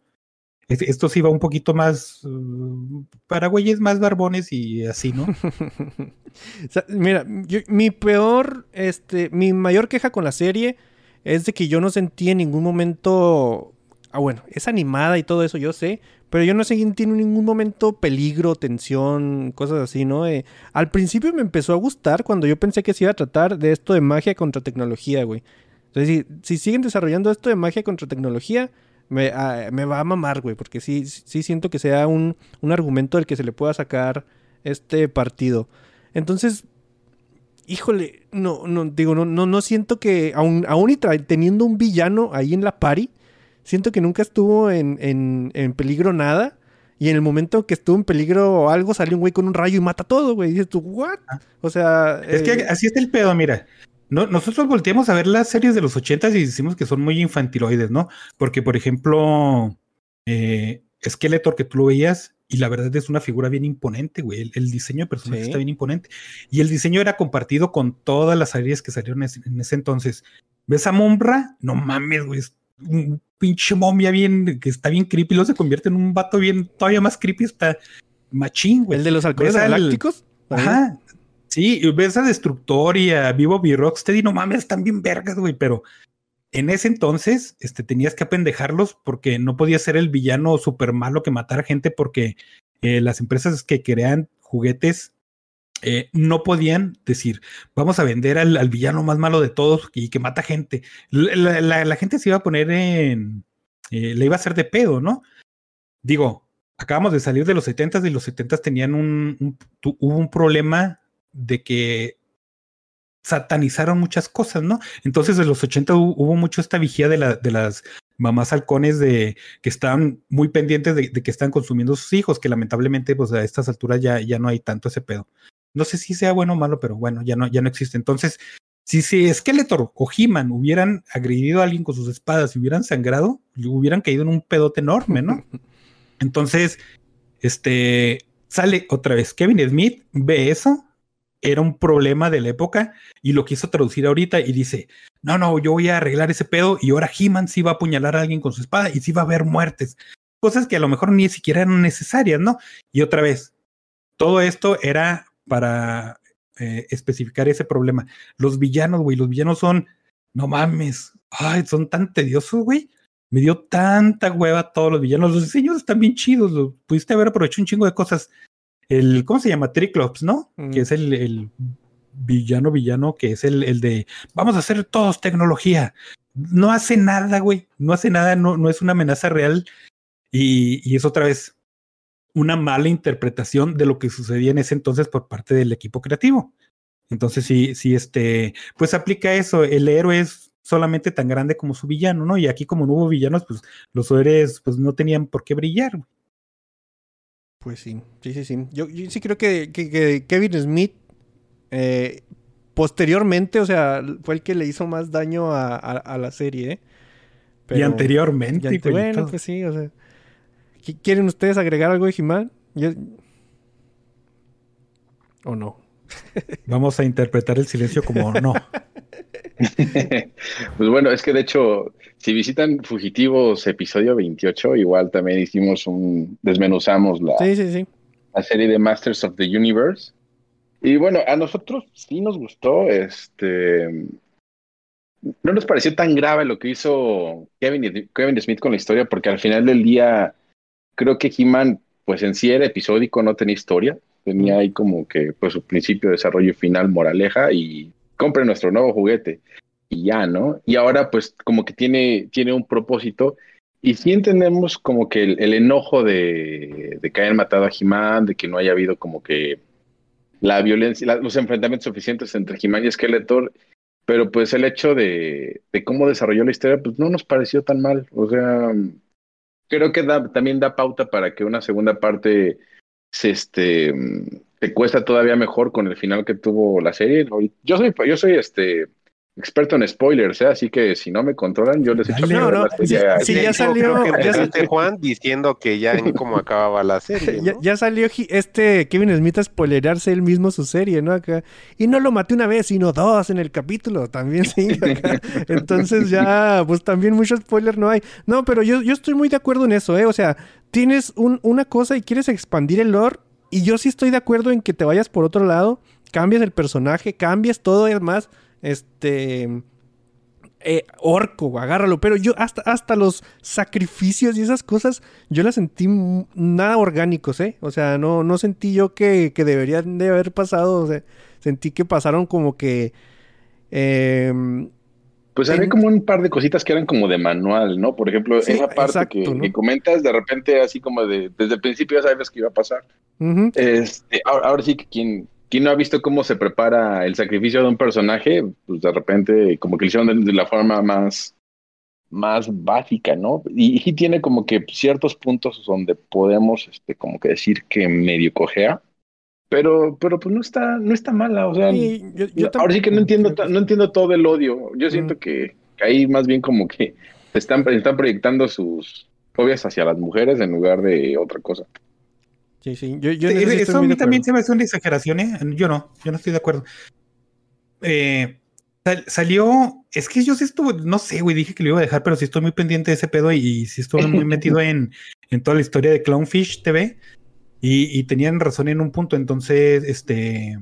Esto sí va un poquito más uh, para güeyes más barbones y así, ¿no? mira, yo, mi peor, este, mi mayor queja con la serie es de que yo no sentí en ningún momento, ah, bueno, es animada y todo eso, yo sé, pero yo no sentí en ningún momento peligro, tensión, cosas así, ¿no? Eh, al principio me empezó a gustar cuando yo pensé que se iba a tratar de esto de magia contra tecnología, güey. Entonces, si siguen desarrollando esto de magia contra tecnología, me, uh, me, va a mamar, güey, porque sí, sí siento que sea un, un, argumento del que se le pueda sacar este partido. Entonces, híjole, no, no, digo, no, no, no siento que, aún, aún y teniendo un villano ahí en la pari, siento que nunca estuvo en, en, en, peligro nada. Y en el momento que estuvo en peligro algo, salió un güey con un rayo y mata todo, güey. Y dices tú, ¿what? O sea. Es eh... que así es el pedo, mira. No, nosotros volteamos a ver las series de los ochentas y decimos que son muy infantiloides, ¿no? Porque, por ejemplo, eh, Skeletor, que tú lo veías, y la verdad es una figura bien imponente, güey. El, el, diseño de personaje sí. está bien imponente. Y el diseño era compartido con todas las series que salieron en ese, en ese entonces. ¿Ves a Mombra? No mames, güey. Un pinche momia bien, que está bien creepy, luego se convierte en un vato bien, todavía más creepy, está machín, güey. ¿El de los halcones galácticos? Ajá, Sí, ves a Destructor y a Vivo y Rocksteady, no mames, están bien vergas, güey, pero en ese entonces este, tenías que apendejarlos porque no podía ser el villano súper malo que matara gente porque eh, las empresas que crean juguetes eh, no podían decir, vamos a vender al, al, villano más malo de todos y que mata gente. La, gente se iba a poner en... Eh, le iba a hacer de pedo, ¿no? Digo, acabamos de salir de los 70s y los 70s tenían un, un, hubo un problema de que satanizaron muchas cosas, ¿no? Entonces en los 80 hubo mucho esta vigía de, la, de las mamás halcones de que estaban muy pendientes de, de, que están consumiendo sus hijos, que lamentablemente pues a estas alturas ya, ya no hay tanto ese pedo. No sé si sea bueno o malo, pero bueno, ya no, ya no existe. Entonces, si, si Skeletor o He-Man hubieran agredido a alguien con sus espadas y hubieran sangrado, hubieran caído en un pedote enorme, ¿no? Entonces, este, sale otra vez Kevin Smith, ve eso era un problema de la época y lo quiso traducir ahorita y dice, no, no, yo voy a arreglar ese pedo y ahora He-Man sí va a apuñalar a alguien con su espada y sí va a haber muertes. Cosas que a lo mejor ni siquiera eran necesarias, ¿no? Y otra vez, todo esto era para eh, especificar ese problema. Los villanos, güey, los villanos son, no mames, ay, son tan tediosos, güey. Me dio tanta hueva todos los villanos. Los diseños están bien chidos, lo pudiste haber aprovechado un chingo de cosas. El, ¿cómo se llama? Triclops, ¿no? Mm. Que es el, el villano, villano, que es el, el de vamos a hacer todos tecnología. No hace nada, güey. No hace nada, no, no es una amenaza real. Y, y es otra vez una mala interpretación de lo que sucedía en ese entonces por parte del equipo creativo. Entonces, sí, sí, este, pues aplica eso. El héroe es solamente tan grande como su villano, ¿no? Y aquí, como no hubo villanos, pues los héroes pues no tenían por qué brillar. güey. Pues sí, sí, sí, sí. Yo, yo sí creo que, que- que Kevin Smith, eh, posteriormente, o sea, fue el que le hizo más daño a, a- a la serie, ¿eh? y anteriormente, y ante- güey, bueno, pues sí, o sea. ¿qui- ¿Quieren ustedes agregar algo de? Yo- ¿O no? vamos a interpretar el silencio como no. pues bueno, es que de hecho, si visitan Fugitivos episodio 28, igual también hicimos un, desmenuzamos la, Sí, sí, sí. la serie de Masters of the Universe. Y bueno, a nosotros sí nos gustó, este, no nos pareció tan grave lo que hizo Kevin, Kevin Smith con la historia, porque al final del día creo que He-Man, pues en sí era episódico, no tenía historia, tenía ahí como que pues su principio, desarrollo final, moraleja y compre nuestro nuevo juguete y ya, ¿no? Y ahora pues como que tiene, tiene un propósito y sí entendemos como que el, enojo de, de que hayan matado a He-Man, de que no haya habido como que la violencia, los enfrentamientos suficientes entre He-Man y Skeletor, pero pues el hecho de, de cómo desarrolló la historia, pues no nos pareció tan mal. O sea, creo que da, también da pauta para que una segunda parte se, este, se cuesta todavía mejor con el final que tuvo la serie. Yo soy, yo soy este experto en spoilers, ¿eh? así que si no me controlan, yo les echo Dale. a No, no, la serie sí, De ya hecho, salió- creo que ya empezaste, Juan, diciendo que ya en cómo acababa la serie. ¿no? Ya, ya salió este Kevin Smith a spoilerarse él mismo su serie, ¿no? Acá. Y no lo maté una vez, sino dos en el capítulo. También sí. acá. Entonces ya, pues también mucho spoiler no hay. No, pero yo, yo estoy muy de acuerdo en eso, ¿eh? O sea, tienes un- una cosa y quieres expandir el lore. Y yo sí estoy de acuerdo en que te vayas por otro lado, cambies el personaje, cambies todo, es más, este... eh, orco, agárralo. Pero yo hasta, hasta los sacrificios y esas cosas, yo las sentí nada orgánicos, ¿eh? O sea, no, no sentí yo que, que deberían de haber pasado. O sea, sentí que pasaron como que... em, Pues había En- como un par de cositas que eran como de manual, ¿no? Por ejemplo, Sí, esa parte exacto, que, ¿no? que comentas, de repente así como de, desde el principio ya sabes que iba a pasar. Este, ahora, ahora sí que quien, quien no ha visto cómo se prepara el sacrificio de un personaje, pues de repente como que lo hicieron de, de la forma más, más básica, ¿no? Y, y tiene como que ciertos puntos donde podemos este, como que decir que medio cojea, pero, pero pues no está, no está mala, o sea, Sí, yo- yo ahora sí que no entiendo, no entiendo todo el odio. Yo siento Mm. que, que ahí más bien como que están, están proyectando sus fobias hacia las mujeres en lugar de otra cosa. Sí, sí. Yo, yo eso a mí también se me hace una exageración, ¿eh? Yo no, yo no estoy de acuerdo. Eh, sal- salió, es que yo sí estuve, no sé, güey, dije que lo iba a dejar, pero sí estoy muy pendiente de ese pedo y, y sí estuve muy metido en, en toda la historia de Clownfish TV y, y tenían razón en un punto, entonces, este,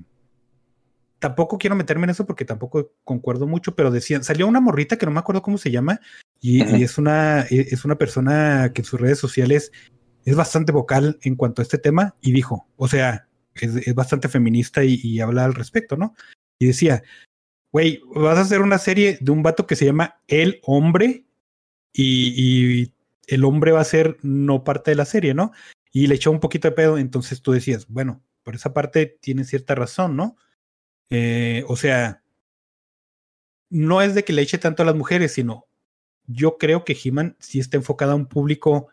tampoco quiero meterme en eso porque tampoco concuerdo mucho, pero decían, salió una morrita que no me acuerdo cómo se llama y, y es una, e- es una persona que en sus redes sociales es bastante vocal en cuanto a este tema y dijo, o sea, es, bastante feminista y, habla al respecto, ¿no? Y decía, güey, vas a hacer una serie de un vato que se llama El Hombre y, el hombre va a ser no parte de la serie, ¿no? Y le echó un poquito de pedo, entonces tú decías, bueno, por esa parte tiene cierta razón, ¿no? Eh, o sea, no es de que le eche tanto a las mujeres, sino yo creo que He-Man sí está enfocada a un público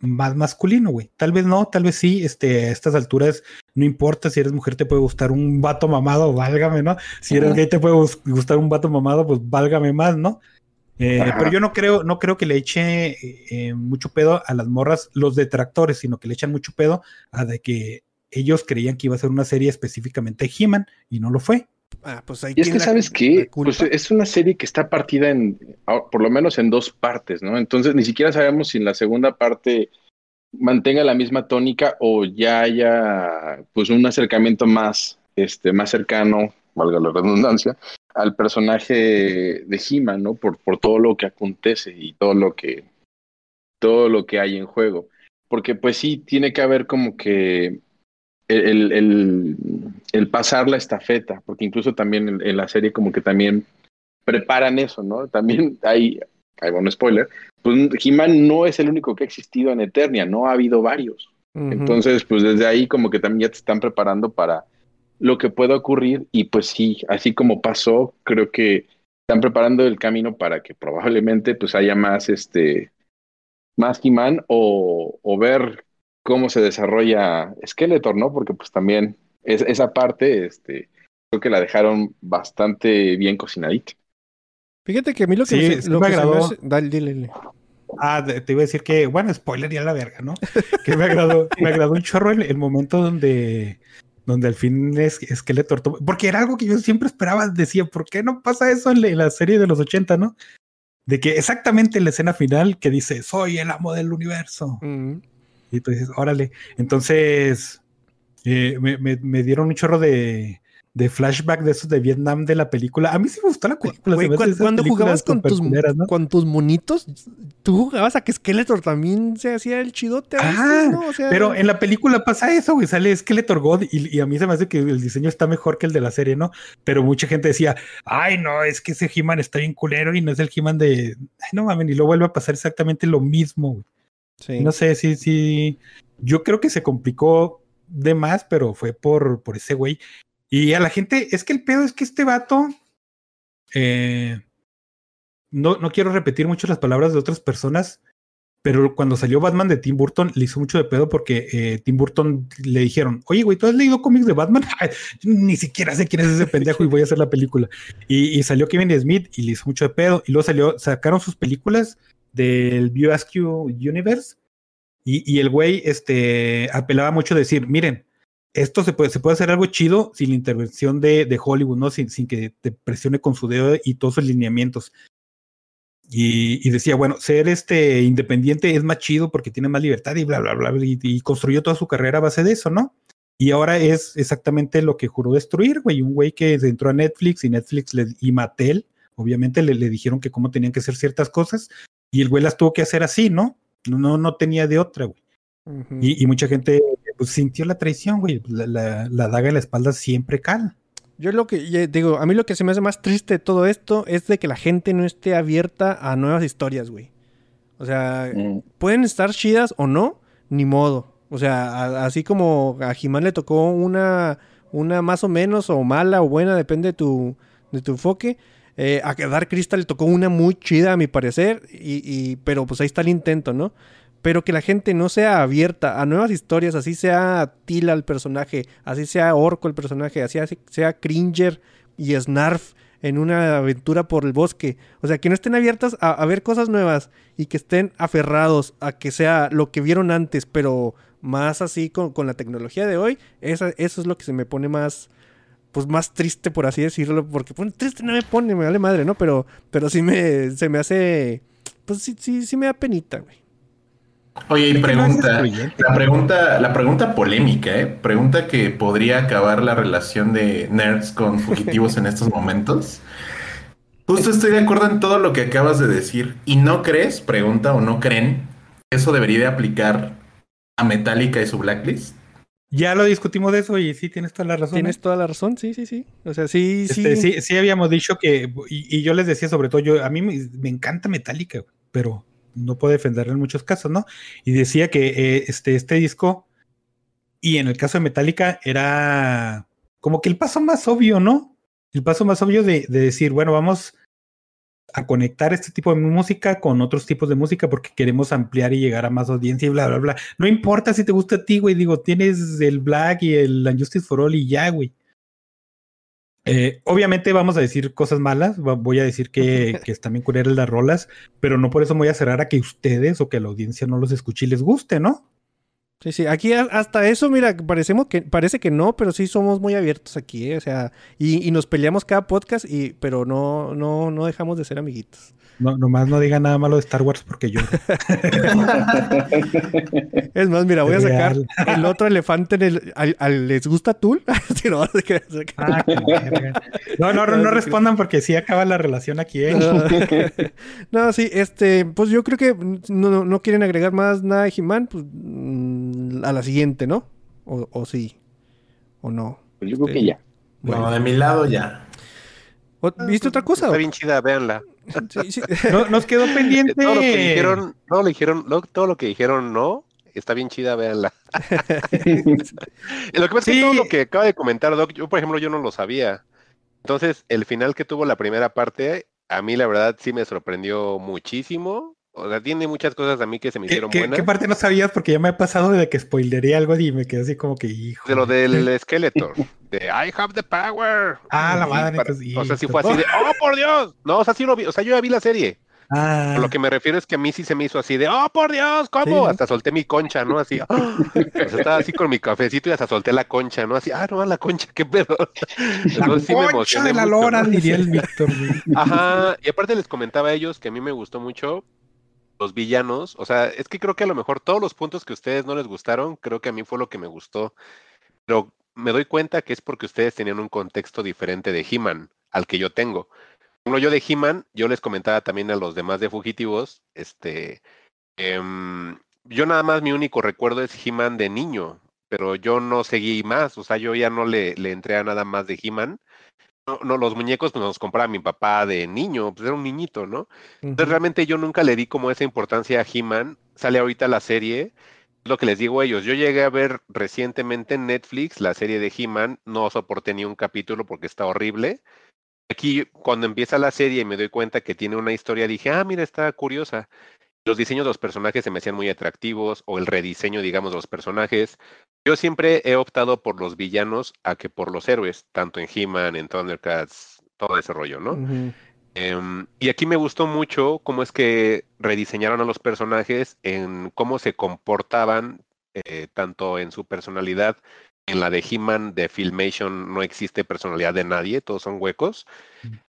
más masculino, güey. Tal vez no, tal vez sí. Este, a estas alturas, no importa si eres mujer, te puede gustar un vato mamado, válgame, ¿no? Si eres Ajá. gay, te puede gus- gustar un vato mamado, pues válgame más, ¿no? Eh, pero yo no creo, no creo que le eche eh, eh, mucho pedo a las morras los detractores, sino que le echan mucho pedo a de que ellos creían que iba a ser una serie específicamente He-Man y no lo fue. Ah, pues ahí Y es que, la- ¿sabes qué? Pues es una serie que está partida en, ah, por lo menos en dos partes, ¿no? Entonces ni siquiera sabemos si en la segunda parte mantenga la misma tónica o ya haya, pues, un acercamiento más, este, más cercano, valga la redundancia, al personaje de He-Man, ¿no? Por, por todo lo que acontece y todo lo que, todo lo que hay en juego. Porque, pues sí, tiene que haber como que el, el, el pasar la estafeta, porque incluso también en, en la serie como que también preparan eso, ¿no? También hay, hay bueno, spoiler, pues He-Man no es el único que ha existido en Eternia, no ha habido varios. Entonces, pues desde ahí como que también ya te están preparando para lo que pueda ocurrir y pues sí, así como pasó, creo que están preparando el camino para que probablemente pues haya más este más He-Man o, o ver cómo se desarrolla Skeletor, ¿no? Porque pues también es, esa parte, este, creo que la dejaron bastante bien cocinadita. Fíjate que a mí lo que, Sí, me, sí lo me que se me agradó. hace- Dale, dile, dile. Ah, te iba a decir que, bueno, spoiler ya la verga, ¿no? Que me agradó, me agradó un chorro el, el momento donde, donde al fin es Skeletor porque era algo que yo siempre esperaba, decía, ¿por qué no pasa eso en la, en la serie de los 80, no? De que exactamente en la escena final que dice, soy el amo del universo. Y tú dices, órale. Entonces, eh, me, me- me dieron un chorro de, de flashback de esos de Vietnam de la película. A mí sí me gustó la película. Cuando jugabas con tus, ¿no? con tus monitos, tú jugabas a que Skeletor también se hacía el chidote. Ah, ¿no? O sea, Pero en la película pasa eso, güey, sale Skeletor God y, y a mí se me hace que el diseño está mejor que el de la serie, ¿no? Pero mucha gente decía, ay, no, es que ese He-Man está bien culero y no es el He-Man de... Ay, no mames, y luego vuelve a pasar exactamente lo mismo, güey. sí. No sé, sí, sí. Yo creo que se complicó de más, pero fue por, por ese güey. Y a la gente, es que el pedo es que este vato... eh, no, no quiero repetir mucho las palabras de otras personas, pero cuando salió Batman de Tim Burton le hizo mucho de pedo porque eh, Tim Burton le dijeron, oye, güey, ¿tú has leído cómics de Batman? Ni siquiera sé quién es ese pendejo y voy a hacer la película. Y, y salió Kevin Smith y le hizo mucho de pedo. Y luego salió, sacaron sus películas del BioSQ Universe y, el güey este, apelaba mucho a decir, miren, esto se puede, se puede hacer algo chido sin la intervención de, Hollywood, ¿no? Sin, que te presione con su dedo y todos sus lineamientos. Y, decía, bueno, ser este independiente es más chido porque tiene más libertad y bla, bla, bla, y, y construyó toda su carrera a base de eso, ¿no? Y ahora es exactamente lo que juró destruir, güey. Un güey que entró a Netflix y Netflix y Mattel, obviamente le, le dijeron que cómo tenían que hacer ciertas cosas y el güey las tuvo que hacer así, ¿no? No, no, no tenía de otra, güey. Y, y mucha gente pues, sintió la traición, güey. La, la, la daga en la espalda siempre cala. Yo lo que ya digo, a mí lo que se me hace más triste de todo esto es de que la gente no esté abierta a nuevas historias, güey. O sea, Mm. pueden estar chidas o no, ni modo. O sea, a- así como a Jimán le tocó una, una más o menos, o mala o buena, depende de tu, de tu enfoque. Eh, a Dark Crystal le tocó una muy chida, a mi parecer, y, y- pero pues ahí está el intento, ¿no? Pero que la gente no sea abierta a nuevas historias, así sea Tila el personaje, así sea Orco el personaje, así sea Cringer y Snarf en una aventura por el bosque. O sea, que no estén abiertas a, ver cosas nuevas y que estén aferrados a que sea lo que vieron antes, pero más así con, con la tecnología de hoy. Eso es lo que se me pone más, pues más triste, por así decirlo. Porque pues, triste no me pone, me vale madre, ¿no? Pero, pero sí me, se me hace, pues sí, sí, sí me da penita, güey. Oye, y no pregunta, la pregunta, la pregunta polémica, ¿eh? Pregunta que podría acabar la relación de nerds con fugitivos en estos momentos. Justo estoy de acuerdo en todo lo que acabas de decir. ¿Y no crees, pregunta, o no creen, que eso debería de aplicar a Metallica y su blacklist? Ya lo discutimos de eso y sí, tienes toda la razón. Tienes ¿eh? toda la razón, sí, sí, sí. O sea, sí, Este, sí. sí, sí habíamos dicho que, y, y yo les decía sobre todo, yo, a mí me, me encanta Metallica, pero no puedo defenderlo en muchos casos, ¿no? Y decía que eh, este, este disco, y en el caso de Metallica, era como que el paso más obvio, ¿no? El paso más obvio de, de decir, bueno, vamos a conectar este tipo de música con otros tipos de música porque queremos ampliar y llegar a más audiencia y bla, bla, bla. No importa si te gusta a ti, güey, digo, tienes el Black y el Unjustice for All y ya, güey. Eh, obviamente vamos a decir cosas malas, voy a decir que, que están bien culeras las rolas, pero no por eso me voy a cerrar a que ustedes o que la audiencia no los escuche y les guste, ¿no? Sí, sí, aquí hasta eso, mira, parecemos que, parece que no, pero sí somos muy abiertos aquí, ¿eh? o sea, y, y nos peleamos cada podcast, y, pero no, no, no dejamos de ser amiguitos. No, nomás no diga nada malo de Star Wars porque yo. Es más, mira, voy a sacar el otro elefante en el, al, al- ¿les gusta Tool? Ah, verga. no, no, no, no respondan porque sí acaba la relación aquí, ¿eh? No, sí, este, pues yo creo que no, no- no quieren agregar más nada de He-Man, pues mm, a la siguiente, ¿no? O, o sí, o no. Pues yo creo que ya. No, de mi lado ya. ¿O- ¿Viste otra cosa? Está bien chida, véanla. Sí, sí. No- nos quedó pendiente. Todo lo que dijeron, todo lo dijeron, todo lo que dijeron no, está bien chida, véanla. Lo que pasa es que Sí. todo lo que acaba de comentar Doc, yo por ejemplo yo no lo sabía. Entonces, el final que tuvo la primera parte, a mí la verdad sí me sorprendió muchísimo. O sea, tiene muchas cosas a mí que se me ¿Qué, hicieron qué- buenas. qué parte no sabías? Porque ya me ha pasado de que spoileré algo y me quedé así como que, hijo. De lo del Skeletor, de I have the power. Ah, la madre, para- entonces, o sea, sí fue así de, oh, por Dios. No, o sea, sí lo vi, o sea, yo ya vi la serie. Ah, Lo que me refiero es que a mí sí se me hizo así de, oh, por Dios, ¿cómo? Sí, ¿no? Hasta solté mi concha, ¿no? Así, ¡ah! O sea, estaba así con mi cafecito y hasta solté la concha, ¿no? Así, ah, no, la concha, qué pedo. la Entonces sí me concha de la mucho, lora, ¿no? diría el Víctor. Ajá, y aparte les comentaba a ellos que a mí me gustó mucho los villanos, o sea, es que creo que a lo mejor todos los puntos que a ustedes no les gustaron, creo que a mí fue lo que me gustó, pero me doy cuenta que es porque ustedes tenían un contexto diferente de He-Man al que yo tengo. Por yo de He-Man, yo les comentaba también a los demás de Fugitivos, este, em, yo nada más mi único recuerdo es He-Man de niño, pero yo no seguí más, o sea, yo ya no le, le entré a nada más de He-Man. No, no, los muñecos pues, nos los compraba mi papá de niño, pues era un niñito, ¿no? Entonces realmente yo nunca le di como esa importancia a He-Man. Sale ahorita la serie, lo que les digo a ellos. Yo llegué a ver recientemente en Netflix la serie de He-Man, no soporté ni un capítulo porque está horrible. Aquí cuando empieza la serie y me doy cuenta que tiene una historia, dije, ah, mira, está curiosa. Los diseños de los personajes se me hacían muy atractivos, o el rediseño, digamos, de los personajes. Yo siempre he optado por los villanos a que por los héroes, tanto en He-Man, en Thundercats, todo ese rollo, ¿no? Em, y aquí me gustó mucho cómo es que rediseñaron a los personajes en cómo se comportaban, eh, tanto en su personalidad. En la de He-Man de Filmation no existe personalidad de nadie, todos son huecos.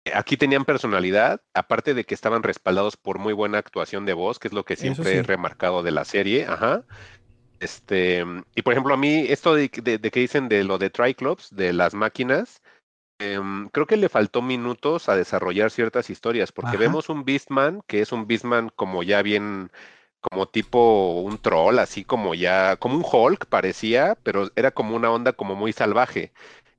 Eh, Aquí tenían personalidad, aparte de que estaban respaldados por muy buena actuación de voz, que es lo que siempre sí. he remarcado de la serie. Ajá. Este, y por ejemplo, a mí, esto de, de- de que dicen de lo de Triclops, de las máquinas, em, creo que le faltó minutos a desarrollar ciertas historias, porque Ajá. vemos un Beastman, que es un Beastman como ya bien, como tipo un troll, así como ya, como un Hulk parecía, pero era como una onda como muy salvaje.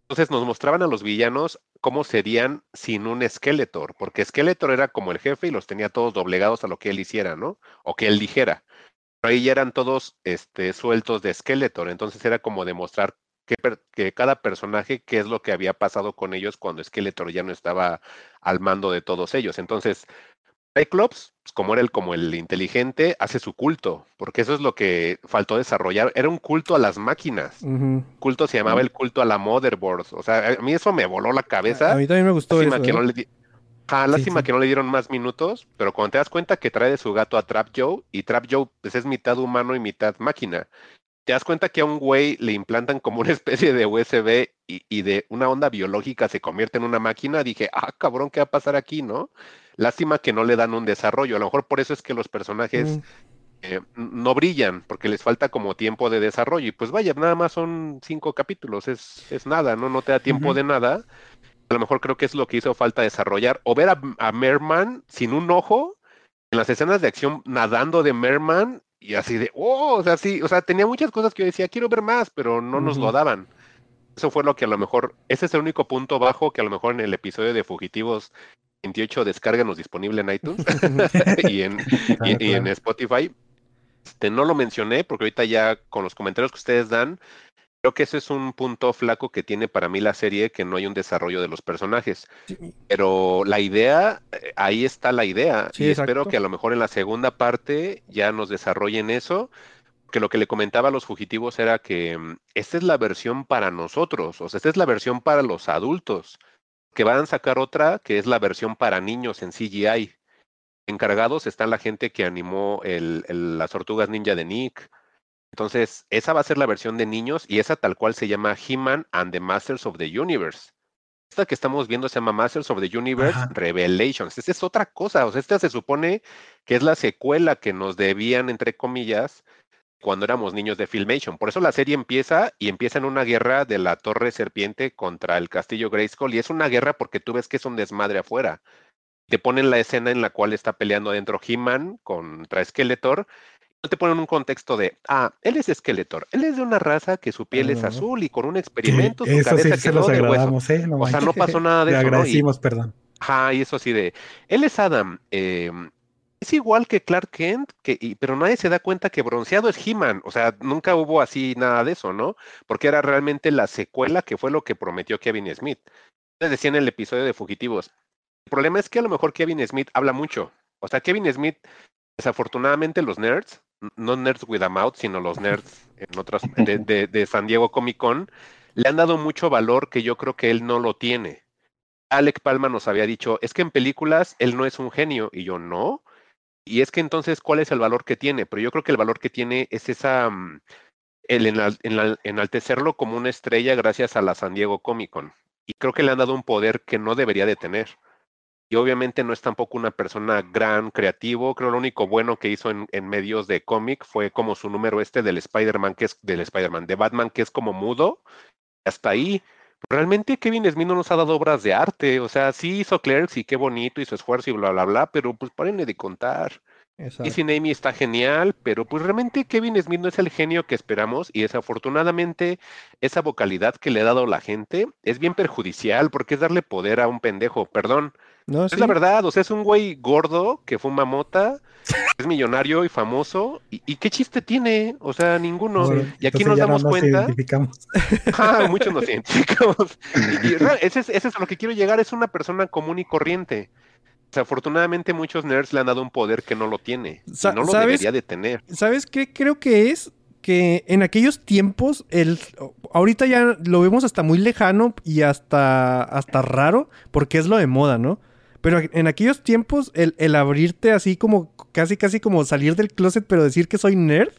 Entonces nos mostraban a los villanos cómo serían sin un Skeletor, porque Skeletor era como el jefe y los tenía todos doblegados a lo que él hiciera, ¿no? O que él dijera. Pero ahí ya eran todos este, sueltos de Skeletor, entonces era como demostrar que, que cada personaje, qué es lo que había pasado con ellos cuando Skeletor ya no estaba al mando de todos ellos. Entonces, Cyclops, pues, como era el, como el inteligente, hace su culto, porque eso es lo que faltó desarrollar. Era un culto a las máquinas. Culto se llamaba el culto a la motherboard. O sea, a mí eso me voló la cabeza. A mí también me gustó eso. ¿eh? no le Ajá, lástima sí. que no le dieron más minutos, pero cuando te das cuenta que trae de su gato a Trap Joe, y Trap Joe pues, es mitad humano y mitad máquina, te das cuenta que a un güey le implantan como una especie de USB y, y de una onda biológica se convierte en una máquina, dije, ah, cabrón, ¿qué va a pasar aquí, no? Lástima que no le dan un desarrollo, a lo mejor por eso es que los personajes Mm. eh, no brillan, porque les falta como tiempo de desarrollo. Y pues vaya, nada más son cinco capítulos, es, es nada, ¿no? No te da tiempo de nada. A lo mejor creo que es lo que hizo falta desarrollar. O ver a, a Merman sin un ojo, en las escenas de acción nadando de Merman, y así de, oh, o sea, sí, o sea, tenía muchas cosas que yo decía, quiero ver más, pero no nos lo daban. Eso fue lo que a lo mejor, ese es el único punto bajo que a lo mejor en el episodio de Fugitivos 28 descárganos disponible en iTunes y en, y- y en Spotify. Este, no lo mencioné porque ahorita ya con los comentarios que ustedes dan, creo que ese es un punto flaco que tiene para mí la serie, que no hay un desarrollo de los personajes. Pero la idea, eh, ahí está la idea. Sí, y espero que a lo mejor en la segunda parte ya nos desarrollen eso. Que lo que le comentaba a los fugitivos era que mm, esta es la versión para nosotros, o sea, esta es la versión para los adultos. Que van a sacar otra que es la versión para niños en CGI. Encargados está la gente que animó el- el- las tortugas ninja de Nick. Entonces, esa va a ser la versión de niños y esa tal cual se llama He-Man and the Masters of the Universe. Esta que estamos viendo se llama Masters of the Universe Ajá. Revelations. Esta es otra cosa. O sea, esta se supone que es la secuela que nos debían, entre comillas, cuando éramos niños de Filmation. Por eso la serie empieza y empieza en una guerra de la Torre Serpiente contra el Castillo Grayskull. Y es una guerra porque tú ves que es un desmadre afuera. Te ponen la escena en la cual está peleando adentro He-Man contra Skeletor. No te ponen un contexto de, ah, él es Skeletor. Él es de una raza que su piel es azul y con un experimento su eso sí cabeza se los agradamos, ¿eh? No O sea, no pasó nada de Le eso, ¿no? Y- agradecimos, perdón. Ajá, y eso así de, él es Adam, eh, es igual que Clark Kent, que, y- pero nadie se da cuenta que bronceado es He-Man, o sea, nunca hubo así nada de eso, ¿no? Porque era realmente la secuela que fue lo que prometió Kevin Smith. Les decía en el episodio de Fugitivos, el problema es que a lo mejor Kevin Smith habla mucho, o sea, Kevin Smith, desafortunadamente los nerds, no nerds with a mouth, sino los nerds en otras, de, de- de San Diego Comic Con, le han dado mucho valor que yo creo que él no lo tiene. Alec Palma nos había dicho, es que en películas él no es un genio, y yo no. Y es que entonces, ¿cuál es el valor que tiene? Pero yo creo que el valor que tiene es esa, mm, el enal- enal- enaltecerlo como una estrella gracias a la San Diego Comic Con. Y creo que le han dado un poder que no debería de tener. Y obviamente no es tampoco una persona gran creativo. Creo lo único bueno que hizo en, en medios de cómic fue como su número este del Spider-Man, que es del Spider-Man, de Batman, que es como mudo. Hasta ahí. Realmente Kevin Smith no nos ha dado obras de arte. O sea, sí hizo Clerks y qué bonito y su esfuerzo y bla, bla, bla, pero pues párenle de contar. Exacto. Y sin Amy está genial, pero pues realmente Kevin Smith no es el genio que esperamos y desafortunadamente esa vocalidad que le ha dado la gente es bien perjudicial porque es darle poder a un pendejo, perdón. No, Es sí. la verdad, o sea, es un güey gordo que fuma mota, es millonario y famoso y, y qué chiste tiene, o sea, ninguno. Sí, y aquí nos no damos cuenta, identificamos. Ah, muchos nos identificamos. Y, y ese, es, ese es a lo que quiero llegar, es una persona común y corriente. Desafortunadamente muchos nerds le han dado un poder que no lo tiene. Sa- no lo ¿sabes? debería de tener. ¿Sabes qué? Creo que es que en aquellos tiempos, el, ahorita ya lo vemos hasta muy lejano y hasta, hasta raro, porque es lo de moda, ¿no? Pero en aquellos tiempos, el, el abrirte así como, casi, casi como salir del closet, pero decir que soy nerd,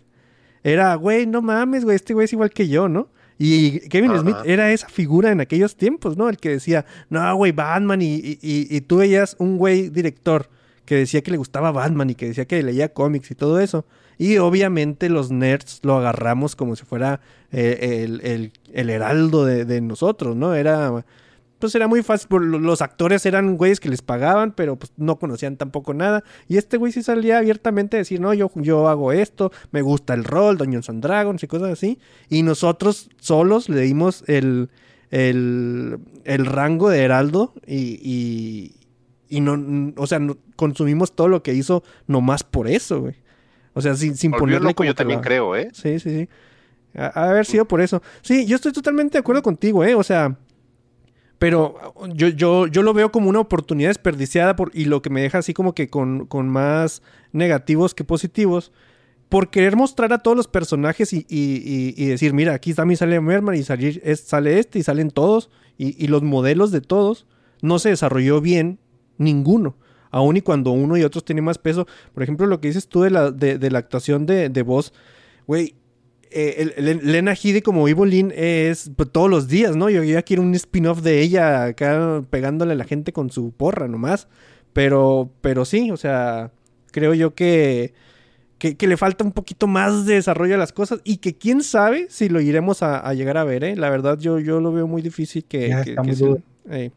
era, güey, no mames, güey, este güey es igual que yo, ¿no? Y Kevin. Smith era esa figura en aquellos tiempos, ¿no? El que decía, no, güey, Batman, y, y, y- y tú veías un güey director que decía que le gustaba Batman y que decía que leía cómics y todo eso. Y obviamente los nerds lo agarramos como si fuera eh, el, el- el heraldo de, de nosotros, ¿no? Era, pues era muy fácil, los actores eran güeyes que les pagaban, pero pues no conocían tampoco nada. Y este güey sí salía abiertamente a decir, no, yo, yo hago esto, me gusta el rol, Dungeons and Dragons y cosas así. Y nosotros solos le dimos el, el, el rango de heraldo y, y, y no, o sea, no- consumimos todo lo que hizo nomás por eso, güey. O sea, sin, sin Volvió ponerle loco, como yo también creo, ¿eh? Sí, sí, sí. A, a haber sido por eso. Sí, yo estoy totalmente de acuerdo contigo, ¿eh? O sea, pero yo, yo, yo lo veo como una oportunidad desperdiciada por, y lo que me deja así como que con, con más negativos que positivos. Por querer mostrar a todos los personajes y, y- y- decir, mira, aquí también sale Merman y salir, sale este y salen todos. Y, y los modelos de todos no se desarrolló bien ninguno. Aún y cuando uno y otros tienen más peso. Por ejemplo, lo que dices tú de la, de, de la actuación de, de voz. Güey, eh, el- Lena Headey como Evelyn es pues, todos los días, ¿no? Yo, yo ya quiero un spin-off de ella acá pegándole a la gente con su porra nomás. Pero, pero sí, o sea, creo yo que, que, que le falta un poquito más de desarrollo a las cosas y que quién sabe si lo iremos a, a llegar a ver, ¿eh? La verdad yo, yo lo veo muy difícil que... Ya que- que eh,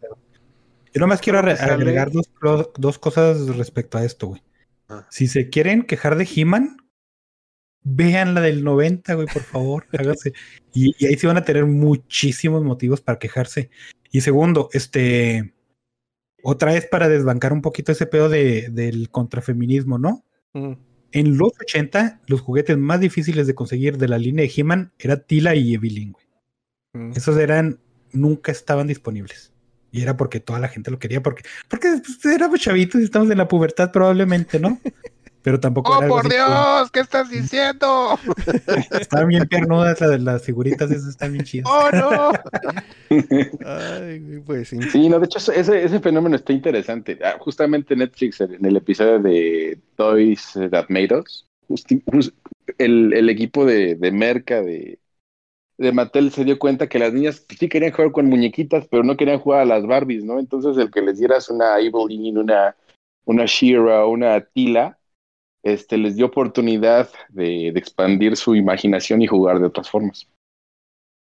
Yo nomás quiero agregar dos, dos cosas respecto a esto, güey. Ah. Si se quieren quejar de He-Man, vean la del 90, güey, por favor, háganse. Y, y ahí sí van a tener muchísimos motivos para quejarse. Y segundo, este, otra vez para desbancar un poquito ese pedo de, del contrafeminismo, ¿no? mm, En los 80, los juguetes más difíciles de conseguir de la línea de He-Man era Tila y Evelyn, güey. mm. Esos eran, nunca estaban disponibles. Y era porque toda la gente lo quería, porque, porque pues, éramos chavitos y estamos en la pubertad probablemente, ¿no? Pero tampoco ¡Oh, era algo por así como- Dios! ¿Qué estás diciendo? Estaban bien piernudas las, las figuritas, esas están bien chidas. ¡Oh, no! Ay, pues sí. Sí, no, de hecho, ese, ese fenómeno está interesante. Ah, justamente Netflix, en el episodio de Toys That Made Us, el, el equipo de, de Merca, de, de Mattel, se dio cuenta que las niñas sí querían jugar con muñequitas, pero no querían jugar a las Barbies, ¿no? Entonces el que les dieras una Evelyn, una, una Shira, una Tila, este, les dio oportunidad de, de expandir su imaginación y jugar de otras formas.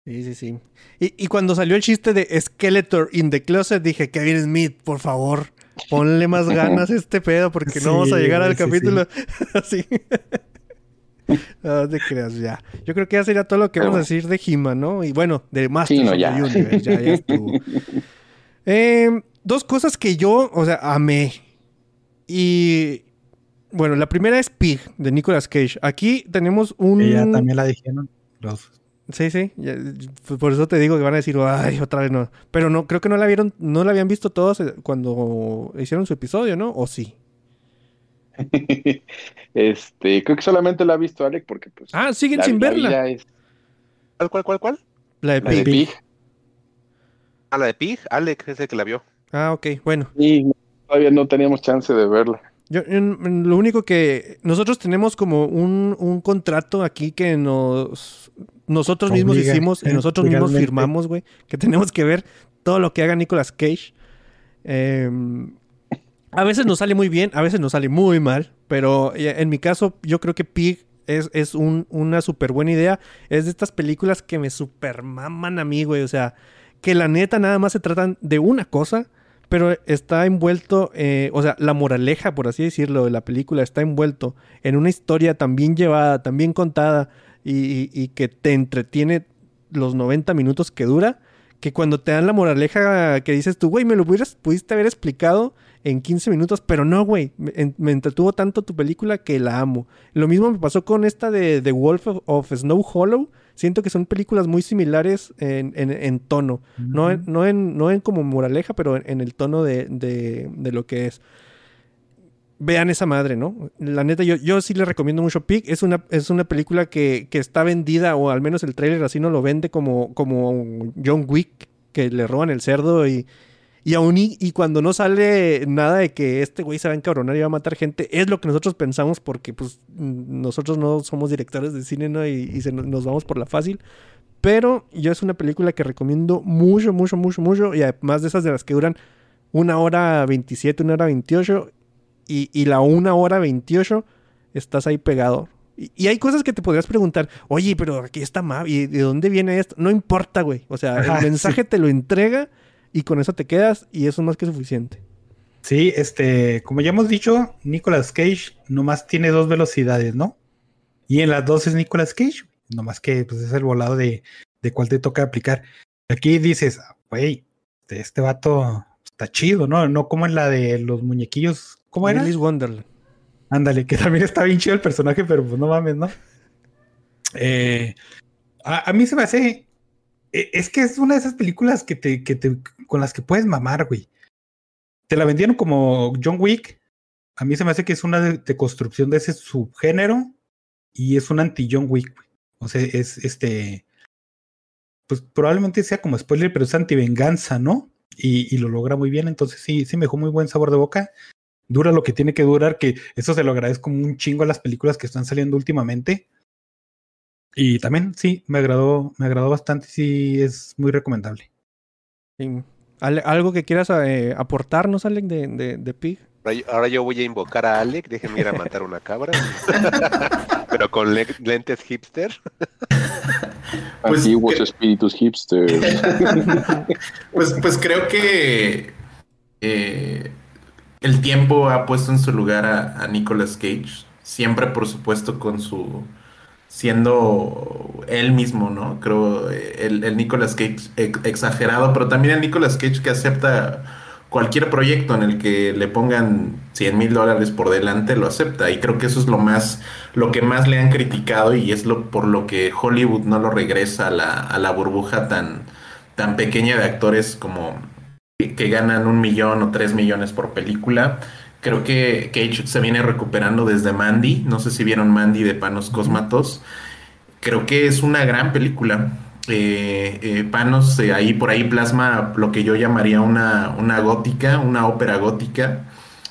Sí, sí, sí. Y, y cuando salió el chiste de Skeletor in the Closet, dije, Kevin Smith, por favor, ponle más ganas a este pedo, porque no vamos a llegar al sí, capítulo así. No te creas, ya. Yo creo que ya sería todo lo que Pero vamos a decir de He-Man, ¿no? Y bueno, de Masters Sí, no, of ya. the Universe, ya, ya estuvo. Eh, dos cosas que yo, o sea, amé. Y bueno, la primera es Pig, de Nicolas Cage. Aquí tenemos un... Ya también la dijeron. Los... Sí, sí. ya- por eso te digo que van a decir, ay, otra vez no. Pero no, creo que no la vieron, no la habían visto todos eh, cuando hicieron su episodio, ¿no? ¿O sí? Este, creo que solamente la ha visto Alec porque pues Ah, siguen la- sin la verla. es ¿Cuál, cuál, cuál, cuál? La de la de Pig. Pig. Ah, la de Pig. Alec es el que la vio. Ah, ok, bueno. Y todavía no teníamos chance de verla. Yo, en- en lo único que nosotros tenemos como un, un contrato aquí que nos nosotros mismos Obliga, hicimos y nosotros mismos firmamos, güey, que tenemos que ver todo lo que haga Nicolas Cage. Eh, a veces nos sale muy bien, a veces nos sale muy mal, pero eh, en mi caso yo creo que Pig es, es un- una súper buena idea. Es de estas películas que me super maman a mí, güey. O sea, que la neta nada más se tratan de una cosa, pero está envuelto, eh, o sea, la moraleja, por así decirlo, de la película está envuelto en una historia tan bien llevada, tan bien contada y, que te entretiene los 90 minutos que dura, que cuando te dan la moraleja que dices tú, güey, me lo hubieras, pudiste haber explicado en 15 minutos, pero no, güey, me, me entretuvo tanto tu película que la amo. Lo mismo me pasó con esta de The Wolf of Snow Hollow. Siento que son películas muy similares en, en- en tono. No, en, no, en, no en como moraleja, pero en, el tono de, de- de lo que es. Vean esa madre, ¿no? La neta, yo, yo sí le recomiendo mucho Pig. Es una, es una película que, que está vendida, o al menos el tráiler así no lo vende, como, como John Wick, que le roban el cerdo y, y aún y, y cuando no sale nada de que este güey se va a encabronar y va a matar gente, es lo que nosotros pensamos porque pues nosotros no somos directores de cine, ¿no? Y, y se nos, vamos por la fácil. Pero yo es una película que recomiendo mucho, mucho, mucho, mucho. Y además de esas de las que duran una hora 27, una hora 28. Y, y la una hora 28 estás ahí pegado. Y, y hay cosas que te podrías preguntar, oye, pero aquí está mal, ¿y de dónde viene esto? No importa, güey. O sea, Ajá, el mensaje te lo entrega y con eso te quedas y eso es más que suficiente. Sí, este, como ya hemos dicho, Nicolas Cage nomás tiene dos velocidades, ¿no? Y en las dos es Nicolas Cage, nomás que pues, es el volado de, de cuál te toca aplicar. Aquí dices, güey, este, este vato está chido, ¿no? No como en la de los muñequillos. ¿Cómo era? Willy's Wonderland. Ándale, que también está bien chido el personaje, pero pues no mames, ¿no? Eh, a, a mí se me hace. e- Es que es una de esas películas que te, que te, con las que puedes mamar, güey. Te la vendieron como John Wick. A mí se me hace que es una de, de de ese subgénero y es un anti-John Wick. güey. O sea, es este. Pues probablemente sea como spoiler, pero es anti-venganza, ¿no? Y, y lo logra muy bien. Entonces sí, sí me dejó muy buen sabor de boca dura lo que tiene que durar, que eso se lo agradezco un chingo a las películas que están saliendo últimamente. Y también, sí, me agradó, me agradó bastante, sí, es muy recomendable. Sí. Ale- ¿Algo que quieras eh, aportarnos, Alec, de, de, de Pig? Ahora yo, ahora yo voy a invocar a Alec, déjenme ir a matar una cabra. Pero con le- lentes hipster. Pues, Antiguos que- espíritus hipsters. Pues, pues creo que eh, el tiempo ha puesto en su lugar a, a Nicolas Cage. Siempre, por supuesto, con su. Siendo él mismo, ¿no? Creo eh, el, el Nicolas Cage ex- exagerado, pero también el Nicolas Cage que acepta cualquier proyecto en el que le pongan 100 mil dólares por delante, lo acepta. Y creo que eso es lo más, lo que más le han criticado y es lo por lo que Hollywood no lo regresa a la, a la burbuja tan, tan pequeña de actores como que ganan un millón o tres millones por película. Creo que Cage se viene recuperando desde Mandy. No sé si vieron Mandy de Panos Cosmatos. Creo que es una gran película. Eh, eh, Panos eh, ahí por ahí plasma lo que yo llamaría una, una gótica, una ópera gótica,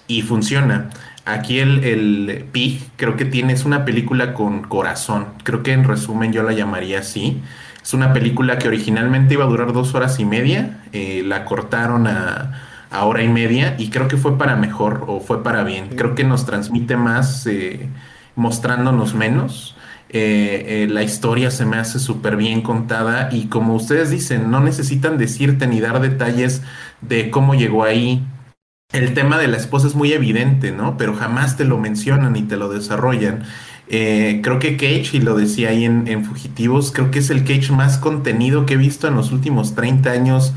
y funciona. Aquí el, el Pig creo que tiene, es una película con corazón. Creo que en resumen yo la llamaría así. Es una película que originalmente iba a durar dos horas y media. la cortaron a, a hora y media y creo que fue para mejor o fue para bien. Creo que nos transmite más eh, mostrándonos menos. Eh, eh, la historia se me hace súper bien contada y como ustedes dicen, no necesitan decirte ni dar detalles de cómo llegó ahí. El tema de la esposa es muy evidente, ¿no? Pero jamás te lo mencionan y te lo desarrollan. Eh, creo que Cage, y lo decía ahí en, en Fugitivos, creo que es el Cage más contenido que he visto en los últimos 30 años.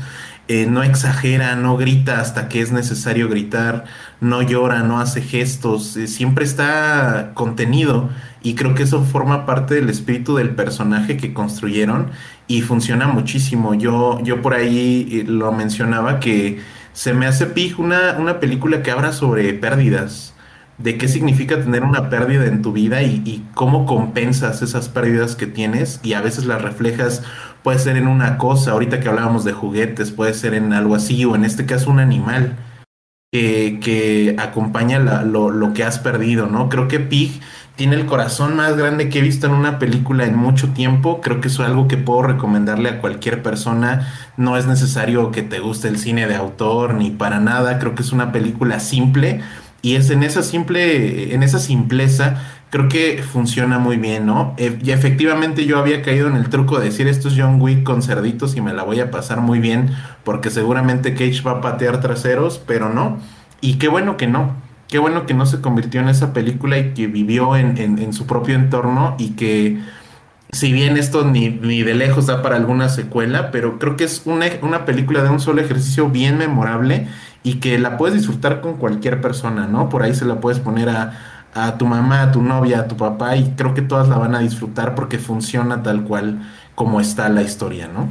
Eh, no exagera, no grita hasta que es necesario gritar, no llora, no hace gestos, eh, siempre está contenido y creo que eso forma parte del espíritu del personaje que construyeron y funciona muchísimo. Yo, yo por ahí eh, lo mencionaba que se me hace pig una, una película que habla sobre pérdidas, de qué significa tener una pérdida en tu vida y, y cómo compensas esas pérdidas que tienes y a veces las reflejas, puede ser en una cosa, ahorita que hablábamos de juguetes, puede ser en algo así o en este caso un animal que, acompaña lo, lo que has perdido, ¿no? Creo que Pig tiene el corazón más grande que he visto en una película en mucho tiempo. Creo que eso es algo que puedo recomendarle a cualquier persona. No es necesario que te guste el cine de autor ni para nada. Creo que es una película simple y es en esa simple, en esa simpleza creo que funciona muy bien, ¿no? E- y efectivamente yo había caído en el truco de decir esto es John Wick con cerditos y me la voy a pasar muy bien porque seguramente Cage va a patear traseros, pero no. Y qué bueno que no. Qué bueno que no se convirtió en esa película y que vivió en, en- en su propio entorno y que si bien esto ni, ni de lejos da para alguna secuela, pero creo que es una, una película de un solo ejercicio bien memorable y que la puedes disfrutar con cualquier persona, ¿no? Por ahí se la puedes poner a, a tu mamá, a tu novia, a tu papá y creo que todas la van a disfrutar porque funciona tal cual como está la historia, ¿no?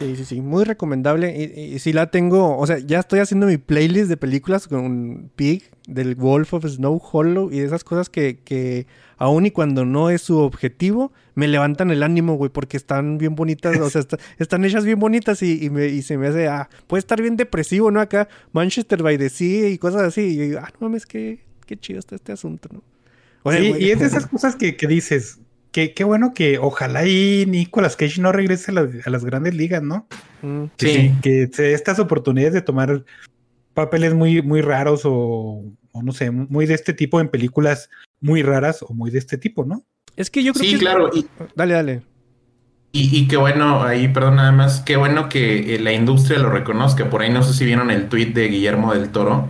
Sí, sí, sí, muy recomendable. Y, y sí la tengo, o sea, ya estoy haciendo mi playlist de películas con Pig, del Wolf of Snow Hollow y de esas cosas que, que aun y cuando no es su objetivo, me levantan el ánimo, güey, porque están bien bonitas, o sea, está- están hechas bien bonitas y, y me- y se me hace, ah, puede estar bien depresivo, ¿no? Acá, Manchester by the Sea y cosas así. Y yo digo, ah, no mames, qué, qué chido está este asunto, ¿no? Oye, Sí, güey. y es de esas cosas que, que dices, que qué bueno que ojalá y Nicolas Cage no regrese a las, a las grandes ligas, ¿no? Mm, Sí. que estas oportunidades de tomar papeles muy, muy raros o, o no sé, muy de este tipo en películas muy raras o muy de este tipo, ¿no? Es que yo creo Sí, que... claro. Y, Dale, dale. Y, y qué bueno, ahí, perdón, nada más, qué bueno que eh, la industria lo reconozca. Por ahí no sé si vieron el tweet de Guillermo del Toro,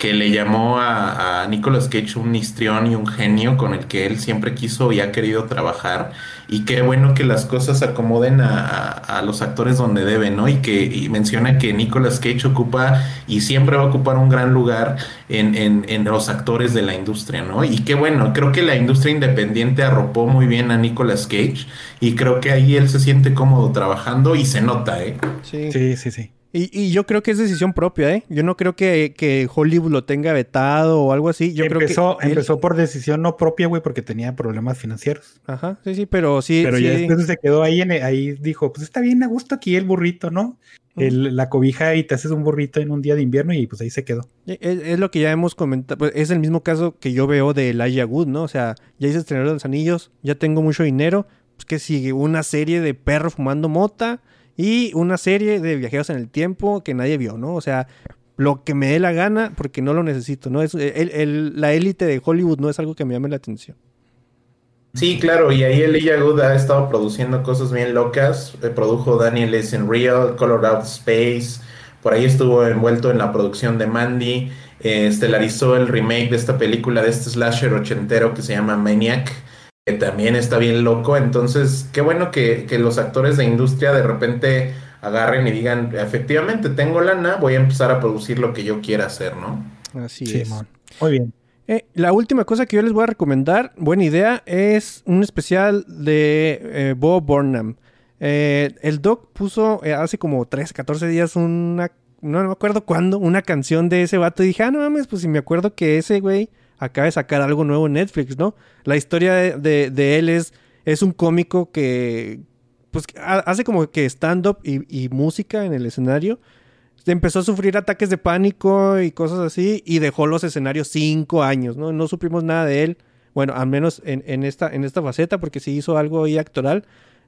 que le llamó a, a Nicolas Cage un histrión y un genio con el que él siempre quiso y ha querido trabajar. Y qué bueno que las cosas acomoden a, a- a los actores donde deben, ¿no? Y que y menciona que Nicolas Cage ocupa y siempre va a ocupar un gran lugar en, en, en los actores de la industria, ¿no? Y qué bueno, creo que la industria independiente arropó muy bien a Nicolas Cage y creo que ahí él se siente cómodo trabajando y se nota, ¿eh? Sí. Sí, sí, sí. Y, y yo creo que es decisión propia, ¿eh? Yo no creo que, que Hollywood lo tenga vetado o algo así. Yo empezó, creo que él- empezó por decisión no propia, güey, porque tenía problemas financieros. Ajá, sí, sí, pero sí. Pero sí. ya después se quedó ahí, en, ahí dijo, pues está bien a gusto aquí el burrito, ¿no? El- la cobija y te haces un burrito en un día de invierno y pues ahí se quedó. Es, es lo que ya hemos comentado. pues, es el mismo caso que yo veo de Elijah Wood, ¿no? O sea, ya hice estrenar de los anillos, ya tengo mucho dinero. Pues que sigue una serie de perros fumando mota y una serie de viajeros en el tiempo que nadie vio, ¿no? O sea, lo que me dé la gana porque no lo necesito, ¿no? Es, la élite de Hollywood no es algo que me llame la atención. Sí, claro, y ahí Elijah Wood ha estado produciendo cosas bien locas. Eh, produjo Daniel is in Real, Color Space. Por ahí estuvo envuelto en la producción de Mandy. eh, estelarizó el remake de esta película, de este slasher ochentero que se llama Maniac, que también está bien loco. Entonces, qué bueno que, que los actores de industria de repente agarren y digan, efectivamente, tengo lana, voy a empezar a producir lo que yo quiera hacer, ¿no? Así Sí, es. Muy bien. Eh, la última cosa que yo les voy a recomendar, buena idea, es un especial de eh, Bob Burnham. Eh, el doc puso eh, hace como 13, 14 días una, no, no me acuerdo cuándo, una canción de ese vato y dije, ah, no mames, pues si me acuerdo que ese güey acaba de sacar algo nuevo en Netflix, ¿no? La historia de, él es, es un cómico que, pues, ha- hace como que stand-up y, y música en el escenario. empezó a sufrir ataques de pánico y cosas así y dejó los escenarios cinco años, ¿no? No supimos nada de él, bueno, al menos en, en esta, en esta faceta, porque sí hizo algo ahí actoral.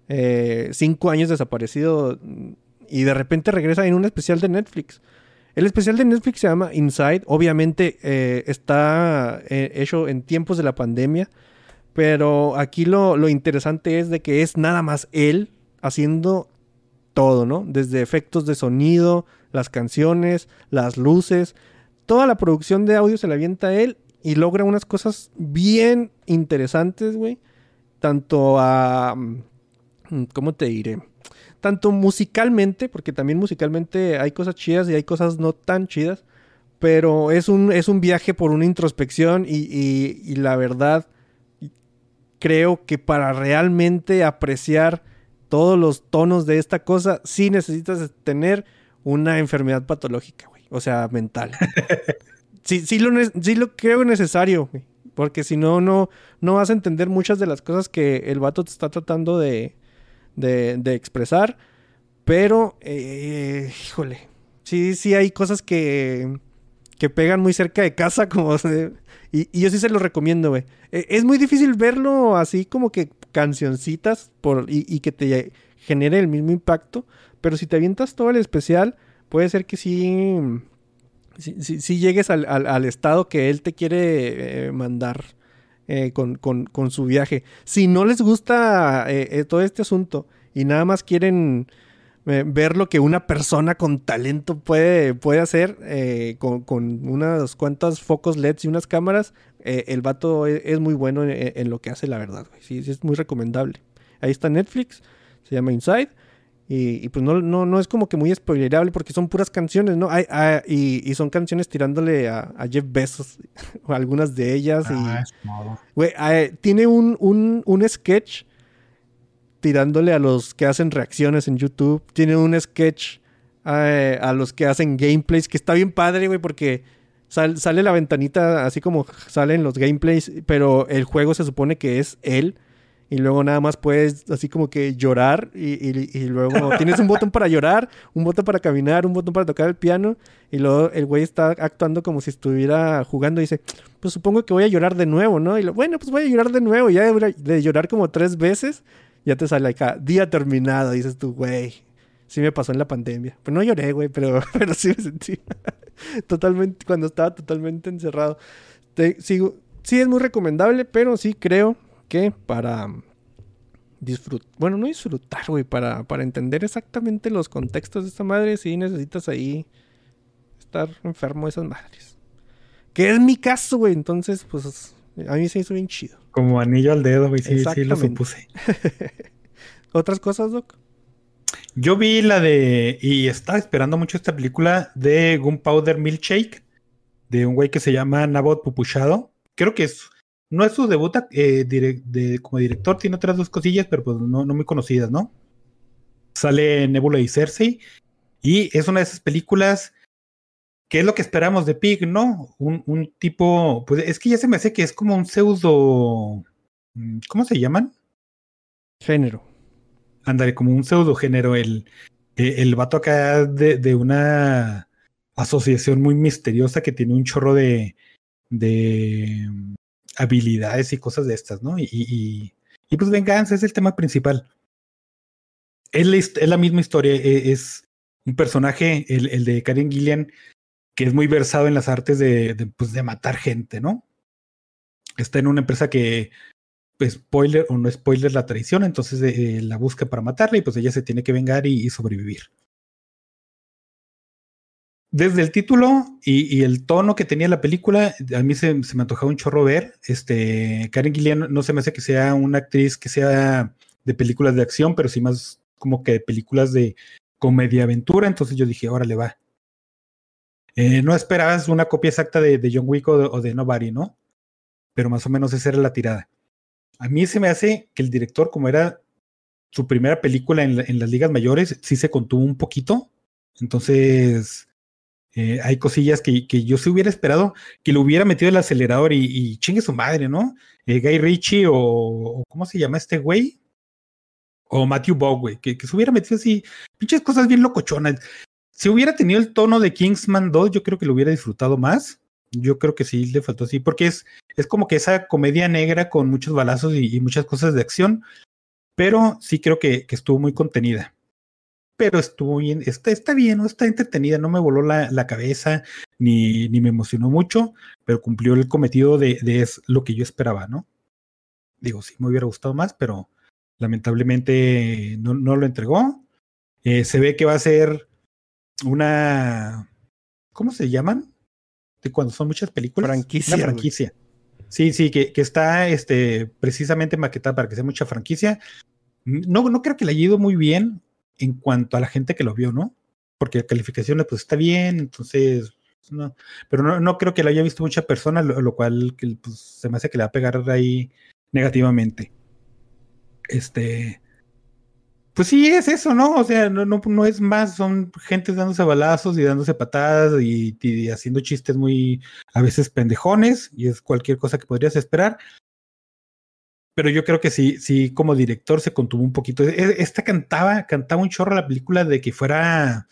Eh, cinco años desaparecido y de repente regresa en un especial de Netflix. El especial de Netflix se llama Inside, obviamente eh, está eh, hecho en tiempos de la pandemia, pero aquí lo, lo interesante es de que es nada más él haciendo todo, ¿no? Desde efectos de sonido, las canciones, las luces, toda la producción de audio se la avienta a él y logra unas cosas bien interesantes, güey. Tanto a... mm, ¿Cómo te diré? Tanto musicalmente, porque también musicalmente hay cosas chidas y hay cosas no tan chidas, pero es un, es un viaje por una introspección y, y- y la verdad creo que para realmente apreciar todos los tonos de esta cosa, sí necesitas tener una enfermedad patológica, güey. O sea, mental. sí, sí, lo, sí lo creo necesario, güey. Porque si no, no, no vas a entender muchas de las cosas que el vato te está tratando de, de, de expresar. Pero, eh, híjole, sí, sí hay cosas que, que pegan muy cerca de casa, como y, yo sí se lo recomiendo, güey. Eh, es muy difícil verlo así como que cancioncitas por, y, que te genere el mismo impacto. Pero si te avientas todo el especial, puede ser que sí, sí, llegues al, al- al estado que él te quiere eh, mandar eh, con, con- su viaje. Si no les gusta eh, eh, todo este asunto y nada más quieren ver lo que una persona con talento puede, puede hacer con, con unas cuantas focos LEDs y unas cámaras, el vato es, es muy bueno en, lo que hace, la verdad. sí, es muy recomendable. Ahí está Netflix, se llama Inside. Y, y pues no, no, no es como que muy spoilerable porque son puras canciones, ¿no? Ah, y, y son canciones tirándole a, a Jeff Bezos, o algunas de ellas. y, Ah, es modo. Güey, eh, tiene un, un, un sketch tirándole a los que hacen reacciones en YouTube. Tiene un sketch eh, a los que hacen gameplays, que está bien padre, güey, porque sal- sale la ventanita así como salen los gameplays, pero el juego se supone que es él. Y luego nada más puedes así como que llorar y, y- y luego tienes un botón para llorar, un botón para caminar, un botón para tocar el piano y luego el güey está actuando como si estuviera jugando y dice, pues supongo que voy a llorar de nuevo, ¿no? Y lo, bueno, pues voy a llorar de nuevo. Y ya de, de llorar como tres veces, ya te sale acá, día terminado. Dices tú, güey, sí me pasó en la pandemia. Pues no lloré, güey, pero, pero sí me sentí totalmente, cuando estaba totalmente encerrado. Te, sigo, sí es muy recomendable, pero sí creo para disfrutar, bueno, no disfrutar, güey, para, para entender exactamente los contextos de esta madre, sí necesitas ahí estar enfermo de esas madres. Que es mi caso, güey. Entonces, pues, a mí se hizo bien chido. Como anillo al dedo, güey. Sí, sí, lo supuse. ¿Otras cosas, Doc? Yo vi la de. Y estaba esperando mucho esta película de Gunpowder Milkshake. De un güey que se llama Nabot Pupuchado. Creo que es. No es su debut eh, de- como director, tiene otras dos cosillas, pero pues no, no muy conocidas, ¿no? Sale Nebula y Cersei. Y es una de esas películas que es lo que esperamos de Pig, ¿no? Un, un tipo. Pues es que ya se me hace que es como un pseudo. mm, ¿Cómo se llaman? Género. Ándale, como un pseudo género. El, eh, el vato acá de, de una asociación muy misteriosa que tiene un chorro de, de habilidades y cosas de estas, ¿no? Y, y, pues venganza es el tema principal. Es la, la misma historia, e- es un personaje, el, el de Karen Gillian, que es muy versado en las artes de, pues, de matar gente, ¿no? Está en una empresa que, pues, spoiler o no spoiler, la traición, entonces eh, la busca para matarla y pues ella se tiene que vengar y sobrevivir. Desde el título y, el tono que tenía la película, a mí se, me antojaba un chorro ver. Este, Karen Gillian no se me hace que sea una actriz que sea de películas de acción, pero sí más como que de películas de comedia aventura. Entonces yo dije, órale, va. Eh, no esperabas una copia exacta de, John Wick o de, o de Nobody, ¿no? Pero más o menos esa era la tirada. A mí se me hace que el director, como era su primera película en, en las ligas mayores, sí se contuvo un poquito. Entonces, eh, hay cosillas que, yo se hubiera esperado que le hubiera metido el acelerador y, chingue su madre, ¿no? Eh, Guy Ritchie o, ¿cómo se llama este güey? O Matthew Bow, que, que se hubiera metido así, pinches cosas bien locochonas. Si hubiera tenido el tono de Kingsman 2, yo creo que lo hubiera disfrutado más. Yo creo que sí le faltó así, porque es, es como que esa comedia negra con muchos balazos y, y muchas cosas de acción, pero sí creo que, que estuvo muy contenida. Pero estuvo bien, está, está bien, ¿no? está entretenida, no me voló la, la cabeza ni, ni me emocionó mucho, pero cumplió el cometido de, de es lo que yo esperaba, ¿no? Digo, sí me hubiera gustado más, pero lamentablemente no, no lo entregó. Eh, se ve que va a ser una. ¿Cómo se llaman? De cuando son muchas películas. Franquicia, Una güey. franquicia. Sí, sí, que, que está este, precisamente maquetada para que sea mucha franquicia. No, no creo que le haya ido muy bien en cuanto a la gente que lo vio, ¿no? Porque la calificación pues está bien, entonces. No, pero no, no creo que lo haya visto mucha persona, lo, cual que, pues, se me hace que le va a pegar ahí negativamente. Este. Pues sí, es eso, ¿no? O sea, no, no, no es más, son gente dándose balazos y dándose patadas y haciendo chistes muy a veces pendejones, y es cualquier cosa que podrías esperar. Pero yo creo que sí, sí, como director se contuvo un poquito. E- Esta cantaba, cantaba un chorro la película de que fuera.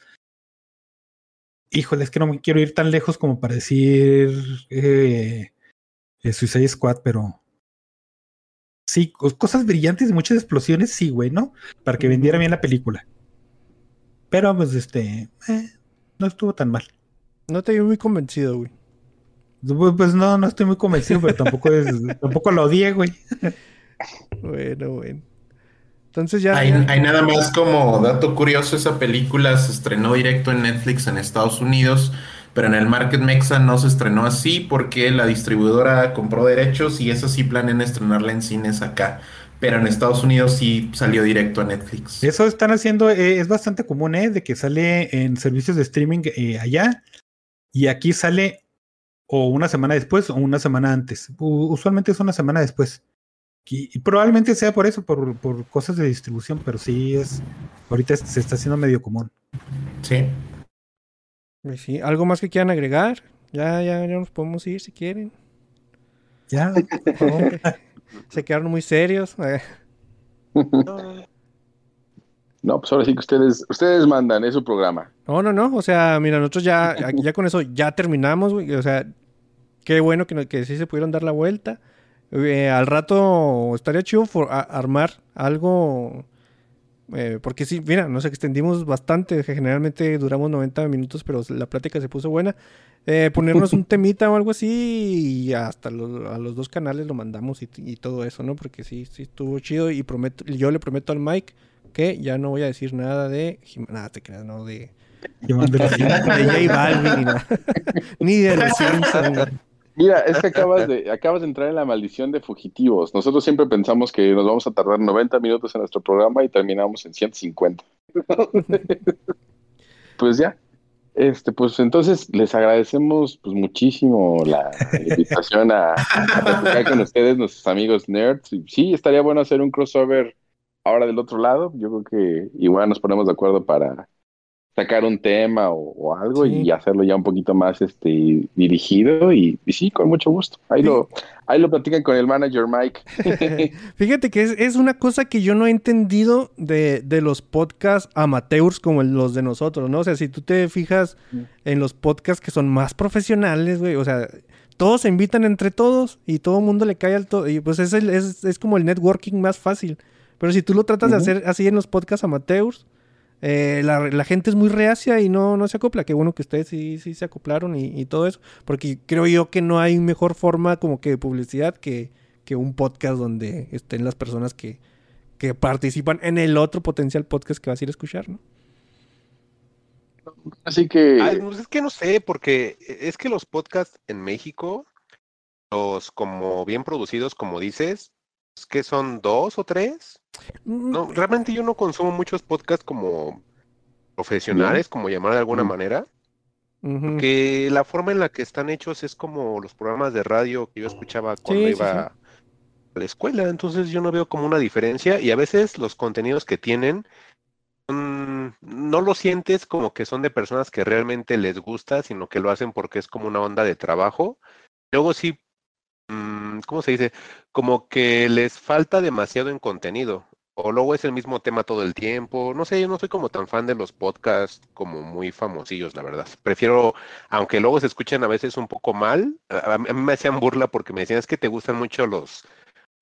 Híjole, es que no me quiero ir tan lejos como para decir eh, eh, Suicide Squad, pero sí, cos- cosas brillantes y muchas explosiones, sí, güey, ¿no? Para que vendiera bien la película. Pero pues este, eh, no estuvo tan mal. No te vi muy convencido, güey. Pues pues, no, no estoy muy convencido, pero tampoco es, tampoco lo odié, güey. Bueno, bueno. Entonces ya. Hay, hay nada más como dato curioso, esa película se estrenó directo en Netflix en Estados Unidos, pero en el Market Mexa no se estrenó así porque la distribuidora compró derechos y eso sí planean estrenarla en cines acá. Pero en Estados Unidos sí salió directo a Netflix. Eso están haciendo, eh, es bastante común, ¿eh? De que sale en servicios de streaming eh, allá y aquí sale o una semana después o una semana antes. U- usualmente es una semana después. Y, y probablemente sea por eso, por, por cosas de distribución, pero sí es, ahorita se está haciendo medio común. Sí. Pues sí, ¿Algo más que quieran agregar? Ya, ya, ya nos podemos ir si quieren. Ya, Se quedaron muy serios. No, pues ahora sí que ustedes, ustedes mandan, es su programa. No, no, no. O sea, mira, nosotros ya, ya con eso ya terminamos, güey. O sea, qué bueno que, que sí se pudieron dar la vuelta. Eh, al rato estaría chido for- a- armar algo. eh, porque sí, mira, nos extendimos bastante. Generalmente duramos 90 minutos, pero la plática se puso buena. Eh, ponernos un temita o algo así y hasta los- a los dos canales lo mandamos y, y todo eso, ¿no? Porque sí, sí estuvo chido y prometo, yo le prometo al Mike que ya no voy a decir nada de... Nada, te creas, no de... De De J Balvin ni nada. Ni de los Simpsons. Mira, es que acabas de, acabas de entrar en la maldición de fugitivos. Nosotros siempre pensamos que nos vamos a tardar 90 minutos en nuestro programa y terminamos en 150. pues ya. Este, pues entonces les agradecemos pues muchísimo la invitación a, a platicar con ustedes, nuestros amigos nerds. Sí, estaría bueno hacer un crossover ahora del otro lado. Yo creo que igual nos ponemos de acuerdo para sacar un tema o, o algo Sí. y hacerlo ya un poquito más este dirigido y, y sí, con mucho gusto. Ahí Sí. lo, ahí lo platican con el manager Mike. Fíjate que es, es una cosa que yo no he entendido de, de los podcasts amateurs como los de nosotros, ¿no? O sea, si tú te fijas en los podcasts que son más profesionales, güey, o sea, todos se invitan entre todos y todo el mundo le cae al todo. Y pues es, el- es, es como el networking más fácil. Pero si tú lo tratas de hacer así en los podcasts amateurs, eh, la, la gente es muy reacia y no, no se acopla. Qué bueno que ustedes sí, sí se acoplaron y, y todo eso. Porque creo yo que no hay mejor forma como que de publicidad que, que un podcast donde estén las personas que, que participan en el otro potencial podcast que vas a ir a escuchar, ¿no? Así que Ay, pues es que no sé, porque es que los podcasts en México, los como bien producidos, como dices, es que son dos o tres. Mm, No, realmente yo no consumo muchos podcasts como profesionales, como llamar de alguna Mm. manera, que la forma en la que están hechos es como los programas de radio que yo escuchaba cuando Sí, sí, iba a la escuela, entonces yo no veo como una diferencia y a veces los contenidos que tienen son- no lo sientes como que son de personas que realmente les gusta, sino que lo hacen porque es como una onda de trabajo. Luego sí, ¿cómo se dice? Como que les falta demasiado en contenido o luego es el mismo tema todo el tiempo. No sé, yo no soy como tan fan de los podcasts como muy famosillos, la verdad. Prefiero, aunque luego se escuchen a veces un poco mal, a, a mí me hacían burla porque me decían es que te gustan mucho los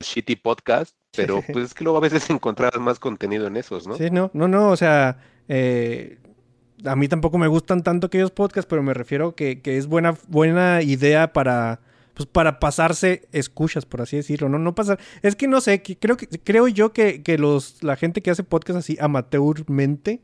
shitty podcasts, pero pues es que luego a veces encontrabas más contenido en esos, ¿no? Sí, no, no, no, o sea, eh, a mí tampoco me gustan tanto aquellos podcasts, pero me refiero que, que es buena, buena idea para, pues para pasarse escuchas, por así decirlo, no, no pasar, es que no sé, que creo que, creo yo que, que los, la gente que hace podcasts así amateurmente,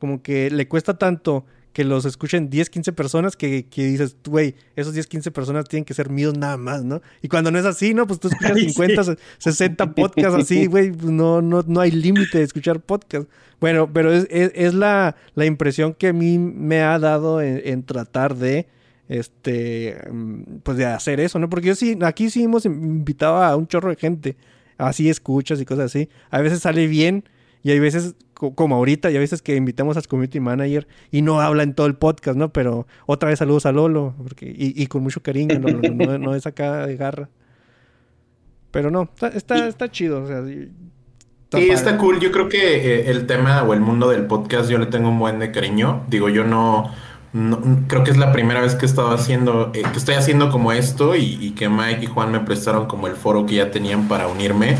como que le cuesta tanto que los escuchen 10, 15 personas que, que dices, güey, esos 10, 15 personas tienen que ser míos nada más, ¿no? Y cuando no es así, ¿no? Pues tú escuchas Ay, 50, sí. 60 podcasts así, güey, pues no, no, no hay límite de escuchar podcasts. Bueno, pero es, es, es la, la impresión que a mí me ha dado en, en tratar de, este, mm, pues de hacer eso, ¿no? Porque yo sí, aquí sí hemos invitado a un chorro de gente, así escuchas y cosas así. A veces sale bien y hay veces, co- como ahorita, y a veces que invitamos al community manager y no habla en todo el podcast, ¿no? Pero otra vez saludos a Lolo, porque, y, y con mucho cariño, no, no, es acá de garra. Pero no, está, está, está chido, o sea, sí, está cool. Yo creo que eh, el tema o el mundo del podcast yo le tengo un buen de cariño. Digo, yo no, no- creo que es la primera vez que he estado haciendo, eh, que estoy haciendo como esto y, y que Mike y Juan me prestaron como el foro que ya tenían para unirme.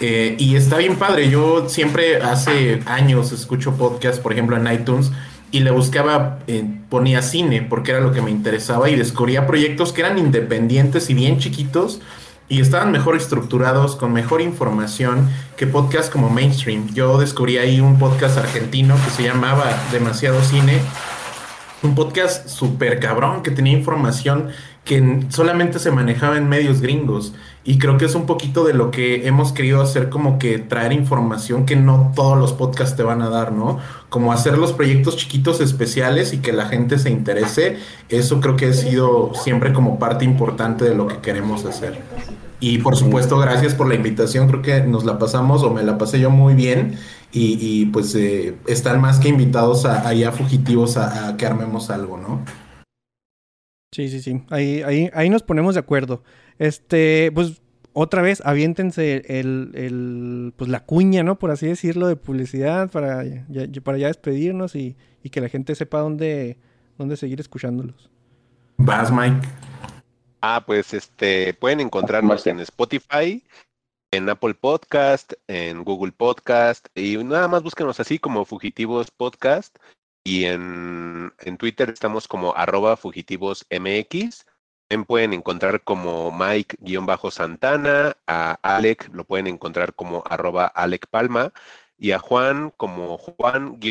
Eh, y está bien padre. Yo siempre hace años escucho podcast, por ejemplo, en iTunes. Y le buscaba, eh, ponía cine porque era lo que me interesaba y descubría proyectos que eran independientes y bien chiquitos y estaban mejor estructurados, con mejor información que podcasts como mainstream. Yo descubrí ahí un podcast argentino que se llamaba Demasiado Cine, un podcast súper cabrón que tenía información que solamente se manejaba en medios gringos. Y creo que es un poquito de lo que hemos querido hacer, como que traer información que no todos los podcasts te van a dar, ¿no? Como hacer los proyectos chiquitos especiales y que la gente se interese. Eso creo que ha sido siempre como parte importante de lo que queremos hacer. Y por supuesto, gracias por la invitación. Creo que nos la pasamos o me la pasé yo muy bien. Y, y, pues eh, están más que invitados a, allá fugitivos a, a que armemos algo, ¿no? Sí, sí, sí. Ahí, ahí, ahí nos ponemos de acuerdo. Este, pues, otra vez, aviéntense el, el, pues la cuña, ¿no? Por así decirlo, de publicidad para ya, ya- para ya despedirnos y, y que la gente sepa dónde, dónde seguir escuchándolos. Vas, Mike. Ah, pues este, pueden encontrarnos en Spotify, en Apple Podcast, en Google Podcast, y nada más búsquenos así como Fugitivos Podcast. Y en, en Twitter estamos como arroba fugitivosmx. También pueden encontrar como Mike-Santana, a Alec lo pueden encontrar como arroba Alec Palma, y a Juan como Juan-XHU.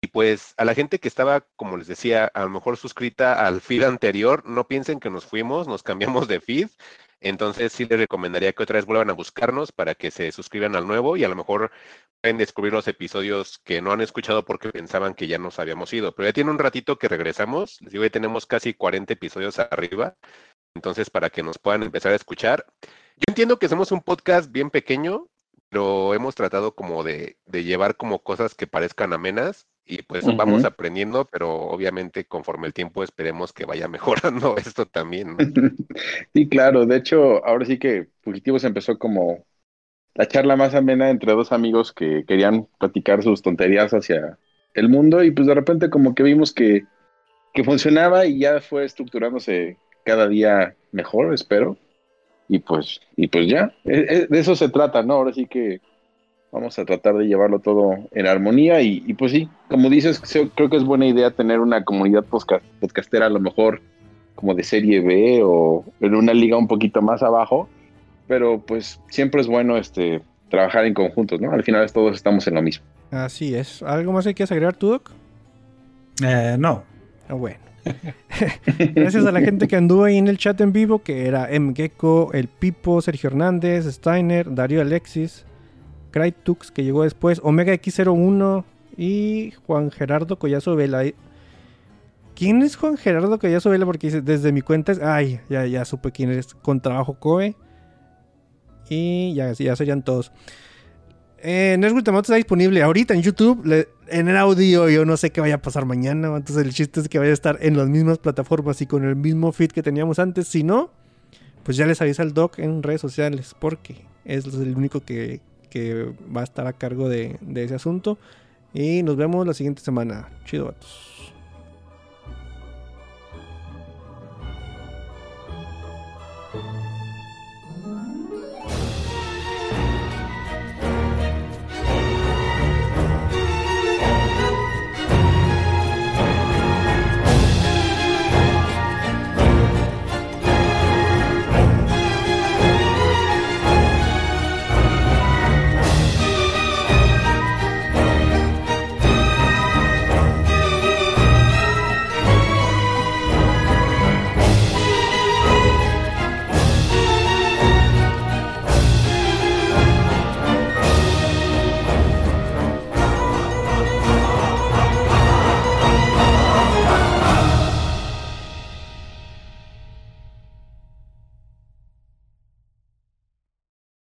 Y pues a la gente que estaba, como les decía, a lo mejor suscrita al feed anterior, no piensen que nos fuimos, nos cambiamos de feed. Entonces sí les recomendaría que otra vez vuelvan a buscarnos para que se suscriban al nuevo y a lo mejor pueden descubrir los episodios que no han escuchado porque pensaban que ya nos habíamos ido. Pero ya tiene un ratito que regresamos. Les digo, ya tenemos casi 40 episodios arriba. Entonces, para que nos puedan empezar a escuchar. Yo entiendo que somos un podcast bien pequeño, pero hemos tratado como de, de llevar como cosas que parezcan amenas y pues vamos aprendiendo, pero obviamente conforme el tiempo esperemos que vaya mejorando esto también. ¿no? Sí, claro. De hecho, ahora sí que Fugitivos empezó como la charla más amena entre dos amigos que querían platicar sus tonterías hacia el mundo y pues de repente como que vimos que, que funcionaba y ya fue estructurándose cada día mejor, espero. Y pues, y pues ya, Eh, eh, de eso se trata, ¿no? Ahora sí que vamos a tratar de llevarlo todo en armonía y, y pues sí, como dices, creo que es buena idea tener una comunidad podcastera a lo mejor como de serie B o en una liga un poquito más abajo, pero pues siempre es bueno este trabajar en conjuntos, ¿no? Al final todos estamos en lo mismo. Así es. ¿Algo más que quieras agregar tú, Doc? Eh, no. Ah, bueno. Gracias a la gente que anduvo ahí en el chat en vivo, que era M. Gecko, El Pipo, Sergio Hernández, Steiner, Darío Alexis, Crytux, que llegó después, Omega X01 y Juan Gerardo Collazo Vela. ¿Quién es Juan Gerardo Collazo Vela? Porque desde mi cuenta es... Ay, ya, ya supe quién es. Con trabajo Coe. Y ya, ya serían todos. Eh, Ultimate está disponible ahorita en YouTube, en el audio. Yo no sé qué vaya a pasar mañana. Entonces, el chiste es que vaya a estar en las mismas plataformas y con el mismo feed que teníamos antes. Si no, pues ya les avisa el doc en redes sociales. Porque es el único que, que va a estar a cargo de, ese asunto. Y nos vemos la siguiente semana. Chido, vatos.